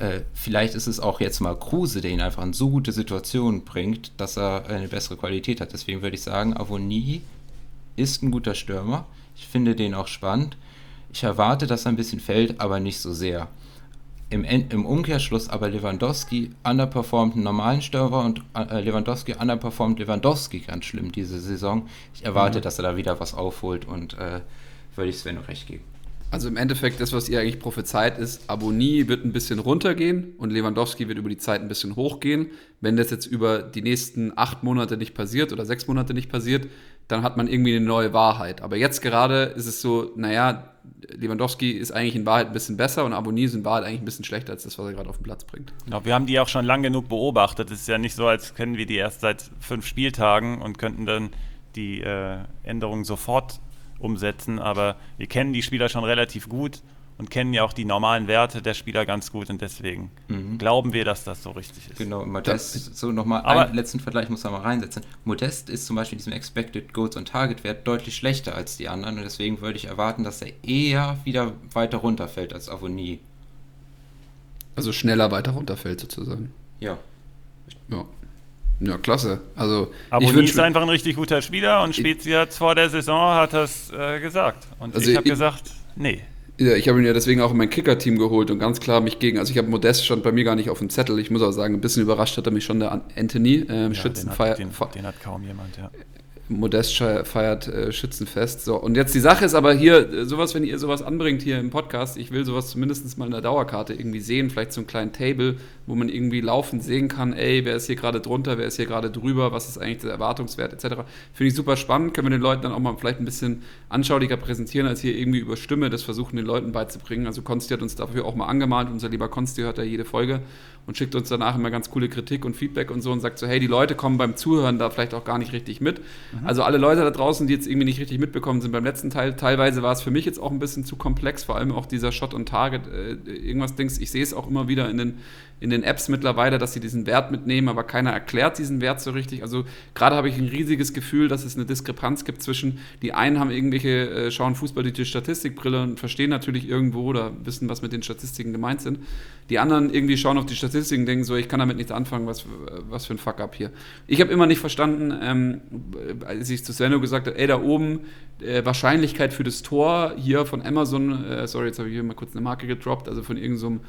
äh, vielleicht ist es auch jetzt mal Kruse, der ihn einfach in so gute Situationen bringt, dass er eine bessere Qualität hat. Deswegen würde ich sagen, Avoni ist ein guter Stürmer. Ich finde den auch spannend. Ich erwarte, dass er ein bisschen fällt, aber nicht so sehr im, im Umkehrschluss aber Lewandowski underperformt einen normalen Stürmer und äh, Lewandowski underperformt Lewandowski ganz schlimm diese Saison. Ich erwarte, mhm. dass er da wieder was aufholt und äh, würde ich Sven recht geben. Also im Endeffekt, das, was ihr eigentlich prophezeit, ist, Aboni wird ein bisschen runtergehen und Lewandowski wird über die Zeit ein bisschen hochgehen. Wenn das jetzt über die nächsten acht Monate nicht passiert oder sechs Monate nicht passiert, dann hat man irgendwie eine neue Wahrheit. Aber jetzt gerade ist es so, naja, Lewandowski ist eigentlich in Wahrheit ein bisschen besser und Aboni ist in Wahrheit eigentlich ein bisschen schlechter als das, was er gerade auf den Platz bringt. Genau, wir haben die auch schon lang genug beobachtet. Es ist ja nicht so, als kennen wir die erst seit fünf Spieltagen und könnten dann die äh, Änderungen sofort umsetzen. Aber wir kennen die Spieler schon relativ gut und kennen ja auch die normalen Werte der Spieler ganz gut und deswegen mhm. glauben wir, dass das so richtig ist. Genau, Modest, so nochmal einen letzten Vergleich muss man mal reinsetzen. Modest ist zum Beispiel in diesem Expected Goals und Target Wert deutlich schlechter als die anderen und deswegen würde ich erwarten, dass er eher wieder weiter runterfällt als Avonie. Also schneller weiter runterfällt sozusagen. Ja. Ja. Ja, klasse. Also, Aboni ist einfach ein richtig guter Spieler und Spezi hat vor der Saison hat das äh, gesagt. Und also ich habe gesagt, nee. Ja, ich habe ihn ja deswegen auch in mein Kicker-Team geholt und ganz klar mich gegen. Also ich habe Modest stand bei mir gar nicht auf dem Zettel. Ich muss auch sagen, ein bisschen überrascht hat er mich schon der Anthony. Ähm, ja, Schützenfeier. Den, den, den, hat kaum jemand, ja. Modest feiert äh, Schützenfest. So, und jetzt die Sache ist aber hier, äh, sowas, wenn ihr sowas anbringt hier im Podcast, ich will sowas zumindest mal in der Dauerkarte irgendwie sehen, vielleicht so einen kleinen Table, wo man irgendwie laufend sehen kann, ey, wer ist hier gerade drunter, wer ist hier gerade drüber, was ist eigentlich der Erwartungswert, etc. Finde ich super spannend, können wir den Leuten dann auch mal vielleicht ein bisschen anschaulicher präsentieren, als hier irgendwie über Stimme das versuchen, den Leuten beizubringen. Also Konsti hat uns dafür auch mal angemalt, unser lieber Konsti hört ja jede Folge und schickt uns danach immer ganz coole Kritik und Feedback und so und sagt so, hey, die Leute kommen beim Zuhören da vielleicht auch gar nicht richtig mit. Mhm. Also alle Leute da draußen, die jetzt irgendwie nicht richtig mitbekommen sind beim letzten Teil, teilweise war es für mich jetzt auch ein bisschen zu komplex, vor allem auch dieser Shot on Target, äh, irgendwas Dings, ich sehe es auch immer wieder in den in den Apps mittlerweile, dass sie diesen Wert mitnehmen, aber keiner erklärt diesen Wert so richtig. Also gerade habe ich ein riesiges Gefühl, dass es eine Diskrepanz gibt zwischen, die einen haben irgendwelche, äh, schauen Fußball durch die Statistikbrille und verstehen natürlich irgendwo oder wissen, was mit den Statistiken gemeint sind. Die anderen irgendwie schauen auf die Statistiken denken, so, ich kann damit nichts anfangen, was, was für ein Fuck-up hier. Ich habe immer nicht verstanden, ähm, als ich zu Svenno gesagt habe, ey, da oben äh, Wahrscheinlichkeit für das Tor hier von Amazon, äh, sorry, jetzt habe ich hier mal kurz eine Marke gedroppt, also von irgendeinem so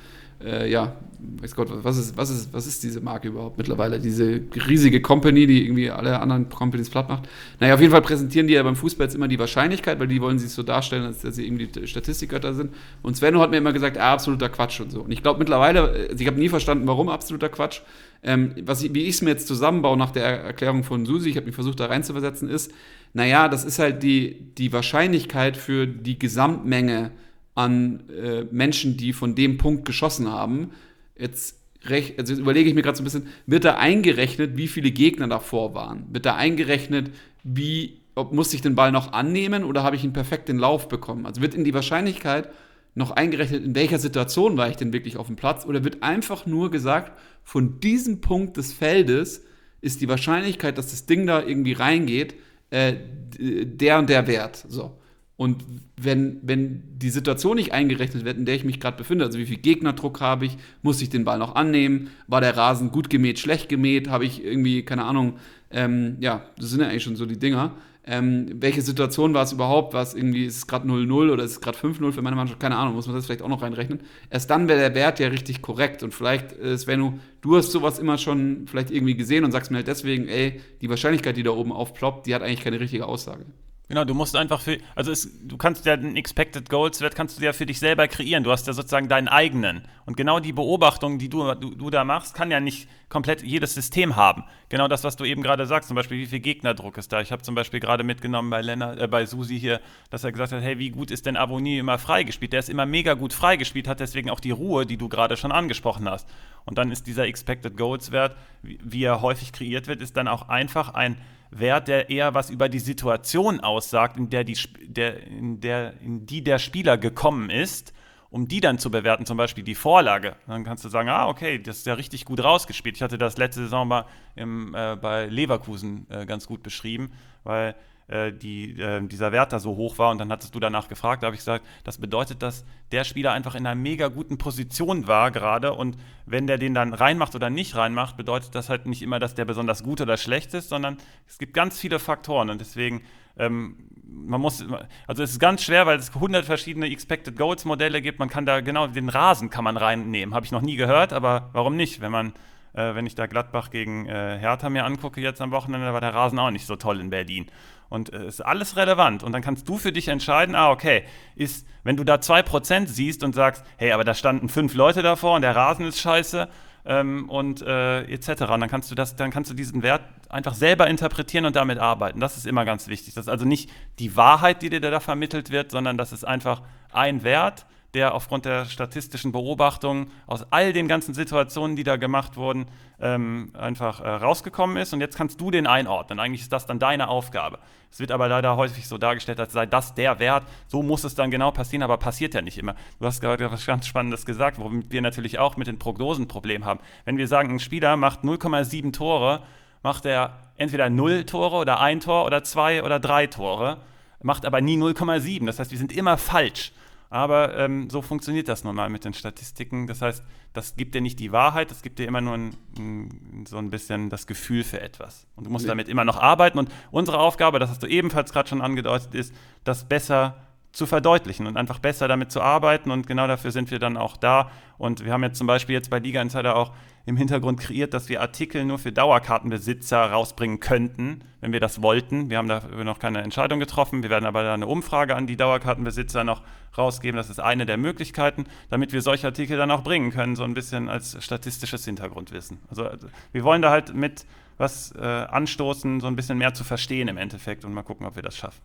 äh, ja, weiß Gott, was ist, was, ist, was ist diese Marke überhaupt mittlerweile? Diese riesige Company, die irgendwie alle anderen Companies platt macht. Naja, auf jeden Fall präsentieren die ja beim Fußball jetzt immer die Wahrscheinlichkeit, weil die wollen sich so darstellen, als dass sie irgendwie Statistikgötter sind. Und Svenno hat mir immer gesagt, ah, absoluter Quatsch und so. Und ich glaube mittlerweile, also ich habe nie verstanden, warum absoluter Quatsch. Ähm, was, wie ich es mir jetzt zusammenbaue nach der Erklärung von Susi, ich habe mich versucht da reinzuversetzen, ist, naja, das ist halt die, die Wahrscheinlichkeit für die Gesamtmenge an äh, Menschen, die von dem Punkt geschossen haben. Jetzt, rech, also jetzt überlege ich mir gerade so ein bisschen, wird da eingerechnet, wie viele Gegner davor waren? Wird da eingerechnet, wie, ob muss ich den Ball noch annehmen oder habe ich ihn perfekt in Lauf bekommen? Also wird in die Wahrscheinlichkeit noch eingerechnet, in welcher Situation war ich denn wirklich auf dem Platz oder wird einfach nur gesagt, von diesem Punkt des Feldes ist die Wahrscheinlichkeit, dass das Ding da irgendwie reingeht, äh, der und der Wert. So. Und wenn, wenn die Situation nicht eingerechnet wird, in der ich mich gerade befinde, also wie viel Gegnerdruck habe ich, muss ich den Ball noch annehmen, war der Rasen gut gemäht, schlecht gemäht, habe ich irgendwie, keine Ahnung, ähm, ja, das sind ja eigentlich schon so die Dinger. Ähm, welche Situation war es überhaupt? War es irgendwie, ist es gerade 0-0 oder ist es gerade 5-0 für meine Mannschaft? Keine Ahnung, muss man das vielleicht auch noch reinrechnen. Erst dann wäre der Wert ja richtig korrekt. Und vielleicht, äh, Svenno, du hast sowas immer schon vielleicht irgendwie gesehen und sagst mir halt deswegen, ey, die Wahrscheinlichkeit, die da oben aufploppt, die hat eigentlich keine richtige Aussage. Genau, du musst einfach für, also es, du kannst ja den Expected Goals Wert kannst du ja für dich selber kreieren. Du hast ja sozusagen deinen eigenen. Und genau die Beobachtung, die du, du, du da machst, kann ja nicht komplett jedes System haben. Genau das, was du eben gerade sagst, zum Beispiel, wie viel Gegnerdruck ist da. Ich habe zum Beispiel gerade mitgenommen bei Lennart, äh, bei Susi hier, dass er gesagt hat, hey, wie gut ist denn Avonie immer freigespielt? Der ist immer mega gut freigespielt, hat deswegen auch die Ruhe, die du gerade schon angesprochen hast. Und dann ist dieser Expected Goals Wert, wie, wie er häufig kreiert wird, ist dann auch einfach ein Wert, der eher was über die Situation aussagt, in der die, der, in der, in die der Spieler gekommen ist, um die dann zu bewerten, zum Beispiel die Vorlage. Dann kannst du sagen, ah, okay, das ist ja richtig gut rausgespielt. Ich hatte das letzte Saison mal im, äh, bei Leverkusen äh, ganz gut beschrieben, weil äh, die, äh, dieser Wert da so hoch war und dann hattest du danach gefragt, da habe ich gesagt, das bedeutet, dass der Spieler einfach in einer mega guten Position war gerade und wenn der den dann reinmacht oder nicht reinmacht, bedeutet das halt nicht immer, dass der besonders gut oder schlecht ist, sondern es gibt ganz viele Faktoren und deswegen ähm, man muss, also es ist ganz schwer, weil es 100 verschiedene Expected Goals Modelle gibt. Man kann da genau den Rasen kann man reinnehmen. Habe ich noch nie gehört, aber warum nicht? Wenn man, äh, wenn ich da Gladbach gegen äh, Hertha mir angucke jetzt am Wochenende, war der Rasen auch nicht so toll in Berlin. Und äh, ist alles relevant. Und dann kannst du für dich entscheiden, ah, okay, ist, wenn du da 2% siehst und sagst, hey, aber da standen fünf Leute davor und der Rasen ist scheiße ähm, und äh, etc. Und dann kannst du das, dann kannst du diesen Wert einfach selber interpretieren und damit arbeiten. Das ist immer ganz wichtig. Das ist also nicht die Wahrheit, die dir da vermittelt wird, sondern das ist einfach ein Wert, der aufgrund der statistischen Beobachtungen aus all den ganzen Situationen, die da gemacht wurden, ähm, einfach äh, rausgekommen ist. Und jetzt kannst du den einordnen. Eigentlich ist das dann deine Aufgabe. Es wird aber leider häufig so dargestellt, als sei das der Wert. So muss es dann genau passieren, aber passiert ja nicht immer. Du hast gerade was ganz Spannendes gesagt, womit wir natürlich auch mit den Prognosen ein Problem haben. Wenn wir sagen, ein Spieler macht 0,7 Tore, macht er entweder 0 Tore oder ein Tor oder zwei oder drei Tore, macht aber nie 0,7. Das heißt, wir sind immer falsch. Aber ähm, so funktioniert das nun mal mit den Statistiken. Das heißt, das gibt dir nicht die Wahrheit, das gibt dir immer nur ein, ein, so ein bisschen das Gefühl für etwas. Und du musst ja. damit immer noch arbeiten. Und unsere Aufgabe, das hast du ebenfalls gerade schon angedeutet, ist, das besser zu verdeutlichen und einfach besser damit zu arbeiten. Und genau dafür sind wir dann auch da. Und wir haben jetzt zum Beispiel jetzt bei Liga Insider auch im Hintergrund kreiert, dass wir Artikel nur für Dauerkartenbesitzer rausbringen könnten, wenn wir das wollten. Wir haben dafür noch keine Entscheidung getroffen. Wir werden aber eine Umfrage an die Dauerkartenbesitzer noch rausgeben. Das ist eine der Möglichkeiten, damit wir solche Artikel dann auch bringen können, so ein bisschen als statistisches Hintergrundwissen. Also, also wir wollen da halt mit was äh, anstoßen, so ein bisschen mehr zu verstehen im Endeffekt und mal gucken, ob wir das schaffen.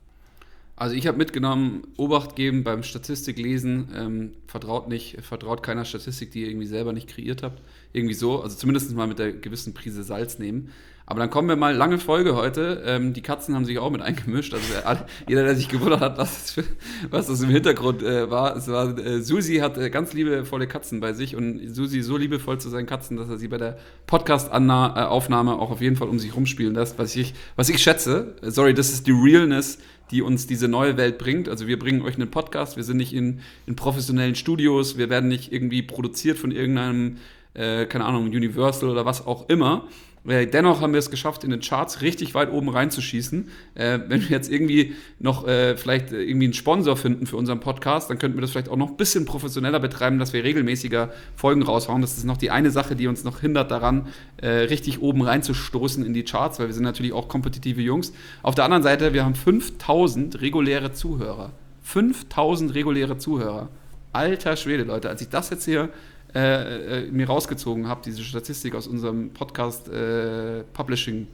Also ich habe mitgenommen, Obacht geben beim Statistiklesen, ähm, vertraut nicht, vertraut keiner Statistik, die ihr irgendwie selber nicht kreiert habt. Irgendwie so, also zumindest mal mit der gewissen Prise Salz nehmen. Aber dann kommen wir mal, lange Folge heute. Ähm, die Katzen haben sich auch mit eingemischt. Also der, jeder, der sich gewundert hat, was, für, was das im Hintergrund äh, war. Es war äh, Susi hat äh, ganz liebevolle Katzen bei sich und Susi so liebevoll zu seinen Katzen, dass er sie bei der Podcast-Aufnahme auch auf jeden Fall um sich rumspielen lässt, was ich, was ich schätze. Sorry, das ist die Realness, die uns diese neue Welt bringt. Also wir bringen euch einen Podcast, wir sind nicht in, in professionellen Studios, wir werden nicht irgendwie produziert von irgendeinem äh, keine Ahnung, Universal oder was auch immer. Äh, dennoch haben wir es geschafft, in den Charts richtig weit oben reinzuschießen. Äh, wenn wir jetzt irgendwie noch äh, vielleicht äh, irgendwie einen Sponsor finden für unseren Podcast, dann könnten wir das vielleicht auch noch ein bisschen professioneller betreiben, dass wir regelmäßiger Folgen raushauen. Das ist noch die eine Sache, die uns noch hindert daran, äh, richtig oben reinzustoßen in die Charts, weil wir sind natürlich auch kompetitive Jungs. Auf der anderen Seite, wir haben 5000 reguläre Zuhörer. 5000 reguläre Zuhörer. Alter Schwede, Leute, als ich das jetzt hier äh, äh, mir rausgezogen habe, diese Statistik aus unserem Podcast äh, Publishing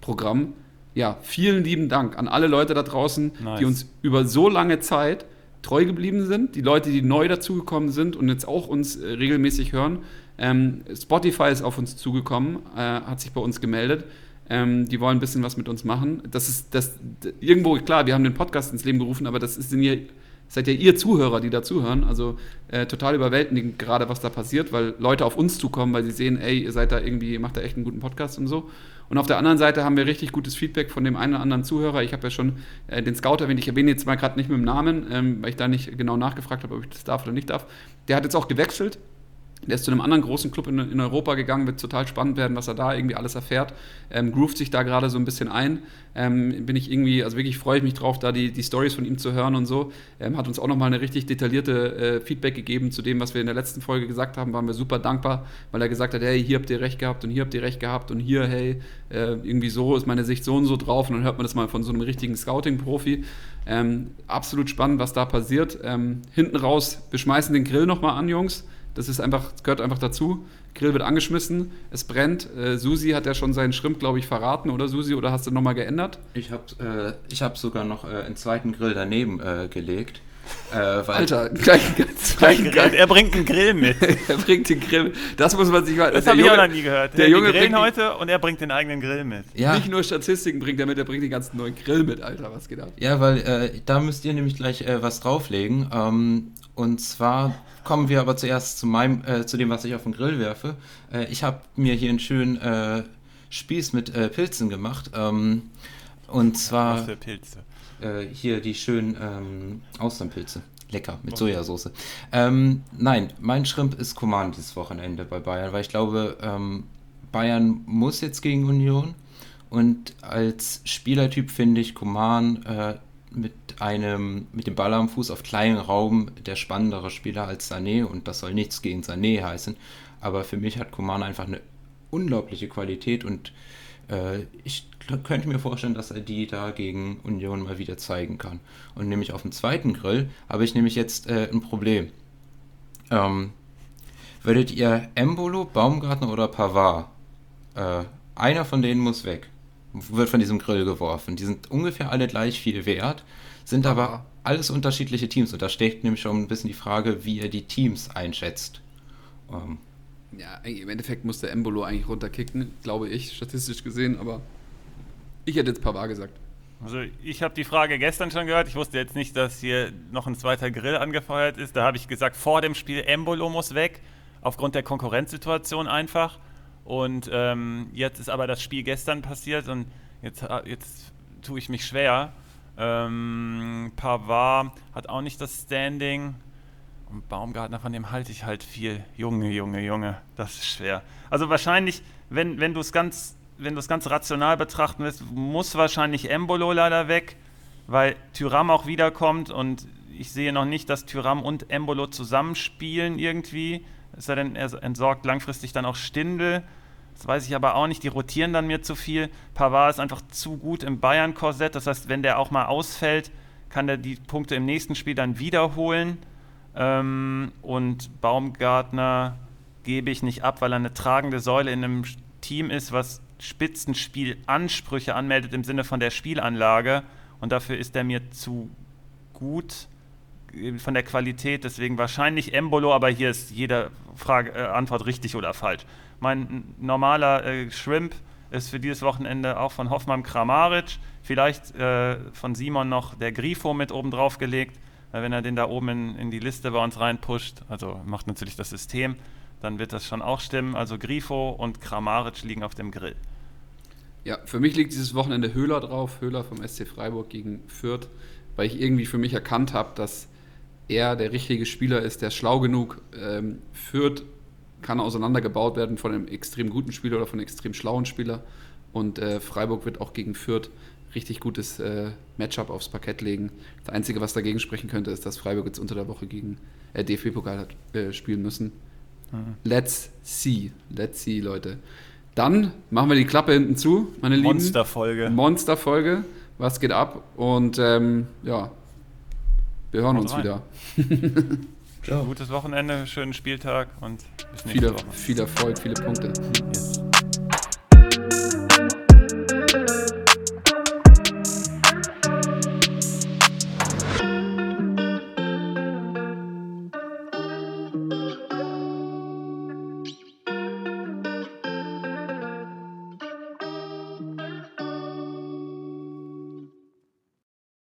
Programm. Ja, vielen lieben Dank an alle Leute da draußen, Nice. die uns über so lange Zeit treu geblieben sind, die Leute, die neu dazugekommen sind und jetzt auch uns äh, regelmäßig hören. Ähm, Spotify ist auf uns zugekommen, äh, hat sich bei uns gemeldet. Ähm, die wollen ein bisschen was mit uns machen. Das ist das irgendwo klar. Wir haben den Podcast ins Leben gerufen, aber das ist in ihr, seid ja ihr Zuhörer, die da zuhören. Also äh, total überwältigend gerade, was da passiert, weil Leute auf uns zukommen, weil sie sehen, ey, ihr seid da irgendwie, macht da echt einen guten Podcast und so. Und auf der anderen Seite haben wir richtig gutes Feedback von dem einen oder anderen Zuhörer. Ich habe ja schon äh, den Scout erwähnt, ich erwähne jetzt mal gerade nicht mit dem Namen, ähm, weil ich da nicht genau nachgefragt habe, ob ich das darf oder nicht darf. Der hat jetzt auch gewechselt. Der ist zu einem anderen großen Club in, in Europa gegangen, wird total spannend werden, was er da irgendwie alles erfährt. Ähm, groovt sich da gerade so ein bisschen ein. Ähm, bin ich irgendwie, also wirklich freue ich mich drauf, da die, die Stories von ihm zu hören und so. Ähm, hat uns auch nochmal eine richtig detaillierte äh, Feedback gegeben zu dem, was wir in der letzten Folge gesagt haben. Waren wir super dankbar, weil er gesagt hat, hey, hier habt ihr recht gehabt und hier habt ihr recht gehabt und hier, hey, äh, irgendwie so ist meine Sicht so und so drauf. Und dann hört man das mal von so einem richtigen Scouting-Profi. Ähm, absolut spannend, was da passiert. Ähm, hinten raus, wir schmeißen den Grill nochmal an, Jungs. Das ist einfach, das gehört einfach dazu. Grill wird angeschmissen, es brennt. Äh, Susi hat ja schon seinen Schrimp, glaube ich, verraten, oder Susi? Oder hast du nochmal geändert? Ich habe äh, ich hab sogar noch äh, einen zweiten Grill daneben äh, gelegt. Äh, weil Alter, gleich, ganz, gleich, Grill, gleich, er bringt einen Grill mit. er bringt den Grill. Das muss man sich mal. Das der habe ich auch noch nie gehört. Der Die Junge grillen bringt heute und er bringt den eigenen Grill mit. ja, Nicht nur Statistiken bringt er mit, er bringt den ganzen neuen Grill mit, Alter. Was geht ab? ja, weil äh, da müsst ihr nämlich gleich äh, was drauflegen. Ähm, und zwar kommen wir aber zuerst zu meinem, äh, zu dem, was ich auf den Grill werfe. Äh, ich habe mir hier einen schönen äh, Spieß mit äh, Pilzen gemacht. Ähm, und zwar Was für Pilze. äh, hier die schönen ähm, Austernpilze. Lecker, mit Sojasauce. Ähm, nein, mein Schrimp ist Coman dieses Wochenende bei Bayern, weil ich glaube, ähm, Bayern muss jetzt gegen Union. Und als Spielertyp finde ich Coman äh, mit einem, mit dem Ball am Fuß auf kleinen Raum der spannendere Spieler als Sané. Und das soll nichts gegen Sané heißen. Aber für mich hat Coman einfach eine unglaubliche Qualität und äh, ich könnte mir vorstellen, dass er die da gegen Union mal wieder zeigen kann. Und nämlich auf dem zweiten Grill habe ich nämlich jetzt äh, ein Problem. Ähm, würdet ihr Embolo, Baumgartner oder Pavard? Äh, einer von denen muss weg. Wird von diesem Grill geworfen. Die sind ungefähr alle gleich viel wert, sind aber alles unterschiedliche Teams. Und da steckt nämlich schon ein bisschen die Frage, wie ihr die Teams einschätzt. Ähm, Ja, im Endeffekt muss der Embolo eigentlich runterkicken, glaube ich, statistisch gesehen, aber ich hätte jetzt Pavard gesagt. Also ich habe die Frage gestern schon gehört. Ich wusste jetzt nicht, dass hier noch ein zweiter Grill angefeuert ist. Da habe ich gesagt, vor dem Spiel Embolo muss weg, aufgrund der Konkurrenzsituation einfach. Und ähm, jetzt ist aber das Spiel gestern passiert und jetzt, äh, jetzt tue ich mich schwer. Ähm, Pavard hat auch nicht das Standing. Und Baumgartner, von dem halte ich halt viel. Junge, Junge, Junge, das ist schwer. Also wahrscheinlich, wenn, wenn du es ganz, wenn du es ganz rational betrachten willst, muss wahrscheinlich Embolo leider weg, weil Tyram auch wiederkommt und ich sehe noch nicht, dass Tyram und Embolo zusammenspielen irgendwie. Es sei denn, er entsorgt langfristig dann auch Stindel. Das weiß ich aber auch nicht. Die rotieren dann mir zu viel. Pavard ist einfach zu gut im Bayern-Korsett. Das heißt, wenn der auch mal ausfällt, kann der die Punkte im nächsten Spiel dann wiederholen. Ähm, und Baumgartner gebe ich nicht ab, weil er eine tragende Säule in einem Team ist, was Spitzenspielansprüche anmeldet im Sinne von der Spielanlage. Und dafür ist er mir zu gut äh, von der Qualität. Deswegen wahrscheinlich Embolo, aber hier ist jede Frage, äh, Antwort richtig oder falsch. Mein normaler äh, Shrimp ist für dieses Wochenende auch von Hoffmann Kramaric. Vielleicht äh, von Simon noch der Grifo mit oben drauf gelegt. Weil wenn er den da oben in, in die Liste bei uns reinpusht, also macht natürlich das System, dann wird das schon auch stimmen. Also Grifo und Kramaric liegen auf dem Grill. Ja, für mich liegt dieses Wochenende Höhler drauf, Höhler vom SC Freiburg gegen Fürth, weil ich irgendwie für mich erkannt habe, dass er der richtige Spieler ist, der schlau genug ähm, Fürth kann auseinandergebaut werden von einem extrem guten Spieler oder von einem extrem schlauen Spieler. Und äh, Freiburg wird auch gegen Fürth richtig gutes äh, Matchup aufs Parkett legen. Das Einzige, was dagegen sprechen könnte, ist, dass Freiburg jetzt unter der Woche gegen äh, DFB-Pokal hat äh, spielen müssen. Mhm. Let's see. Let's see, Leute. Dann machen wir die Klappe hinten zu, meine Lieben. Monsterfolge. Monsterfolge. Was geht ab? Und ähm, ja, wir hören uns rein. wieder. Gutes Wochenende, schönen Spieltag und bis nächste viel, Woche. Viel Erfolg, viele Punkte. Yes.